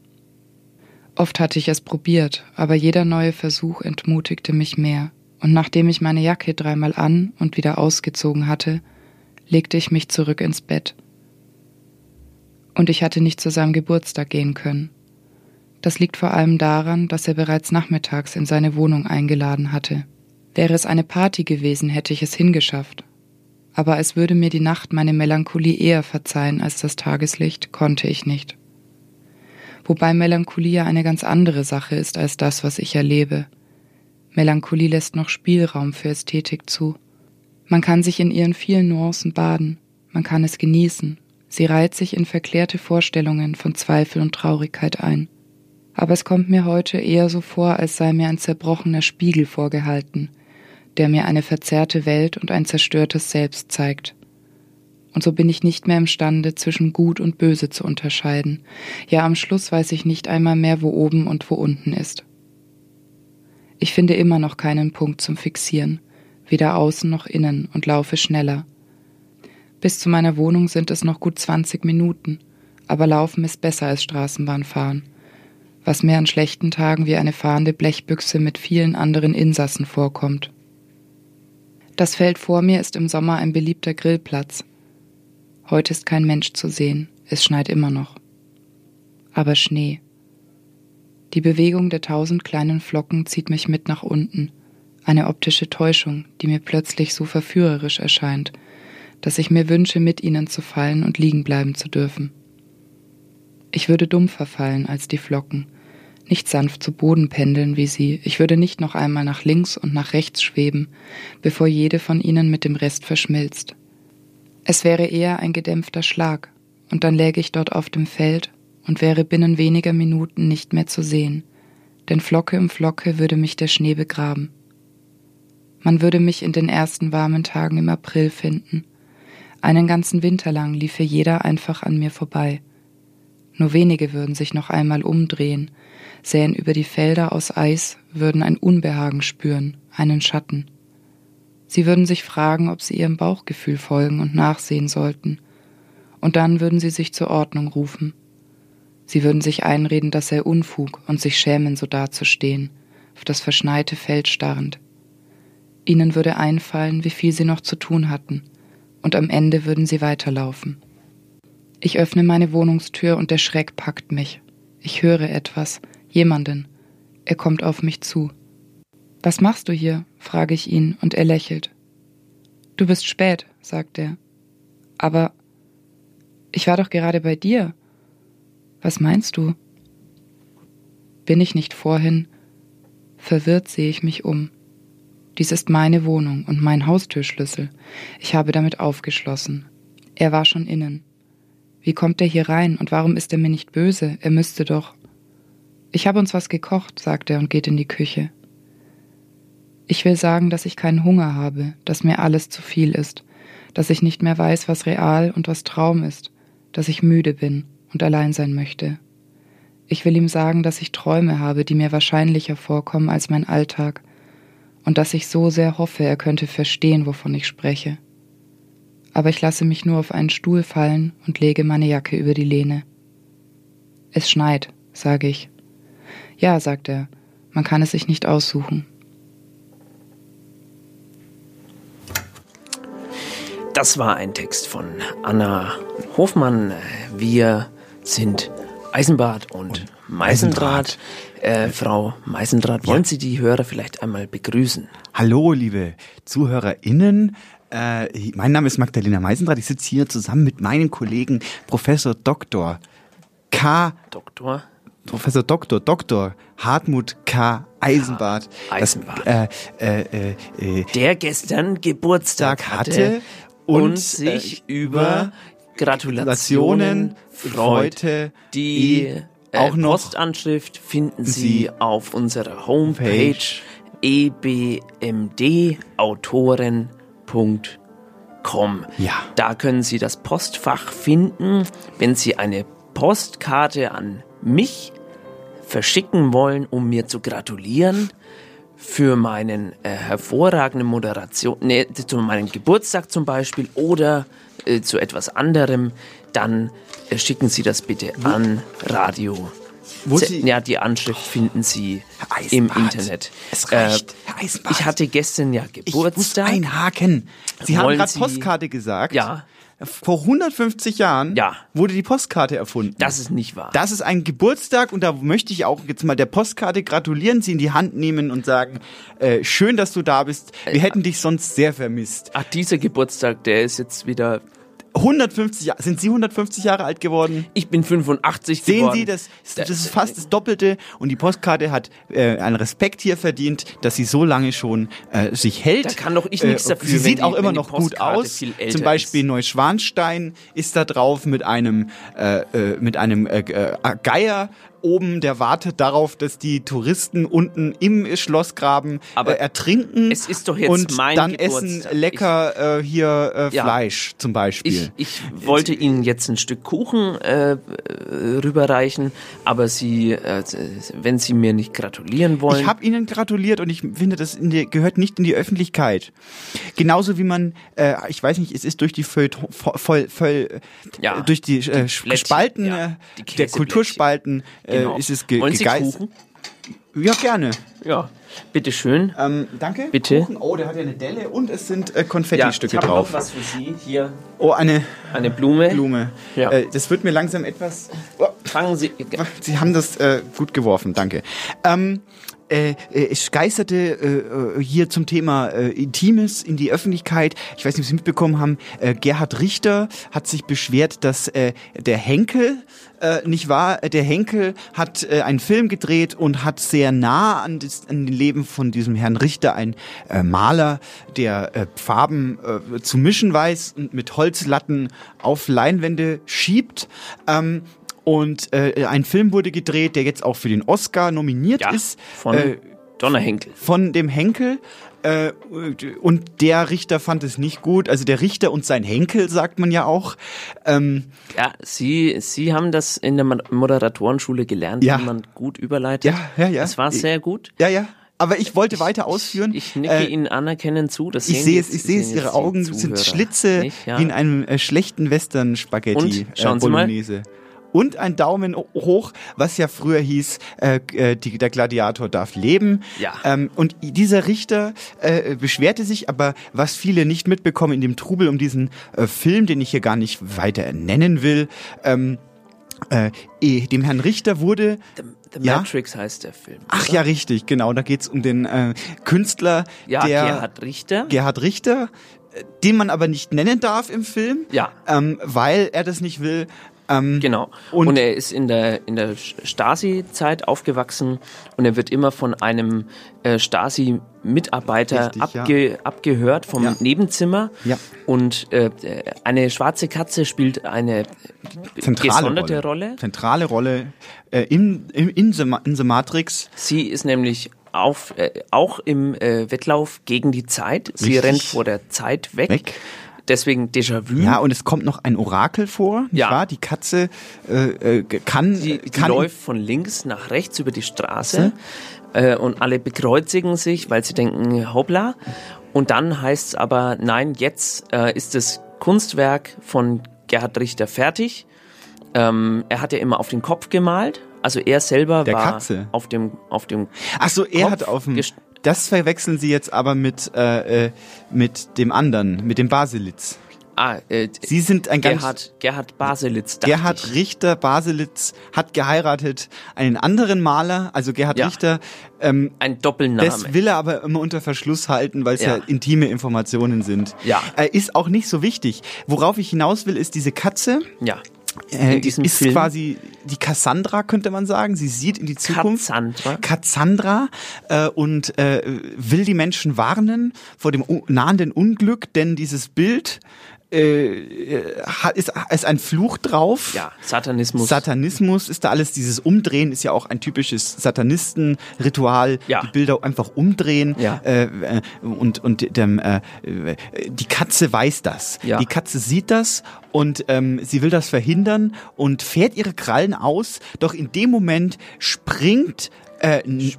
[SPEAKER 10] Oft hatte ich es probiert, aber jeder neue Versuch entmutigte mich mehr, und nachdem ich meine Jacke dreimal an und wieder ausgezogen hatte, legte ich mich zurück ins Bett. Und ich hatte nicht zu seinem Geburtstag gehen können. Das liegt vor allem daran, dass er bereits nachmittags in seine Wohnung eingeladen hatte. Wäre es eine Party gewesen, hätte ich es hingeschafft, aber als würde mir die Nacht meine Melancholie eher verzeihen als das Tageslicht, konnte ich nicht. Wobei Melancholie ja eine ganz andere Sache ist als das, was ich erlebe. Melancholie lässt noch Spielraum für Ästhetik zu. Man kann sich in ihren vielen Nuancen baden, man kann es genießen, sie reiht sich in verklärte Vorstellungen von Zweifel und Traurigkeit ein. Aber es kommt mir heute eher so vor, als sei mir ein zerbrochener Spiegel vorgehalten, der mir eine verzerrte Welt und ein zerstörtes Selbst zeigt. Und so bin ich nicht mehr imstande, zwischen Gut und Böse zu unterscheiden. Ja, am Schluss weiß ich nicht einmal mehr, wo oben und wo unten ist. Ich finde immer noch keinen Punkt zum Fixieren, weder außen noch innen, und laufe schneller. Bis zu meiner Wohnung sind es noch gut 20 Minuten, aber Laufen ist besser als Straßenbahnfahren, was mir an schlechten Tagen wie eine fahrende Blechbüchse mit vielen anderen Insassen vorkommt. Das Feld vor mir ist im Sommer ein beliebter Grillplatz. Heute ist kein Mensch zu sehen, es schneit immer noch. Aber Schnee. Die Bewegung der tausend kleinen Flocken zieht mich mit nach unten, eine optische Täuschung, die mir plötzlich so verführerisch erscheint, dass ich mir wünsche, mit ihnen zu fallen und liegen bleiben zu dürfen. Ich würde dumpfer fallen als die Flocken, nicht sanft zu Boden pendeln wie sie, ich würde nicht noch einmal nach links und nach rechts schweben, bevor jede von ihnen mit dem Rest verschmilzt. Es wäre eher ein gedämpfter Schlag, und dann läge ich dort auf dem Feld und wäre binnen weniger Minuten nicht mehr zu sehen, denn Flocke um Flocke würde mich der Schnee begraben. Man würde mich in den ersten warmen Tagen im April finden. Einen ganzen Winter lang liefe jeder einfach an mir vorbei. Nur wenige würden sich noch einmal umdrehen, sähen über die Felder aus Eis, würden ein Unbehagen spüren, einen Schatten. Sie würden sich fragen, ob sie ihrem Bauchgefühl folgen und nachsehen sollten. Und dann würden sie sich zur Ordnung rufen. Sie würden sich einreden, das sei Unfug und sich schämen, so dazustehen, auf das verschneite Feld starrend. Ihnen würde einfallen, wie viel sie noch zu tun hatten, und am Ende würden sie weiterlaufen. Ich öffne meine Wohnungstür und der Schreck packt mich. Ich höre etwas, jemanden. Er kommt auf mich zu. Was machst du hier? frage ich ihn, und er lächelt. Du bist spät, sagt er. Aber ich war doch gerade bei dir. Was meinst du? Bin ich nicht vorhin? Verwirrt sehe ich mich um. Dies ist meine Wohnung und mein Haustürschlüssel. Ich habe damit aufgeschlossen. Er war schon innen. Wie kommt er hier rein und warum ist er mir nicht böse? Er müsste doch. Ich habe uns was gekocht, sagt er und geht in die Küche. Ich will sagen, dass ich keinen Hunger habe, dass mir alles zu viel ist, dass ich nicht mehr weiß, was real und was Traum ist, dass ich müde bin und allein sein möchte. Ich will ihm sagen, dass ich Träume habe, die mir wahrscheinlicher vorkommen als mein Alltag, und dass ich so sehr hoffe, er könnte verstehen, wovon ich spreche. Aber ich lasse mich nur auf einen Stuhl fallen und lege meine Jacke über die Lehne. Es schneit, sage ich. Ja, sagt er, man kann es sich nicht aussuchen.
[SPEAKER 1] Das war ein Text von Anna Hofmann. Wir sind Eisenbart und, Meisendraht. Äh, Frau Meisendraht, wollen Sie die Hörer vielleicht einmal begrüßen?
[SPEAKER 2] Hallo, liebe ZuhörerInnen. Äh, mein Name ist Magdalena Meisendraht. Ich sitze hier zusammen mit meinem Kollegen Professor Dr. K.
[SPEAKER 1] Doktor?
[SPEAKER 2] Professor Dr. Dr. Hartmut K. Eisenbart.
[SPEAKER 1] Eisenbart.
[SPEAKER 2] Das, äh, äh, äh,
[SPEAKER 1] Der gestern Geburtstag hatte,
[SPEAKER 2] hatte
[SPEAKER 1] und,
[SPEAKER 2] und,
[SPEAKER 1] sich
[SPEAKER 2] äh,
[SPEAKER 1] über Gratulationen freute. Die äh,
[SPEAKER 2] auch noch
[SPEAKER 1] Postanschrift finden Sie,
[SPEAKER 2] Sie
[SPEAKER 1] auf unserer Homepage ebmdautoren.com.
[SPEAKER 2] Ja.
[SPEAKER 1] Da können Sie das Postfach finden, wenn Sie eine Postkarte an mich verschicken wollen, um mir zu gratulieren für meinen äh, hervorragenden Moderation, nee, zu meinem Geburtstag zum Beispiel oder äh, zu etwas anderem, dann schicken Sie das bitte an Radio.
[SPEAKER 2] Wo Sie-
[SPEAKER 1] ja, die Anschrift finden Sie im Internet.
[SPEAKER 2] es reicht, Herr Eisenbart.
[SPEAKER 1] ich hatte gestern ja
[SPEAKER 2] ich muss
[SPEAKER 1] Geburtstag.
[SPEAKER 2] einhaken. Sie haben
[SPEAKER 1] Wollen
[SPEAKER 2] gerade
[SPEAKER 1] Sie-
[SPEAKER 2] Postkarte gesagt.
[SPEAKER 1] Ja.
[SPEAKER 2] Vor 150 Jahren
[SPEAKER 1] Ja.
[SPEAKER 2] wurde die Postkarte erfunden.
[SPEAKER 1] Das ist nicht wahr.
[SPEAKER 2] Das ist ein Geburtstag und da möchte ich auch jetzt mal der Postkarte gratulieren, sie in die Hand nehmen und sagen, äh, schön, dass du da bist. Wir hätten dich sonst sehr vermisst.
[SPEAKER 1] Ach, dieser Geburtstag, der ist jetzt wieder.
[SPEAKER 2] 150 Jahre, sind Sie 150 Jahre alt geworden?
[SPEAKER 1] Ich bin 85
[SPEAKER 2] Sehen
[SPEAKER 1] geworden.
[SPEAKER 2] Sie, das, das ist fast das Doppelte und die Postkarte hat äh, einen Respekt hier verdient, dass sie so lange schon äh, sich hält.
[SPEAKER 1] Da kann doch ich nichts dafür,
[SPEAKER 2] Sie sieht
[SPEAKER 1] die-
[SPEAKER 2] auch immer noch gut aus. Zum Beispiel Neuschwanstein ist da drauf mit einem äh, äh, mit einem äh, äh, Geier oben, der wartet darauf, dass die Touristen unten im Schlossgraben
[SPEAKER 1] Aber
[SPEAKER 2] äh, ertrinken
[SPEAKER 1] es ist doch jetzt
[SPEAKER 2] und
[SPEAKER 1] mein
[SPEAKER 2] dann
[SPEAKER 1] Geburtstag.
[SPEAKER 2] essen lecker äh, hier äh,
[SPEAKER 1] Ja.
[SPEAKER 2] Fleisch zum Beispiel.
[SPEAKER 1] Ich, ich wollte Ihnen jetzt ein Stück Kuchen äh, rüberreichen, aber Sie, äh, wenn Sie mir nicht gratulieren wollen.
[SPEAKER 2] Ich habe Ihnen gratuliert und ich finde, das in die, gehört nicht in die Öffentlichkeit. Genauso wie man, äh, ich weiß nicht, es ist durch die Feuilleton, voll, voll,
[SPEAKER 1] Ja,
[SPEAKER 2] durch die, äh, Spalten
[SPEAKER 1] ja, die
[SPEAKER 2] der. Kulturspalten äh,
[SPEAKER 1] Genau.
[SPEAKER 2] ist es ge
[SPEAKER 1] Wollen Sie
[SPEAKER 2] gegeist-
[SPEAKER 1] Kuchen?
[SPEAKER 2] Ja, gerne.
[SPEAKER 1] Ja, bitteschön.
[SPEAKER 2] Ähm, danke.
[SPEAKER 1] Bitte.
[SPEAKER 2] Kuchen. Oh, der hat ja eine Delle und es sind äh,
[SPEAKER 1] ja,
[SPEAKER 2] Konfetti-Stücke
[SPEAKER 1] ich hab
[SPEAKER 2] drauf.
[SPEAKER 1] Noch was für Sie hier.
[SPEAKER 2] Oh, eine
[SPEAKER 1] Eine Blume.
[SPEAKER 2] Blume.
[SPEAKER 1] Ja.
[SPEAKER 2] Äh, das wird mir langsam etwas. Oh,
[SPEAKER 1] Fangen Sie.
[SPEAKER 2] Sie haben das äh, gut geworfen, danke. Ähm, äh, äh, es geisterte äh, äh, hier zum Thema äh, Intimes in die Öffentlichkeit. Ich weiß nicht, ob Sie mitbekommen haben, äh, Gerhard Richter hat sich beschwert, dass äh, der Henkel, äh, nicht wahr, der Henkel hat äh, einen Film gedreht und hat sehr nah an das an dem Leben von diesem Herrn Richter, ein äh, Maler, der äh, Farben äh, zu mischen weiß und mit Holzlatten auf Leinwände schiebt. Ähm, und äh, ein Film wurde gedreht, der jetzt auch für den Oscar nominiert
[SPEAKER 1] Ja,
[SPEAKER 2] ist.
[SPEAKER 1] von
[SPEAKER 2] äh,
[SPEAKER 1] Donnerhenkel.
[SPEAKER 2] von dem Henkel. Äh, und der Richter fand es nicht gut. Also der Richter und sein Henkel, sagt man ja auch. Ähm,
[SPEAKER 1] Ja, Sie, Sie haben das in der Mo- Moderatorenschule gelernt,
[SPEAKER 2] Ja.
[SPEAKER 1] wie man gut überleitet.
[SPEAKER 2] ja, ja, ja.
[SPEAKER 1] Das war sehr gut.
[SPEAKER 2] Ja, ja. Aber ich wollte weiter ausführen.
[SPEAKER 1] Ich nicke
[SPEAKER 2] Äh,
[SPEAKER 1] Ihnen anerkennend zu. Das
[SPEAKER 2] ich sehe es, ich sehe es, ihre Augen sind
[SPEAKER 1] Zuhörer
[SPEAKER 2] Schlitze
[SPEAKER 1] nicht, ja.
[SPEAKER 2] wie in einem äh, schlechten Western-Spaghetti
[SPEAKER 1] Und? Schauen Sie mal.
[SPEAKER 2] Und ein Daumen hoch, was ja früher hieß, äh, äh, die, der Gladiator darf leben.
[SPEAKER 1] Ja.
[SPEAKER 2] Ähm, und dieser Richter äh, beschwerte sich, aber was viele nicht mitbekommen in dem Trubel um diesen äh, Film, den ich hier gar nicht weiter nennen will, ähm, äh, eh, dem Herrn Richter wurde
[SPEAKER 1] The
[SPEAKER 2] Ja?
[SPEAKER 1] Matrix heißt der Film.
[SPEAKER 2] Ach ja, richtig, genau. Da geht's um den äh, Künstler,
[SPEAKER 1] Ja,
[SPEAKER 2] der
[SPEAKER 1] Gerhard Richter.
[SPEAKER 2] Gerhard Richter, äh, den man aber nicht nennen darf im Film,
[SPEAKER 1] Ja.
[SPEAKER 2] ähm, weil er das nicht will. Ähm,
[SPEAKER 1] Genau.
[SPEAKER 2] Und-
[SPEAKER 1] Und, er ist in der, in der Stasi-Zeit aufgewachsen und er wird immer von einem äh, Stasi-Mitarbeiter
[SPEAKER 2] Richtig, ja.
[SPEAKER 1] abge, abgehört vom
[SPEAKER 2] Ja.
[SPEAKER 1] Nebenzimmer.
[SPEAKER 2] Ja.
[SPEAKER 1] Und äh, eine schwarze Katze spielt eine
[SPEAKER 2] zentrale
[SPEAKER 1] gesonderte
[SPEAKER 2] Rolle.
[SPEAKER 1] Rolle.
[SPEAKER 2] Zentrale Rolle äh, im, im, in, the, in the Matrix.
[SPEAKER 1] Sie ist nämlich auf, äh, auch im äh, Wettlauf gegen die Zeit. Sie
[SPEAKER 2] Richtig.
[SPEAKER 1] rennt vor der Zeit weg.
[SPEAKER 2] Weg.
[SPEAKER 1] Deswegen Déjà-vu.
[SPEAKER 2] Ja, und es kommt noch ein Orakel vor, nicht
[SPEAKER 1] Ja.
[SPEAKER 2] wahr? Die Katze äh, äh, kann,
[SPEAKER 1] Die, die
[SPEAKER 2] kann
[SPEAKER 1] läuft von links nach rechts über die Straße äh, und alle bekreuzigen sich, weil sie denken, hoppla. Und dann heißt es aber, nein, jetzt äh, ist das Kunstwerk von Gerhard Richter fertig. Ähm, er hat ja immer auf den Kopf gemalt. Also er selber
[SPEAKER 2] Der
[SPEAKER 1] war
[SPEAKER 2] Katze.
[SPEAKER 1] auf dem auf dem
[SPEAKER 2] Ach so, er
[SPEAKER 1] Kopf
[SPEAKER 2] hat auf dem. Das verwechseln Sie jetzt aber mit äh, äh, mit dem anderen, mit dem Baselitz.
[SPEAKER 1] Ah, äh,
[SPEAKER 2] Sie sind ein ganz
[SPEAKER 1] Gerhard, Gerhard Baselitz.
[SPEAKER 2] Gerhard
[SPEAKER 1] ich.
[SPEAKER 2] Richter Baselitz hat geheiratet einen anderen Maler, also Gerhard
[SPEAKER 1] Ja.
[SPEAKER 2] Richter. Ähm,
[SPEAKER 1] Ein Doppelname.
[SPEAKER 2] das will er aber immer unter Verschluss halten, weil es ja.
[SPEAKER 1] Ja.
[SPEAKER 2] intime Informationen sind.
[SPEAKER 1] Ja.
[SPEAKER 2] Äh, ist auch nicht so wichtig. Worauf ich hinaus will, ist diese Katze.
[SPEAKER 1] Ja.
[SPEAKER 2] Äh,
[SPEAKER 1] In diesem
[SPEAKER 2] ist
[SPEAKER 1] Film.
[SPEAKER 2] quasi die Cassandra, könnte man sagen. Sie sieht in die Zukunft.
[SPEAKER 1] Cassandra.
[SPEAKER 2] Cassandra äh, und äh, will die Menschen warnen vor dem nahenden Unglück, denn dieses Bild äh, hat- ist, ist ein Fluch drauf.
[SPEAKER 1] Ja, Satanismus.
[SPEAKER 2] Satanismus ist da alles, dieses Umdrehen ist ja auch ein typisches Satanistenritual,
[SPEAKER 1] Ja.
[SPEAKER 2] die Bilder einfach umdrehen
[SPEAKER 1] Ja.
[SPEAKER 2] äh, äh, und, und dem, äh, äh, die Katze weiß das.
[SPEAKER 1] Ja.
[SPEAKER 2] Die Katze sieht das und ähm, sie will das verhindern und fährt ihre Krallen aus, doch in dem Moment springt äh, äh,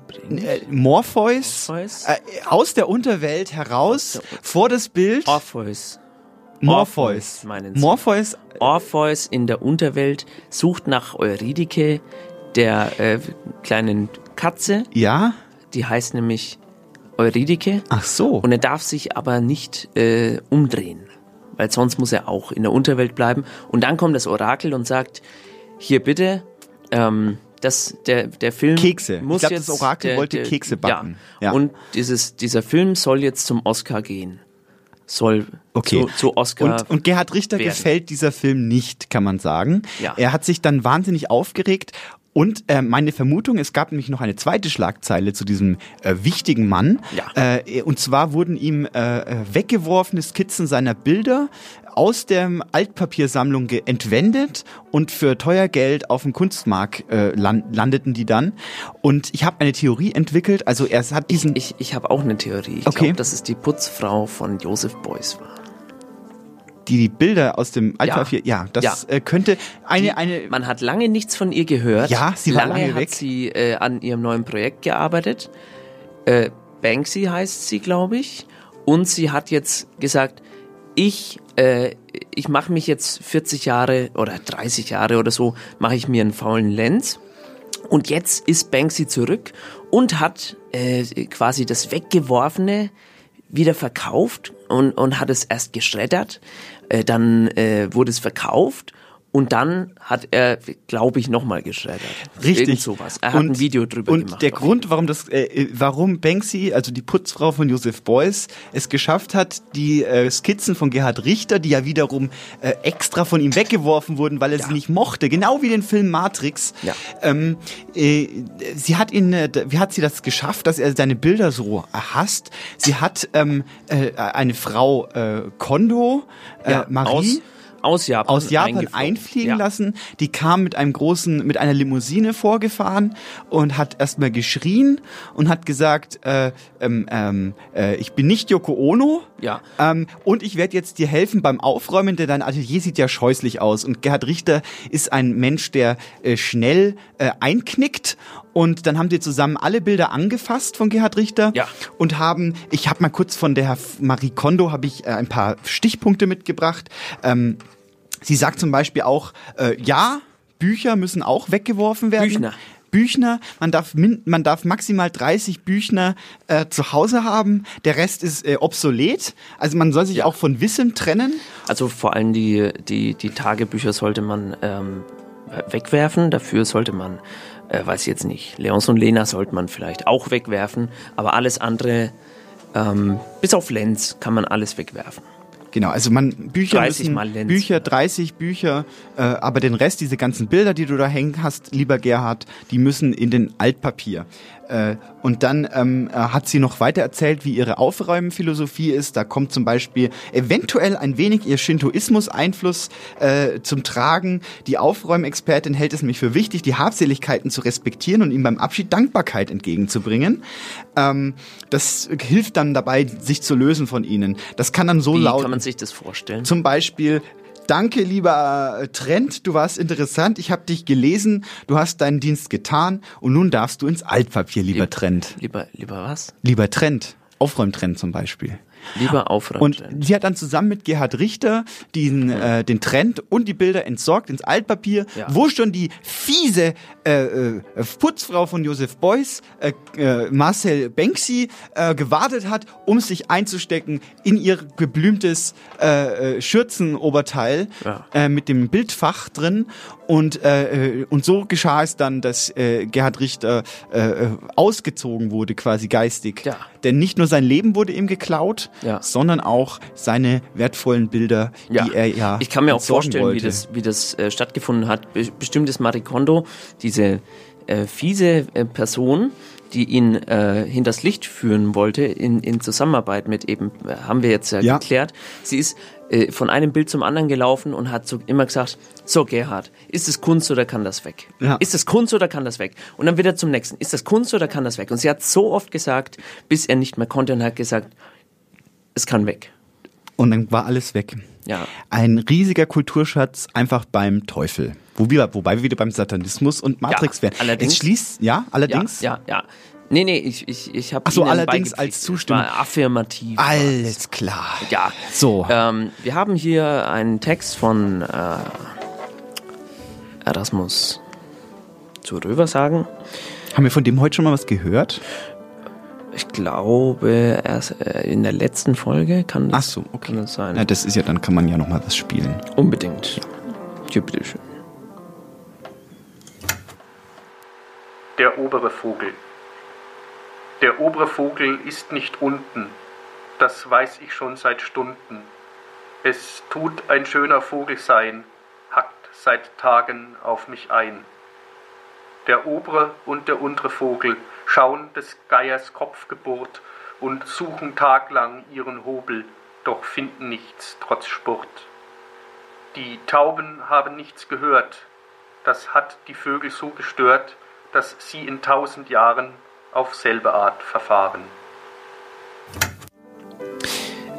[SPEAKER 2] Morpheus,
[SPEAKER 1] Morpheus?
[SPEAKER 2] Äh, aus der Unterwelt heraus vor das Bild.
[SPEAKER 1] Orpheus.
[SPEAKER 2] Morpheus.
[SPEAKER 1] meinen Sie.
[SPEAKER 2] Morpheus
[SPEAKER 1] Orpheus in der Unterwelt sucht nach Eurydike, der äh, kleinen Katze.
[SPEAKER 2] Ja.
[SPEAKER 1] Die heißt nämlich Eurydike.
[SPEAKER 2] Ach so.
[SPEAKER 1] Und er darf sich aber nicht äh, umdrehen, weil sonst muss er auch in der Unterwelt bleiben. Und dann kommt das Orakel und sagt, hier bitte, ähm, das, der, der Film
[SPEAKER 2] Kekse. Ich
[SPEAKER 1] muss
[SPEAKER 2] glaub,
[SPEAKER 1] jetzt...
[SPEAKER 2] das Orakel
[SPEAKER 1] der,
[SPEAKER 2] wollte
[SPEAKER 1] der,
[SPEAKER 2] Kekse backen.
[SPEAKER 1] Ja.
[SPEAKER 2] Ja.
[SPEAKER 1] Und dieses, dieser Film soll jetzt zum Oscar gehen. Soll
[SPEAKER 2] Okay.
[SPEAKER 1] zu, zu Oscar
[SPEAKER 2] Und, und Gerhard Richter
[SPEAKER 1] werden.
[SPEAKER 2] gefällt dieser Film nicht, kann man sagen.
[SPEAKER 1] Ja.
[SPEAKER 2] Er hat sich dann wahnsinnig aufgeregt. Und äh, meine Vermutung, es gab nämlich noch eine zweite Schlagzeile zu diesem äh, wichtigen Mann.
[SPEAKER 1] Ja.
[SPEAKER 2] Äh, und zwar wurden ihm äh, äh, weggeworfene Skizzen seiner Bilder aus der Altpapiersammlung entwendet und für teuer Geld auf dem Kunstmarkt äh, land landeten die dann. Und ich habe eine Theorie entwickelt. Also er hat diesen...
[SPEAKER 1] Ich, ich habe auch eine Theorie. Ich
[SPEAKER 2] Okay.
[SPEAKER 1] glaube, dass es die Putzfrau von Joseph Beuys war.
[SPEAKER 2] die, die Bilder aus dem Altpapier, ja, das
[SPEAKER 1] Ja.
[SPEAKER 2] Äh, könnte eine,
[SPEAKER 1] Die-
[SPEAKER 2] eine,
[SPEAKER 1] Man hat lange nichts von ihr gehört.
[SPEAKER 2] Ja, sie war
[SPEAKER 1] lange
[SPEAKER 2] lange
[SPEAKER 1] hat
[SPEAKER 2] weg.
[SPEAKER 1] sie äh, an ihrem neuen Projekt gearbeitet. Äh, Banksy heißt sie, glaube ich. Und sie hat jetzt gesagt, ich, äh, ich mache mich jetzt 40 Jahre oder 30 Jahre oder so, mache ich mir einen faulen Lenz. Und jetzt ist Banksy zurück und hat äh, quasi das Weggeworfene wieder verkauft und, und hat es erst geschreddert. Äh, dann äh, wurde es verkauft und dann hat er, glaube ich, nochmal geschreddert.
[SPEAKER 2] Richtig.
[SPEAKER 1] Irgend sowas. Er hat ein Video drüber
[SPEAKER 2] und
[SPEAKER 1] gemacht.
[SPEAKER 2] der Grund, warum das, äh, äh, warum Banksy, also die Putzfrau von Joseph Beuys, es geschafft hat, die äh, Skizzen von Gerhard Richter, die ja wiederum äh, extra von ihm weggeworfen wurden, weil er sie nicht mochte, genau wie den Film Matrix.
[SPEAKER 1] Ja.
[SPEAKER 2] Ähm, äh, sie hat ihn, äh, wie hat sie das geschafft, dass er seine Bilder so hasst? Sie hat ähm, äh, eine Frau äh, Kondo, äh,
[SPEAKER 1] Ja,
[SPEAKER 2] Marie.
[SPEAKER 1] aus- aus Japan,
[SPEAKER 2] aus Japan einfliegen
[SPEAKER 1] Ja.
[SPEAKER 2] lassen. Die kam mit einem großen, mit einer Limousine vorgefahren und hat erstmal geschrien und hat gesagt, äh, ähm, ähm, äh, ich bin nicht Yoko Ono.
[SPEAKER 1] Ja.
[SPEAKER 2] Ähm, und ich werde jetzt dir helfen beim Aufräumen, denn dein Atelier sieht ja scheußlich aus. Und Gerhard Richter ist ein Mensch, der äh, schnell äh, einknickt. Und dann haben sie zusammen alle Bilder angefasst von Gerhard Richter
[SPEAKER 1] Ja.
[SPEAKER 2] und haben, ich habe mal kurz von der Marie Kondo habe ich äh, ein paar Stichpunkte mitgebracht. Ähm, sie sagt zum Beispiel auch, äh, ja, Bücher müssen auch weggeworfen werden.
[SPEAKER 1] Büchner.
[SPEAKER 2] Büchner, man darf, min, man darf maximal 30 Büchner äh, zu Hause haben, der Rest ist äh, obsolet. Also man soll sich auch von Wissen trennen.
[SPEAKER 1] Also vor allem die, die, die Tagebücher sollte man ähm, wegwerfen. Dafür sollte man, äh, weiß ich jetzt nicht, Leons und Lena sollte man vielleicht auch wegwerfen. Aber alles andere, ähm, bis auf Lenz, kann man alles wegwerfen.
[SPEAKER 2] Genau, also man Bücher
[SPEAKER 1] 30
[SPEAKER 2] müssen,
[SPEAKER 1] Mal Lenz.
[SPEAKER 2] Bücher, 30 Bücher, äh, aber den Rest, diese ganzen Bilder, die du da hängen hast, lieber Gerhard, die müssen in den Altpapier. Äh, und dann ähm, äh, hat sie noch weiter erzählt, wie ihre Aufräumenphilosophie ist. Da kommt zum Beispiel eventuell ein wenig ihr Shintoismus-Einfluss äh, zum Tragen. Die Aufräumexpertin hält es nämlich für wichtig, die Habseligkeiten zu respektieren und ihm beim Abschied Dankbarkeit entgegenzubringen. Ähm, das hilft dann dabei, sich zu lösen von ihnen. Das kann dann so
[SPEAKER 1] Wie
[SPEAKER 2] lauten.
[SPEAKER 1] kann man sich das vorstellen?
[SPEAKER 2] Zum Beispiel, danke lieber äh, Trent, du warst interessant, ich habe dich gelesen, du hast deinen Dienst getan und nun darfst du ins Altpapier, lieber Trent.
[SPEAKER 1] Lieber, lieber was?
[SPEAKER 2] Lieber Trent, Aufräumtrend zum Beispiel.
[SPEAKER 1] Lieber aufräumen.
[SPEAKER 2] Und sie hat dann zusammen mit Gerhard Richter diesen, äh, den Trend und die Bilder entsorgt ins Altpapier,
[SPEAKER 1] Ja.
[SPEAKER 2] wo schon die fiese äh, äh, Putzfrau von Josef Beuys, äh, äh, Marcel Banksy, äh, gewartet hat, um sich einzustecken in ihr geblümtes äh, äh, Schürzenoberteil
[SPEAKER 1] Ja.
[SPEAKER 2] äh, mit dem Bildfach drin. Und, äh, und so geschah es dann, dass äh, Gerhard Richter äh, ausgezogen wurde, quasi geistig.
[SPEAKER 1] Ja.
[SPEAKER 2] Denn nicht nur sein Leben wurde ihm geklaut,
[SPEAKER 1] Ja.
[SPEAKER 2] sondern auch seine wertvollen Bilder,
[SPEAKER 1] Ja.
[SPEAKER 2] die er ja
[SPEAKER 1] Ich kann mir auch vorstellen, wie das, wie das äh, stattgefunden hat. Be bestimmt ist Marie Kondo, diese äh, fiese äh, Person, die ihn äh, hinters Licht führen wollte, in, in Zusammenarbeit mit eben, äh, haben wir jetzt ja,
[SPEAKER 2] Ja.
[SPEAKER 1] geklärt. Sie ist äh, von einem Bild zum anderen gelaufen und hat so immer gesagt, so Gerhard, ist es Kunst oder kann das weg?
[SPEAKER 2] Ja.
[SPEAKER 1] Ist es Kunst oder kann das weg? Und dann wieder zum nächsten, ist das Kunst oder kann das weg? Und sie hat so oft gesagt, bis er nicht mehr konnte und hat gesagt, es kann weg.
[SPEAKER 2] Und dann war alles weg.
[SPEAKER 1] Ja.
[SPEAKER 2] Ein riesiger Kulturschatz einfach beim Teufel. Wo wir, wobei wir wieder beim Satanismus und Matrix
[SPEAKER 1] Ja,
[SPEAKER 2] wären.
[SPEAKER 1] allerdings-
[SPEAKER 2] Es schließt, ja, allerdings.
[SPEAKER 1] Ja, ja, ja. Nee, nee, ich, ich, ich habe
[SPEAKER 2] Ach so, allerdings als Zustimmung.
[SPEAKER 1] War affirmativ.
[SPEAKER 2] Alles klar.
[SPEAKER 1] Ja.
[SPEAKER 2] So.
[SPEAKER 1] Ähm, wir haben hier einen Text von äh, Erasmus zu Röversagen.
[SPEAKER 2] Haben wir von dem heute schon mal was gehört?
[SPEAKER 1] Ich glaube, erst äh, in der letzten Folge kann das,
[SPEAKER 2] Ach so, okay.
[SPEAKER 1] kann das sein.
[SPEAKER 2] Na, das ist ja, dann kann man ja noch mal was spielen.
[SPEAKER 1] Unbedingt. Hier, bitteschön.
[SPEAKER 8] Der obere Vogel. Der obere Vogel ist nicht unten, das weiß ich schon seit Stunden. Es tut ein schöner Vogel sein, hackt seit Tagen auf mich ein. Der obere und der untere Vogel schauen des Geiers Kopf gebohrt und suchen taglang ihren Hobel, doch finden nichts trotz Spurt. Die Tauben haben nichts gehört, das hat die Vögel so gestört, dass sie in tausend Jahren auf selbe Art verfahren.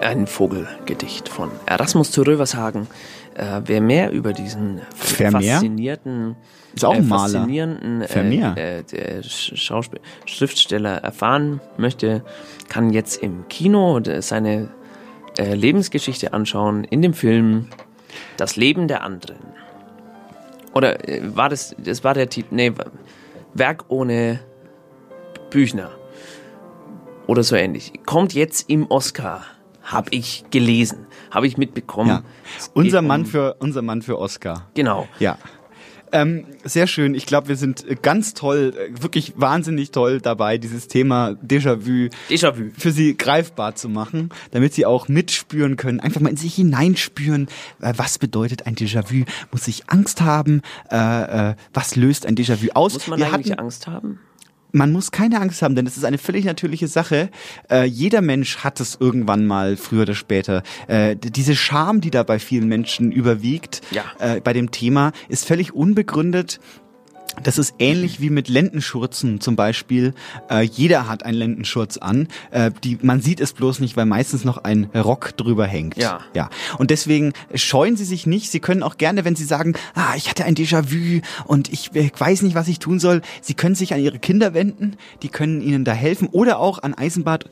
[SPEAKER 1] Ein Vogelgedicht von Erasmus zu Rövershagen. Äh, wer mehr über diesen
[SPEAKER 2] Vermeer?
[SPEAKER 1] faszinierten,
[SPEAKER 2] Ist auch
[SPEAKER 1] äh,
[SPEAKER 2] Maler.
[SPEAKER 1] faszinierenden äh, äh, Schriftsteller erfahren möchte, kann jetzt im Kino seine äh, Lebensgeschichte anschauen in dem Film Das Leben der anderen. Oder äh, war das, das war der Titel, nee, Werk ohne Büchner oder so ähnlich. Kommt jetzt im Oscar, habe ich gelesen, habe ich mitbekommen.
[SPEAKER 2] Ja. Unser Mann
[SPEAKER 1] um-
[SPEAKER 2] für unser Mann für Oscar.
[SPEAKER 1] Genau.
[SPEAKER 2] Ja. Ähm, sehr schön. Ich glaube, wir sind äh, ganz toll, äh, wirklich wahnsinnig toll dabei, dieses Thema Déjà-vu
[SPEAKER 1] Déjà-vu.
[SPEAKER 2] für Sie greifbar zu machen, damit Sie auch mitspüren können, einfach mal in sich hineinspüren, äh, was bedeutet ein Déjà-vu? Muss ich Angst haben? Äh, äh, was löst ein Déjà-vu aus?
[SPEAKER 1] Muss man
[SPEAKER 2] wir
[SPEAKER 1] eigentlich
[SPEAKER 2] hatten,
[SPEAKER 1] Angst haben?
[SPEAKER 2] Man muss keine Angst haben, denn es ist eine völlig natürliche Sache. Äh, jeder Mensch hat es irgendwann mal, früher oder später. Äh, diese Scham, die da bei vielen Menschen überwiegt,
[SPEAKER 1] Ja.
[SPEAKER 2] äh, bei dem Thema, ist völlig unbegründet. Das ist ähnlich wie mit Lendenschurzen zum Beispiel. Äh, jeder hat einen Lendenschurz an. Äh, die, man sieht es bloß nicht, weil meistens noch ein Rock drüber hängt.
[SPEAKER 1] Ja.
[SPEAKER 2] ja. Und deswegen scheuen Sie sich nicht. Sie können auch gerne, wenn Sie sagen, ah, ich hatte ein Déjà-vu und ich äh, weiß nicht, was ich tun soll, Sie können sich an Ihre Kinder wenden. Die können Ihnen da helfen oder auch an Eisenbad,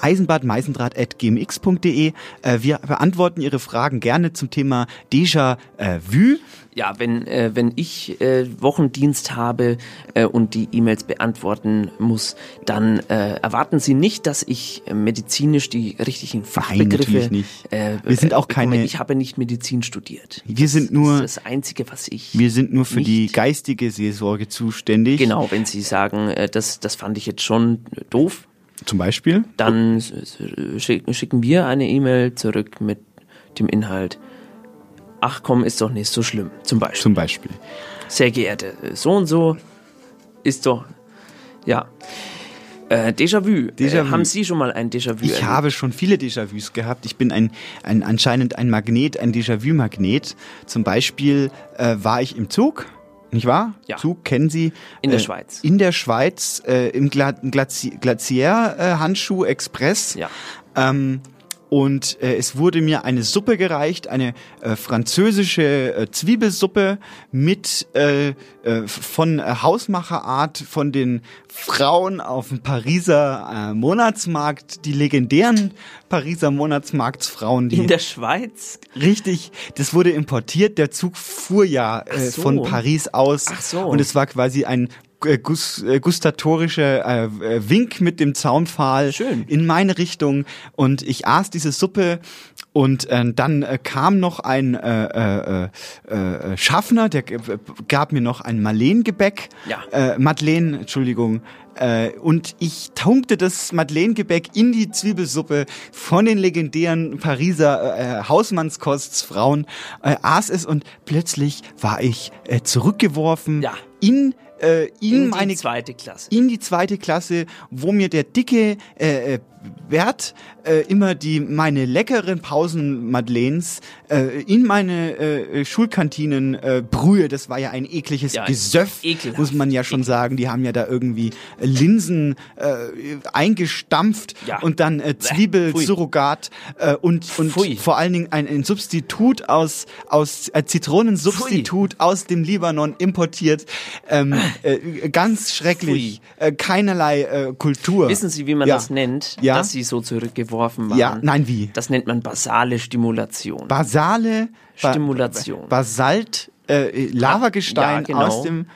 [SPEAKER 2] eisenbadmeisendraht.gmx.de. Äh, wir beantworten Ihre Fragen gerne zum Thema Déjà-vu.
[SPEAKER 1] Ja, wenn, äh, wenn ich äh, Wochendienst habe äh, und die E-Mails beantworten muss, dann äh, erwarten Sie nicht, dass ich äh, medizinisch die richtigen Fachbegriffe.
[SPEAKER 2] natürlich nicht.
[SPEAKER 1] Äh,
[SPEAKER 2] Wir sind auch keine-
[SPEAKER 1] Ich habe nicht Medizin studiert.
[SPEAKER 2] Wir
[SPEAKER 1] das
[SPEAKER 2] sind nur-
[SPEAKER 1] Das ist das Einzige, was ich.
[SPEAKER 2] Wir sind nur für die geistige Seelsorge zuständig.
[SPEAKER 1] Genau, wenn Sie sagen, das, das fand ich jetzt schon doof,
[SPEAKER 2] Zum Beispiel?
[SPEAKER 1] dann schicken wir eine E-Mail zurück mit dem Inhalt. Ach komm, ist doch nicht so schlimm. Zum Beispiel.
[SPEAKER 2] Zum Beispiel.
[SPEAKER 1] Sehr geehrte, äh, so und so ist doch, ja. Äh, Déjà-vu.
[SPEAKER 2] Déjà-vu.
[SPEAKER 1] Äh, haben Sie schon mal ein Déjà-vu?
[SPEAKER 2] Ich
[SPEAKER 1] erlebt?
[SPEAKER 2] habe schon viele Déjà-vus gehabt. Ich bin ein, ein anscheinend ein Magnet, ein Déjà-vu-Magnet. Zum Beispiel äh, war ich im Zug, nicht wahr?
[SPEAKER 1] Ja.
[SPEAKER 2] Zug kennen Sie.
[SPEAKER 1] In der
[SPEAKER 2] äh,
[SPEAKER 1] Schweiz.
[SPEAKER 2] In der Schweiz, äh, im Gla Glazi Glacier äh, Handschuh Express.
[SPEAKER 1] Ja.
[SPEAKER 2] Ähm, und äh, es wurde mir eine Suppe gereicht, eine äh, französische äh, Zwiebelsuppe mit äh, äh, von äh, Hausmacherart von den Frauen auf dem Pariser äh, Monatsmarkt, die legendären Pariser Monatsmarktsfrauen, die
[SPEAKER 1] In der Schweiz?
[SPEAKER 2] Richtig, das wurde importiert. Der Zug fuhr ja äh,
[SPEAKER 1] so.
[SPEAKER 2] von Paris aus
[SPEAKER 1] Ach so.
[SPEAKER 2] und es war quasi ein äh, äh, gustatorischer äh, äh, Wink mit dem Zaunpfahl in meine Richtung. Und ich aß diese Suppe und äh, dann äh, kam noch ein äh, äh, äh, Schaffner, der gab mir noch ein Marleen-Gebäck,
[SPEAKER 1] Ja.
[SPEAKER 2] äh, Madeleine, Entschuldigung, äh, und ich tunkte das Madeleine-Gebäck in die Zwiebelsuppe von den legendären Pariser äh, Hausmannskostsfrauen, äh, aß es und plötzlich war ich äh, zurückgeworfen in äh, in,
[SPEAKER 1] In
[SPEAKER 2] meine
[SPEAKER 1] die zweite Klasse.
[SPEAKER 2] in die zweite Klasse, wo mir der dicke äh, Bert äh, immer die meine leckeren Pausen Madeleines äh, in meine äh, Schulkantinen äh, Brühe, das war ja ein ekliges
[SPEAKER 1] Ja,
[SPEAKER 2] Gesöff,
[SPEAKER 1] ekelhaft.
[SPEAKER 2] muss man ja schon sagen, die haben ja da irgendwie Linsen äh, eingestampft
[SPEAKER 1] Ja.
[SPEAKER 2] und dann äh, Zwiebel
[SPEAKER 1] Pfui.
[SPEAKER 2] Surrogat äh, und und vor allen Dingen ein, ein Substitut aus aus äh, Zitronensubstitut aus dem Libanon importiert, ähm, äh, ganz schrecklich, äh, keinerlei äh, Kultur.
[SPEAKER 1] Wissen Sie, wie man
[SPEAKER 2] Ja.
[SPEAKER 1] das nennt,
[SPEAKER 2] Ja.
[SPEAKER 1] Dass Sie so zurückgeworfen waren?
[SPEAKER 2] Ja, nein, wie?
[SPEAKER 1] Das nennt man basale Stimulation.
[SPEAKER 2] Basale Ba-
[SPEAKER 1] Stimulation.
[SPEAKER 2] Basalt, äh, Lavagestein
[SPEAKER 1] Ja, genau.
[SPEAKER 2] aus dem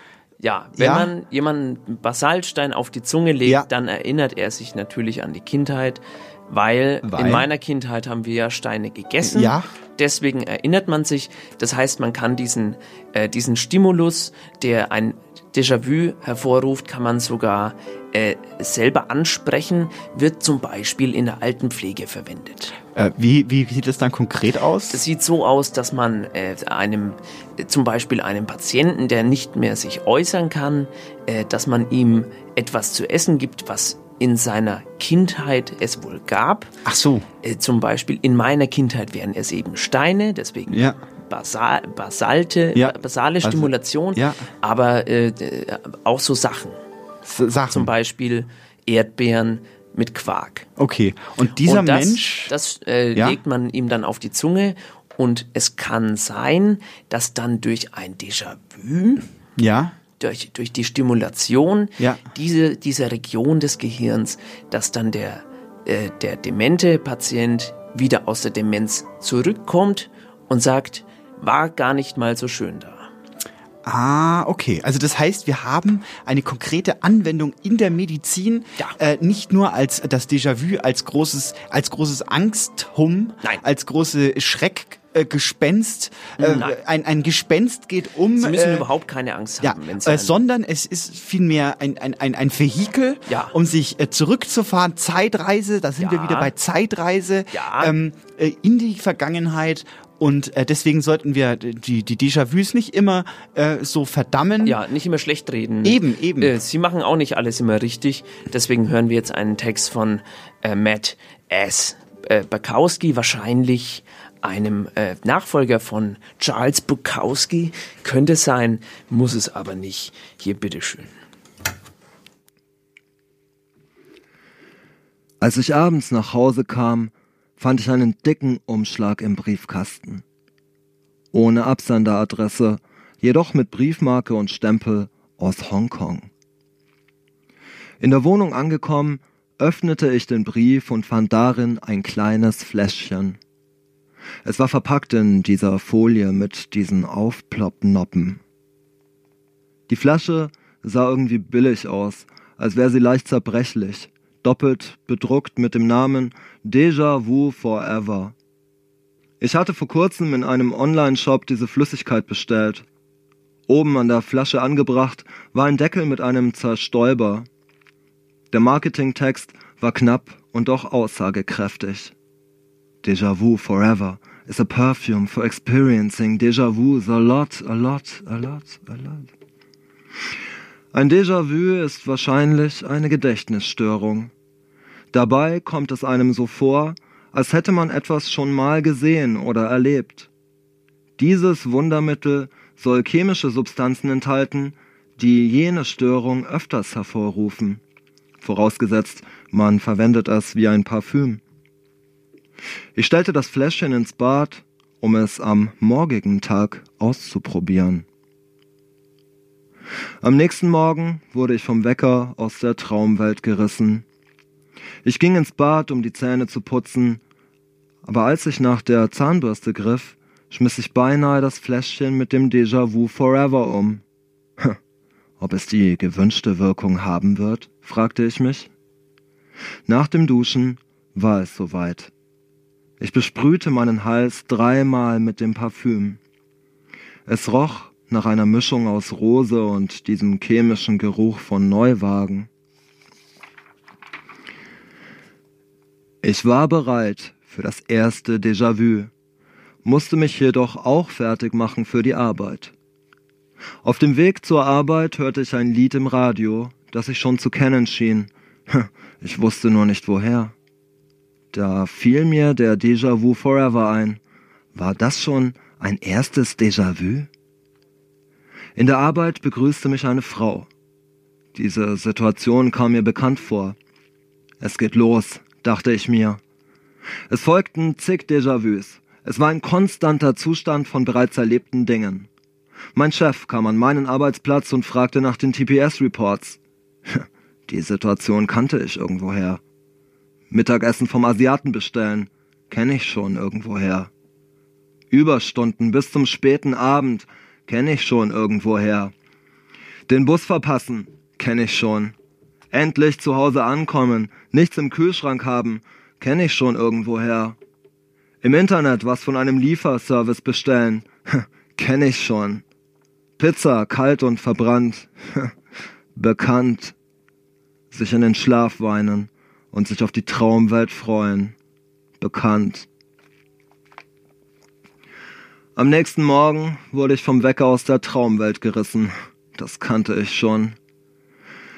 [SPEAKER 1] Ja, wenn
[SPEAKER 2] Ja.
[SPEAKER 1] man jemanden Basaltstein auf die Zunge legt, dann erinnert er sich natürlich an die Kindheit, weil,
[SPEAKER 2] Weil?
[SPEAKER 1] in meiner Kindheit haben wir ja Steine gegessen.
[SPEAKER 2] Ja.
[SPEAKER 1] Deswegen erinnert man sich. Das heißt, man kann diesen, äh, diesen Stimulus, der ein Déjà-vu hervorruft, kann man sogar äh, selber ansprechen, wird zum Beispiel in der Altenpflege verwendet.
[SPEAKER 2] Äh, wie, wie sieht das dann konkret aus?
[SPEAKER 1] Das sieht so aus, dass man äh, einem, äh, zum Beispiel einem Patienten, der nicht mehr sich äußern kann, äh, dass man ihm etwas zu essen gibt, was in seiner Kindheit es wohl gab.
[SPEAKER 2] Ach so.
[SPEAKER 1] Äh, zum Beispiel in meiner Kindheit wären es eben Steine, deswegen
[SPEAKER 2] Ja.
[SPEAKER 1] Basal, Basalte,
[SPEAKER 2] Ja.
[SPEAKER 1] basale
[SPEAKER 2] Also,
[SPEAKER 1] Stimulation,
[SPEAKER 2] ja.
[SPEAKER 1] aber äh, d- auch so Sachen.
[SPEAKER 2] Sachen.
[SPEAKER 1] Zum Beispiel Erdbeeren mit Quark.
[SPEAKER 2] Okay. Und dieser
[SPEAKER 1] und das,
[SPEAKER 2] Mensch,
[SPEAKER 1] Das äh,
[SPEAKER 2] Ja.
[SPEAKER 1] legt man ihm dann auf die Zunge und es kann sein, dass dann durch ein Déjà-vu,
[SPEAKER 2] ja,
[SPEAKER 1] durch, durch die Stimulation
[SPEAKER 2] Ja.
[SPEAKER 1] diese, dieser Region des Gehirns, dass dann der, äh, der demente Patient wieder aus der Demenz zurückkommt und sagt, war gar nicht mal so schön da.
[SPEAKER 2] Ah, okay. Also das heißt, wir haben eine konkrete Anwendung in der Medizin, äh, nicht nur als das Déjà-vu, als großes, als großes Angsthum, als große Schreckgespenst. Äh,
[SPEAKER 1] Nein.
[SPEAKER 2] ein, ein Gespenst geht um.
[SPEAKER 1] Sie müssen
[SPEAKER 2] äh,
[SPEAKER 1] überhaupt keine Angst
[SPEAKER 2] ja,
[SPEAKER 1] haben, wenn Sie
[SPEAKER 2] äh, sondern es ist vielmehr ein, ein, ein, ein Vehikel,
[SPEAKER 1] Ja.
[SPEAKER 2] um sich äh, zurückzufahren. Zeitreise, da sind wir
[SPEAKER 1] Ja.
[SPEAKER 2] wieder bei Zeitreise
[SPEAKER 1] Ja.
[SPEAKER 2] ähm, äh, in die Vergangenheit. Und äh, deswegen sollten wir die, die Déjà-vus nicht immer äh, so verdammen.
[SPEAKER 1] Ja, nicht immer schlecht reden.
[SPEAKER 2] Eben, eben.
[SPEAKER 1] Äh, Sie machen auch nicht alles immer richtig. Deswegen hören wir jetzt einen Text von äh, Matt S. Äh, Bukowski, wahrscheinlich einem äh, Nachfolger von Charles Bukowski. Könnte sein, muss es aber nicht. Hier, bitteschön.
[SPEAKER 13] Als ich abends nach Hause kam, fand ich einen dicken Umschlag im Briefkasten. Ohne Absenderadresse, jedoch mit Briefmarke und Stempel aus Hongkong. In der Wohnung angekommen, öffnete ich den Brief und fand darin ein kleines Fläschchen. Es war verpackt in dieser Folie mit diesen Aufploppnoppen. Die Flasche sah irgendwie billig aus, als wäre sie leicht zerbrechlich, doppelt bedruckt mit dem Namen Déjà Vu Forever. Ich hatte vor kurzem in einem Online-Shop diese Flüssigkeit bestellt. Oben an der Flasche angebracht war ein Deckel mit einem Zerstäuber. Der Marketingtext war knapp und doch aussagekräftig. Déjà vu forever is a perfume for experiencing déjà vus a lot, a lot, a lot, a lot. Ein Déjà-vu ist wahrscheinlich eine Gedächtnisstörung. Dabei kommt es einem so vor, als hätte man etwas schon mal gesehen oder erlebt. Dieses Wundermittel soll chemische Substanzen enthalten, die jene Störung öfters hervorrufen. Vorausgesetzt, man verwendet es wie ein Parfüm. Ich stellte das Fläschchen ins Bad, um es am morgigen Tag auszuprobieren. Am nächsten Morgen wurde ich vom Wecker aus der Traumwelt gerissen. Ich ging ins Bad, um die Zähne zu putzen, aber als ich nach der Zahnbürste griff, schmiss ich beinahe das Fläschchen mit dem Déjà-vu Forever um. Ob es die gewünschte Wirkung haben wird, fragte ich mich. Nach dem Duschen war es soweit. Ich besprühte meinen Hals dreimal mit dem Parfüm. Es roch nach einer Mischung aus Rose und diesem chemischen Geruch von Neuwagen. Ich war bereit für das erste Déjà-vu, musste mich jedoch auch fertig machen für die Arbeit. Auf dem Weg zur Arbeit hörte ich ein Lied im Radio, das ich schon zu kennen schien. Ich wusste nur nicht woher. Da fiel mir der Déjà-vu Forever ein. War das schon ein erstes Déjà-vu? In der Arbeit begrüßte mich eine Frau. Diese Situation kam mir bekannt vor. Es geht los, dachte ich mir. Es folgten zig Déjà-vus. Es war ein konstanter Zustand von bereits erlebten Dingen. Mein Chef kam an meinen Arbeitsplatz und fragte nach den TPS-Reports. <laughs> Die Situation kannte ich irgendwoher. Mittagessen vom Asiaten bestellen, kenne ich schon irgendwoher. Überstunden bis zum späten Abend, kenne ich schon irgendwoher. Den Bus verpassen, kenne ich schon. Endlich zu Hause ankommen, nichts im Kühlschrank haben, kenne ich schon irgendwoher. Im Internet was von einem Lieferservice bestellen, <laughs> kenne ich schon. Pizza, kalt und verbrannt, <laughs> bekannt sich in den Schlaf weinen und sich auf die Traumwelt freuen. Bekannt. Am nächsten Morgen wurde ich vom Wecker aus der Traumwelt gerissen. Das kannte ich schon.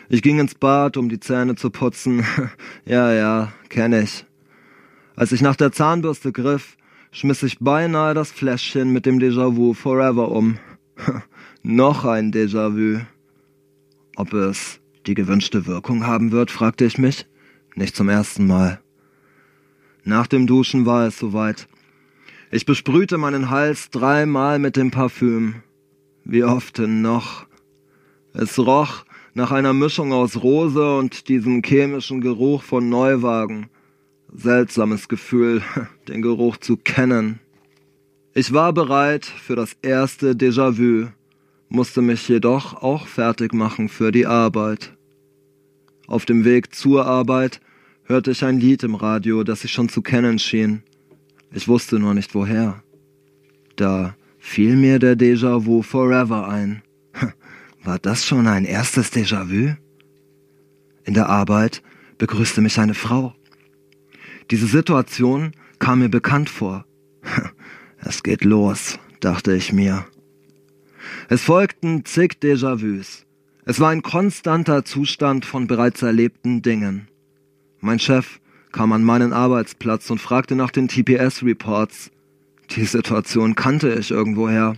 [SPEAKER 13] Ich ging ins Bad, um die Zähne zu putzen. <laughs> ja, ja, kenne ich. Als ich nach der Zahnbürste griff, schmiss ich beinahe das Fläschchen mit dem Déjà-vu Forever um. <laughs> Noch ein Déjà-vu. Ob es die gewünschte Wirkung haben wird, fragte ich mich. Nicht zum ersten Mal. Nach dem Duschen war es soweit. Ich besprühte meinen Hals dreimal mit dem Parfüm. Wie oft denn noch? Es roch nach einer Mischung aus Rose und diesem chemischen Geruch von Neuwagen. Seltsames Gefühl, <laughs> den Geruch zu kennen. Ich war bereit für das erste Déjà-vu, musste mich jedoch auch fertig machen für die Arbeit. Auf dem Weg zur Arbeit hörte ich ein Lied im Radio, das ich schon zu kennen schien. Ich wusste nur nicht woher. Da fiel mir der Déjà-vu Forever ein. <laughs> War das schon ein erstes Déjà-vu? In der Arbeit begrüßte mich eine Frau. Diese Situation kam mir bekannt vor. <laughs> Es geht los, dachte ich mir. Es folgten zig Déjà-vus. Es war ein konstanter Zustand von bereits erlebten Dingen. Mein Chef kam an meinen Arbeitsplatz und fragte nach den TPS-Reports. Die Situation kannte ich irgendwoher.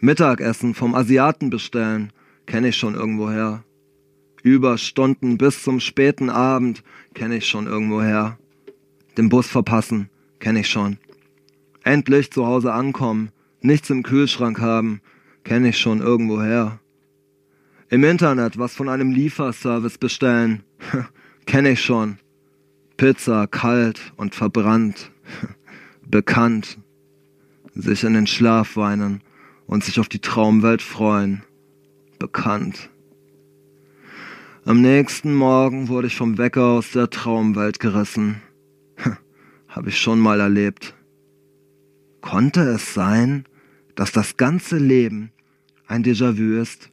[SPEAKER 13] Mittagessen vom Asiaten bestellen, kenne ich schon irgendwoher. Überstunden bis zum späten Abend, kenne ich schon irgendwoher. Den Bus verpassen, kenne ich schon. Endlich zu Hause ankommen, nichts im Kühlschrank haben, kenne ich schon irgendwoher. Im Internet was von einem Lieferservice bestellen. <laughs> Kenne ich schon. Pizza kalt und verbrannt. <laughs> Bekannt. Sich in den Schlaf weinen und sich auf die Traumwelt freuen. Bekannt. Am nächsten Morgen wurde ich vom Wecker aus der Traumwelt gerissen. <laughs> Hab ich schon mal erlebt. Konnte es sein, dass das ganze Leben ein Déjà-vu ist?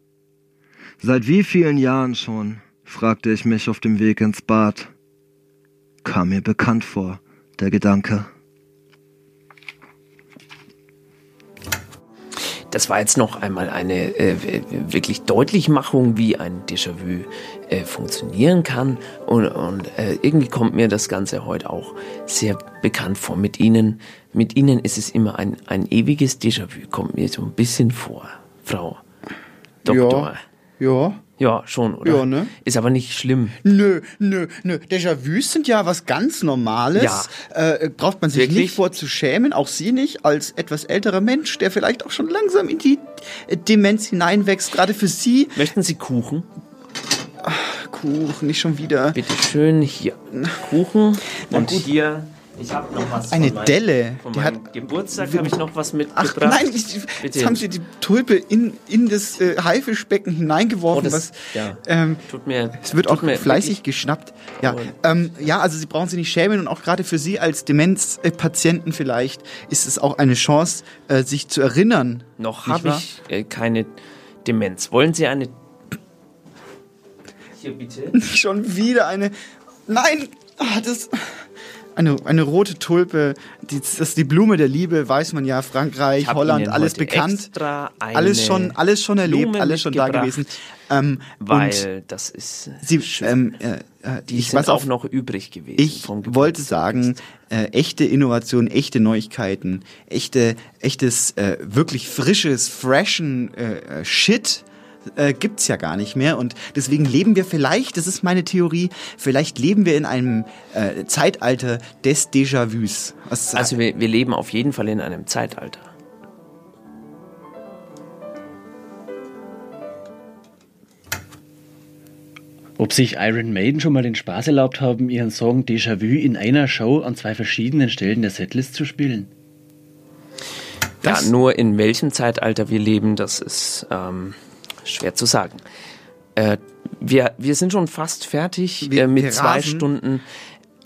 [SPEAKER 13] Seit wie vielen Jahren schon? fragte ich mich auf dem Weg ins Bad. Kam mir bekannt vor, der Gedanke.
[SPEAKER 1] Das war jetzt noch einmal eine äh, wirklich Deutlichmachung, wie ein Déjà-vu äh, funktionieren kann. Und, und äh, irgendwie kommt mir das Ganze heute auch sehr bekannt vor. Mit Ihnen, mit Ihnen ist es immer ein, ein ewiges Déjà-vu, kommt mir so ein bisschen vor, Frau Doktor.
[SPEAKER 2] Ja. Ja.
[SPEAKER 1] Ja, schon, oder?
[SPEAKER 2] Ja, ne?
[SPEAKER 1] Ist aber nicht schlimm.
[SPEAKER 2] Nö, nö, nö. Déjà-vus sind ja was ganz Normales.
[SPEAKER 1] Ja.
[SPEAKER 2] Äh, braucht man sich
[SPEAKER 1] Wirklich?
[SPEAKER 2] nicht vor zu schämen, auch Sie nicht, als etwas älterer Mensch, der vielleicht auch schon langsam in die Demenz hineinwächst. Gerade für Sie.
[SPEAKER 1] Möchten Sie Kuchen?
[SPEAKER 2] Kuchen, nicht schon wieder.
[SPEAKER 1] Bitte schön, hier Kuchen.
[SPEAKER 2] Na
[SPEAKER 1] Und
[SPEAKER 2] gut.
[SPEAKER 1] hier, ich habe noch was
[SPEAKER 2] Eine
[SPEAKER 1] von meinem,
[SPEAKER 2] Delle.
[SPEAKER 1] Von
[SPEAKER 2] Die
[SPEAKER 1] meinem
[SPEAKER 2] hat-
[SPEAKER 1] Geburtstag habe ich noch was
[SPEAKER 2] Ach
[SPEAKER 1] mitgebracht.
[SPEAKER 2] nein, ich, jetzt haben Sie die Tulpe in, in das äh, Haifischbecken hineingeworfen.
[SPEAKER 1] Oh, das-
[SPEAKER 2] was,
[SPEAKER 1] ja.
[SPEAKER 2] ähm,
[SPEAKER 1] Tut mir,
[SPEAKER 2] es wird
[SPEAKER 1] tut
[SPEAKER 2] auch
[SPEAKER 1] mir
[SPEAKER 2] fleißig geschnappt. Ja, ähm, ja, also Sie brauchen sich nicht schämen und auch gerade für Sie als Demenzpatienten vielleicht ist es auch eine Chance, äh, sich zu erinnern.
[SPEAKER 1] Noch habe ich äh, keine Demenz. Wollen Sie eine... Hier bitte. <laughs>
[SPEAKER 2] Schon wieder eine. Nein! Ah, das. Eine, eine rote Tulpe, die, das ist die Blume der Liebe, weiß man ja, Frankreich, Holland,
[SPEAKER 1] Ihnen
[SPEAKER 2] alles bekannt. Alles schon, alles schon erlebt, alles schon da gewesen. Ähm,
[SPEAKER 1] Weil das ist...
[SPEAKER 2] Sie, ähm, äh, äh,
[SPEAKER 1] Die
[SPEAKER 2] ich
[SPEAKER 1] sind
[SPEAKER 2] weiß
[SPEAKER 1] auch noch übrig gewesen.
[SPEAKER 2] Ich wollte sagen, äh, echte Innovation, echte Neuigkeiten, echte, echtes, äh, wirklich frisches, freshen äh, äh, Shit äh, gibt's ja gar nicht mehr und deswegen leben wir vielleicht, das ist meine Theorie, vielleicht leben wir in einem äh, Zeitalter des Déjà-vus.
[SPEAKER 1] Also wir, wir leben auf jeden Fall in einem Zeitalter.
[SPEAKER 9] Ob sich Iron Maiden schon mal den Spaß erlaubt haben, ihren Song Déjà-vu in einer Show an zwei verschiedenen Stellen der Setlist zu spielen?
[SPEAKER 1] ja, nur in welchem Zeitalter wir leben, das ist ähm, schwer zu sagen. Äh, wir, wir sind schon fast fertig äh, mit
[SPEAKER 2] wir
[SPEAKER 1] zwei. Stunden.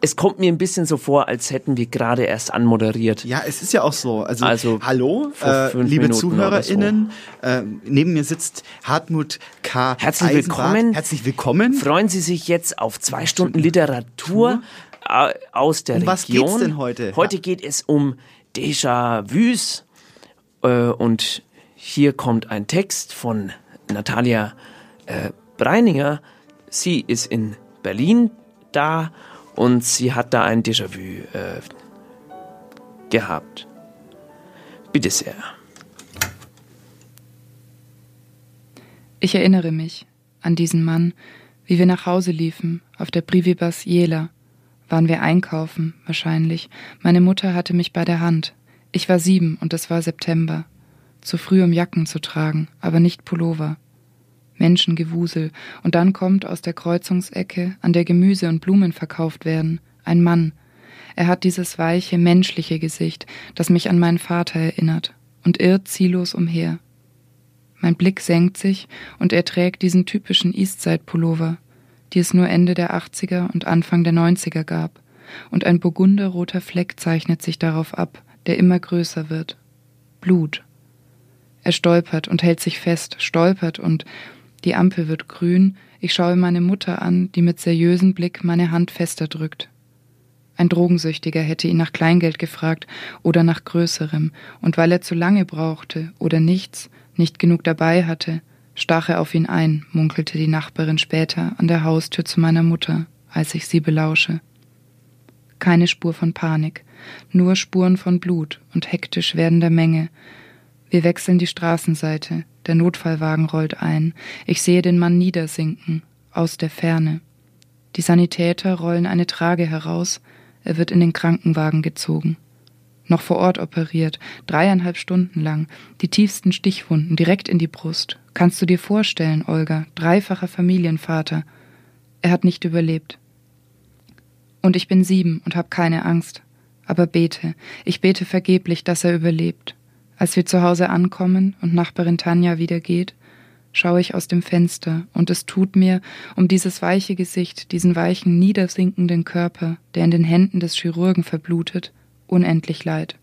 [SPEAKER 1] Es kommt mir ein bisschen so vor, als hätten wir gerade erst anmoderiert.
[SPEAKER 2] Ja, es ist ja auch so. Also,
[SPEAKER 1] Also,
[SPEAKER 2] hallo, äh, liebe
[SPEAKER 1] Minuten
[SPEAKER 2] ZuhörerInnen. Äh, neben mir sitzt Hartmut K.
[SPEAKER 1] Herzlich
[SPEAKER 2] Eisenbart.
[SPEAKER 1] willkommen.
[SPEAKER 2] Herzlich willkommen.
[SPEAKER 1] Freuen Sie sich jetzt auf zwei Stunden Literatur äh, aus der
[SPEAKER 2] Um was
[SPEAKER 1] Region.
[SPEAKER 2] geht's denn heute?
[SPEAKER 1] Heute geht es um Déjà-vus. Äh, und hier kommt ein Text von Natalia äh, Breininger. Sie ist in Berlin da und sie hat da ein Déjà-vu äh, gehabt. Bitte sehr.
[SPEAKER 10] Ich erinnere mich an diesen Mann, wie wir nach Hause liefen, auf der Privibus Jela. Waren wir einkaufen, wahrscheinlich. Meine Mutter hatte mich bei der Hand. Ich war sieben und es war September. Zu früh, um Jacken zu tragen, aber nicht Pullover. Menschengewusel, und dann kommt aus der Kreuzungsecke, an der Gemüse und Blumen verkauft werden, ein Mann. Er hat dieses weiche, menschliche Gesicht, das mich an meinen Vater erinnert, und irrt ziellos umher. Mein Blick senkt sich und er trägt diesen typischen Eastside-Pullover, die es nur Ende der 80er und Anfang der 90er gab, und ein burgunderroter Fleck zeichnet sich darauf ab, der immer größer wird. Blut. Er stolpert und hält sich fest, stolpert und die Ampel wird grün, ich schaue meine Mutter an, die mit seriösem Blick meine Hand fester drückt. Ein Drogensüchtiger hätte ihn nach Kleingeld gefragt oder nach Größerem, und weil er zu lange brauchte oder nichts, nicht genug dabei hatte, stach er auf ihn ein, munkelte die Nachbarin später an der Haustür zu meiner Mutter, als ich sie belausche. Keine Spur von Panik, nur Spuren von Blut und hektisch werdender Menge. Wir wechseln die Straßenseite, der Notfallwagen rollt ein, ich sehe den Mann niedersinken, aus der Ferne. Die Sanitäter rollen eine Trage heraus, er wird in den Krankenwagen gezogen. Noch vor Ort operiert, dreieinhalb Stunden lang, die tiefsten Stichwunden direkt in die Brust. Kannst du dir vorstellen, Olga, dreifacher Familienvater. Er hat nicht überlebt. Und ich bin sieben und hab keine Angst. Aber bete, ich bete vergeblich, dass er überlebt. Als wir zu Hause ankommen und Nachbarin Tanja wieder geht, schaue ich aus dem Fenster und es tut mir um dieses weiche Gesicht, diesen weichen, niedersinkenden Körper, der in den Händen des Chirurgen verblutet, unendlich leid.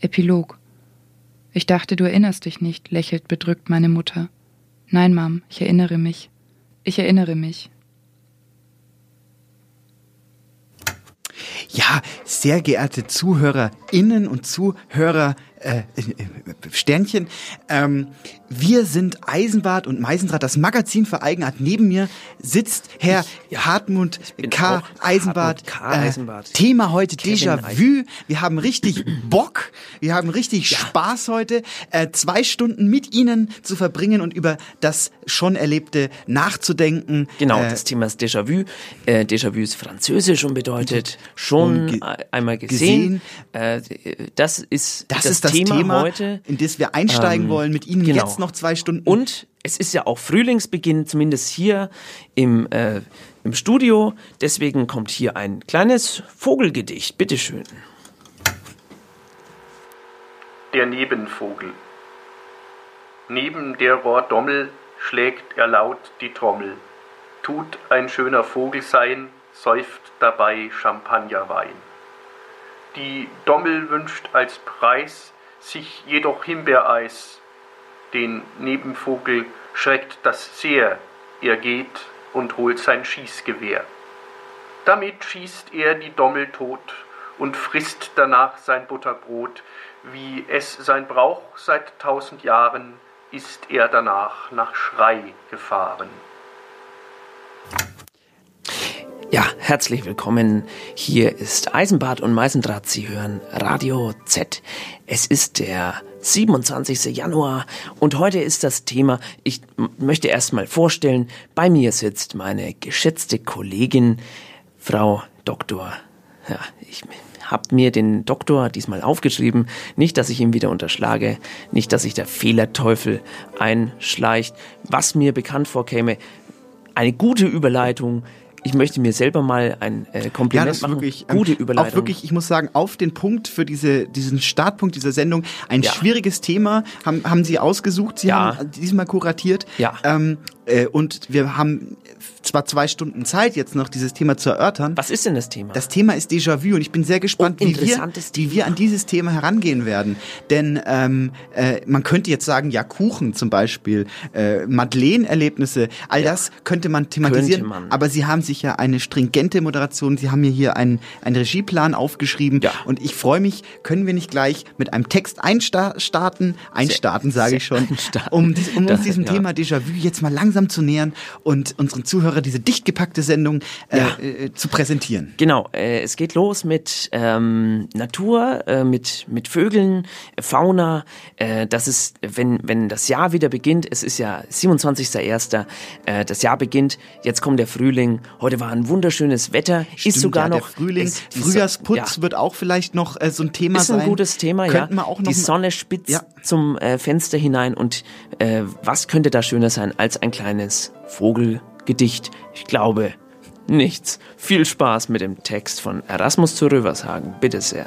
[SPEAKER 10] Epilog. Ich dachte, du erinnerst dich nicht, lächelt bedrückt meine Mutter. Nein, Mom, ich erinnere mich. Ich erinnere mich.
[SPEAKER 2] Ja, sehr geehrte ZuhörerInnen und Zuhörer, äh, äh, Sternchen. Ähm, wir sind Eisenbart und Meisendraht, das Magazin für Eigenart. Neben mir sitzt Herr Hartmut K. Eisenbart.
[SPEAKER 1] Hartmut K. Eisenbart.
[SPEAKER 2] Äh, Thema heute Déjà-vu. Wir haben richtig <clears throat> Bock. Wir haben richtig Spaß heute, äh, zwei Stunden mit Ihnen zu verbringen und über das schon Erlebte nachzudenken.
[SPEAKER 1] Genau,
[SPEAKER 2] Äh,
[SPEAKER 1] das Thema ist Déjà-vu. Äh, Déjà-vu ist französisch und bedeutet schon
[SPEAKER 2] ge-
[SPEAKER 1] äh, einmal gesehen. Äh, das ist
[SPEAKER 2] Das,
[SPEAKER 1] das,
[SPEAKER 2] ist das
[SPEAKER 1] Thema,
[SPEAKER 2] Thema,
[SPEAKER 1] heute.
[SPEAKER 2] in das wir einsteigen
[SPEAKER 1] Ähm,
[SPEAKER 2] wollen mit Ihnen
[SPEAKER 1] genau.
[SPEAKER 2] jetzt noch zwei Stunden.
[SPEAKER 1] Und es ist ja auch Frühlingsbeginn, zumindest hier im, äh, im Studio. Deswegen kommt hier ein kleines Vogelgedicht. Bitteschön.
[SPEAKER 8] Der Nebenvogel. Neben der Rohrdommel schlägt er laut die Trommel. Tut ein schöner Vogel sein, säuft dabei Champagnerwein. Die Dommel wünscht als Preis sich jedoch Himbeereis. Den Nebenvogel schreckt das sehr, er geht und holt sein Schießgewehr. Damit schießt er die Dommel tot und frisst danach sein Butterbrot, wie es sein Brauch seit tausend Jahren, ist er danach nach Schrei gefahren.
[SPEAKER 1] Ja, herzlich willkommen. Hier ist Eisenbart und Meisendraht. Sie hören Radio Z. Es ist der 27. Januar und heute ist das Thema, ich möchte erst mal vorstellen, bei mir sitzt meine geschätzte Kollegin, Frau Doktor. Ja, ich habe mir den Doktor diesmal aufgeschrieben. Nicht, dass ich ihn wieder unterschlage, nicht, dass sich der Fehlerteufel einschleicht, was mir bekannt vorkäme. Eine gute Überleitung. Ich möchte mir selber mal ein äh,
[SPEAKER 2] Ja,
[SPEAKER 1] Kompliment
[SPEAKER 2] das ist
[SPEAKER 1] machen.
[SPEAKER 2] wirklich ähm,
[SPEAKER 1] gute Überleitung.
[SPEAKER 2] Auch wirklich, ich muss sagen, auf den Punkt für diese, diesen Startpunkt dieser Sendung. Ein
[SPEAKER 1] Ja.
[SPEAKER 2] schwieriges Thema haben, haben Sie ausgesucht. Sie
[SPEAKER 1] Ja.
[SPEAKER 2] haben diesmal kuratiert.
[SPEAKER 1] Ja.
[SPEAKER 2] Ähm, äh, und wir haben zwar zwei Stunden Zeit, jetzt noch dieses Thema zu erörtern.
[SPEAKER 1] Was ist denn das Thema?
[SPEAKER 2] Das Thema ist Déjà-vu und ich bin sehr gespannt, wie, wir, wie wir an dieses Thema herangehen werden. Denn ähm, äh, man könnte jetzt sagen, ja, Kuchen zum Beispiel, äh, Madeleine-Erlebnisse, all das könnte man thematisieren.
[SPEAKER 1] Könnte man.
[SPEAKER 2] Aber Sie haben sich ja eine stringente Moderation, Sie haben mir hier einen, einen Regieplan aufgeschrieben und ich freue mich, können wir nicht gleich mit einem Text einstarten, einstarten sage ich schon, <laughs> um, dies- um uns diesem
[SPEAKER 1] ja.
[SPEAKER 2] Thema Déjà-vu jetzt mal langsam zu nähern und unseren Zuhörer diese dicht gepackte Sendung äh,
[SPEAKER 1] Ja.
[SPEAKER 2] äh, zu präsentieren.
[SPEAKER 1] Genau, äh, es geht los mit ähm, Natur, äh, mit, mit Vögeln, äh, Fauna. Äh, das ist, wenn, wenn das Jahr wieder beginnt, es ist ja 27.01., äh, das Jahr beginnt, jetzt kommt der Frühling, heute war ein wunderschönes Wetter,
[SPEAKER 2] Stimmt,
[SPEAKER 1] ist sogar
[SPEAKER 2] ja,
[SPEAKER 1] noch...
[SPEAKER 2] Frühling,
[SPEAKER 1] die
[SPEAKER 2] Frühjahrsputz
[SPEAKER 1] ja.
[SPEAKER 2] wird auch vielleicht noch so ein Thema
[SPEAKER 1] ist
[SPEAKER 2] sein.
[SPEAKER 1] ein gutes Thema,
[SPEAKER 2] Könnten
[SPEAKER 1] ja.
[SPEAKER 2] wir auch noch
[SPEAKER 1] die Sonne spitzt zum Fenster hinein und was könnte da schöner sein als ein kleines Vogelgedicht? Ich glaube nichts. Viel Spaß mit dem Text von Erasmus zu Rövershagen. Bitte sehr.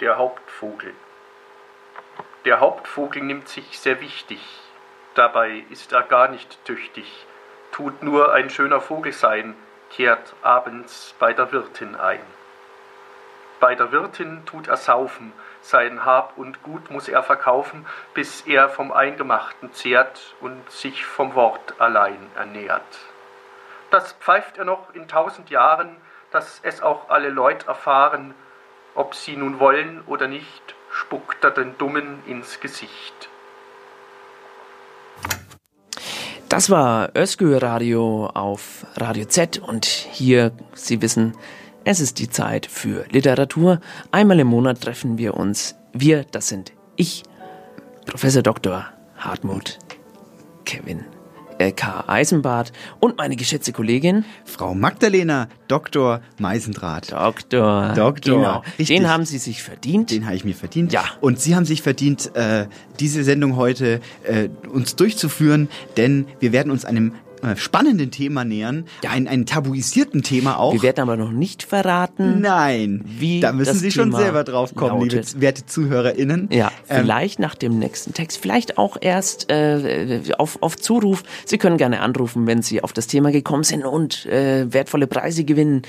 [SPEAKER 8] Der Hauptvogel. Der Hauptvogel nimmt sich sehr wichtig, dabei ist er gar nicht tüchtig, tut nur ein schöner Vogel sein, kehrt abends bei der Wirtin ein. Bei der Wirtin tut er saufen, sein Hab und Gut muss er verkaufen, bis er vom Eingemachten zehrt und sich vom Wort allein ernährt. Das pfeift er noch in tausend Jahren, dass es auch alle Leut erfahren, ob sie nun wollen oder nicht, spuckt er den Dummen ins Gesicht.
[SPEAKER 1] Das war Özgür Radio auf Radio Z und hier, Sie wissen, es ist die Zeit für Literatur. Einmal im Monat treffen wir uns. Wir, das sind ich, Professor Dr. Hartmut, Kevin äh, K. Eisenbart und meine geschätzte Kollegin
[SPEAKER 2] Frau Magdalena Dr. Meisendraht.
[SPEAKER 1] Doktor.
[SPEAKER 2] Doktor.
[SPEAKER 1] Genau.
[SPEAKER 2] Richtig.
[SPEAKER 1] Den haben Sie sich verdient.
[SPEAKER 2] Den habe ich mir verdient.
[SPEAKER 1] Ja.
[SPEAKER 2] Und Sie haben sich verdient, äh, diese Sendung heute äh, uns durchzuführen, denn wir werden uns einem äh, spannenden Thema nähern, ein, ein tabuisierten Thema auch.
[SPEAKER 1] Wir werden aber noch nicht verraten.
[SPEAKER 2] Nein,
[SPEAKER 1] wie
[SPEAKER 2] da müssen Sie schon
[SPEAKER 1] Thema
[SPEAKER 2] selber drauf kommen, liebe
[SPEAKER 1] lautet.
[SPEAKER 2] werte ZuhörerInnen.
[SPEAKER 1] Ja,
[SPEAKER 2] Ähm,
[SPEAKER 1] vielleicht nach dem nächsten Text, vielleicht auch erst äh, auf, auf Zuruf. Sie können gerne anrufen, wenn Sie auf das Thema gekommen sind und äh, wertvolle Preise gewinnen.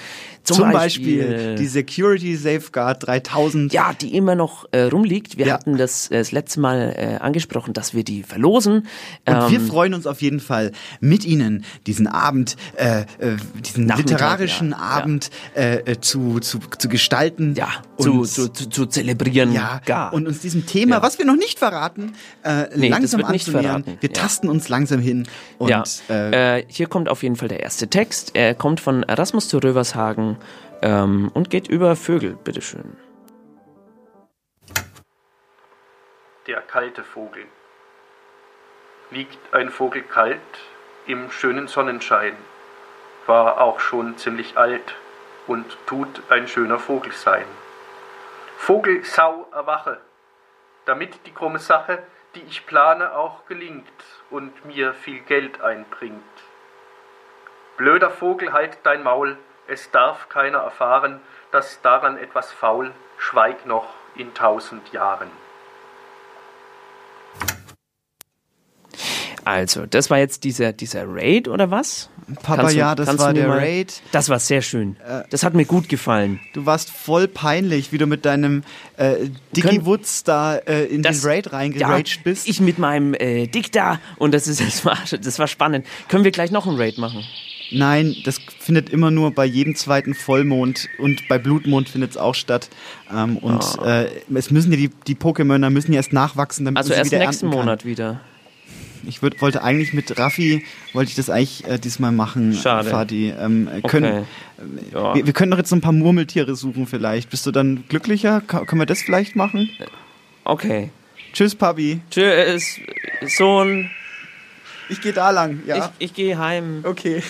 [SPEAKER 1] Zum,
[SPEAKER 2] Zum Beispiel, die Security Safeguard 3000.
[SPEAKER 1] Ja, die immer noch äh, rumliegt. Wir
[SPEAKER 2] Ja.
[SPEAKER 1] hatten das äh, das letzte Mal äh, angesprochen, dass wir die verlosen.
[SPEAKER 2] Und wir
[SPEAKER 1] Ähm,
[SPEAKER 2] freuen uns auf jeden Fall mit Ihnen diesen Abend, äh, äh, diesen
[SPEAKER 1] Nachmittag,
[SPEAKER 2] literarischen
[SPEAKER 1] ja, ja.
[SPEAKER 2] Abend Äh, äh, zu, zu, zu gestalten.
[SPEAKER 1] Ja, zu, zu, zu, zu zelebrieren.
[SPEAKER 2] ja,
[SPEAKER 1] gar.
[SPEAKER 2] und uns diesem Thema, was wir noch nicht verraten, äh,
[SPEAKER 1] Nee, das
[SPEAKER 2] langsam
[SPEAKER 1] wird nicht verraten.
[SPEAKER 2] Wir
[SPEAKER 1] Ja.
[SPEAKER 2] tasten uns langsam hin. Und,
[SPEAKER 1] ja,
[SPEAKER 2] äh,
[SPEAKER 1] äh, hier kommt auf jeden Fall der erste Text. Er kommt von Erasmus zu Rövershagen ähm, und geht über Vögel, bitteschön.
[SPEAKER 8] Der kalte Vogel. Liegt ein Vogel kalt im schönen Sonnenschein, war auch schon ziemlich alt und tut ein schöner Vogel sein. Vogel, Sau, erwache, damit die krumme Sache, die ich plane, auch gelingt und mir viel Geld einbringt. Blöder Vogel, halt dein Maul, es darf keiner erfahren, dass daran etwas faul, schweig noch in tausend Jahren.
[SPEAKER 1] Also, das war jetzt dieser, dieser Raid oder was?
[SPEAKER 2] Papa,
[SPEAKER 1] Kannst du-
[SPEAKER 2] ja, das war der
[SPEAKER 1] mal-
[SPEAKER 2] Raid.
[SPEAKER 1] Das war sehr schön. Das hat mir gut gefallen.
[SPEAKER 2] Du warst voll peinlich, wie du mit deinem äh, Dicky Woods da äh, in
[SPEAKER 1] Das-
[SPEAKER 2] den Raid reingeraged bist.
[SPEAKER 1] Ich mit meinem äh, Dick da und das ist das war, das war spannend. Können wir gleich noch einen Raid machen?
[SPEAKER 2] Nein, das findet immer nur bei jedem zweiten Vollmond und bei Blutmond findet es auch statt. Ähm, und
[SPEAKER 1] Ah.
[SPEAKER 2] äh, es müssen ja die, die Pokémon müssen ja erst nachwachsen, damit
[SPEAKER 1] Also
[SPEAKER 2] sie
[SPEAKER 1] erst
[SPEAKER 2] wieder
[SPEAKER 1] nächsten
[SPEAKER 2] ernten kann.
[SPEAKER 1] Monat wieder.
[SPEAKER 2] Ich würd, wollte eigentlich mit Raffi, wollte ich das eigentlich äh, diesmal machen,
[SPEAKER 1] Schade.
[SPEAKER 2] Fadi. Ähm, äh, können,
[SPEAKER 1] Okay. Ja.
[SPEAKER 2] wir, wir können doch jetzt noch ein paar Murmeltiere suchen vielleicht. Bist du dann glücklicher? Ka können wir das vielleicht machen?
[SPEAKER 1] Okay.
[SPEAKER 2] Tschüss, Papi.
[SPEAKER 1] Tschüss, Sohn.
[SPEAKER 2] Ich gehe da lang, ja.
[SPEAKER 1] Ich, ich gehe heim.
[SPEAKER 2] Okay.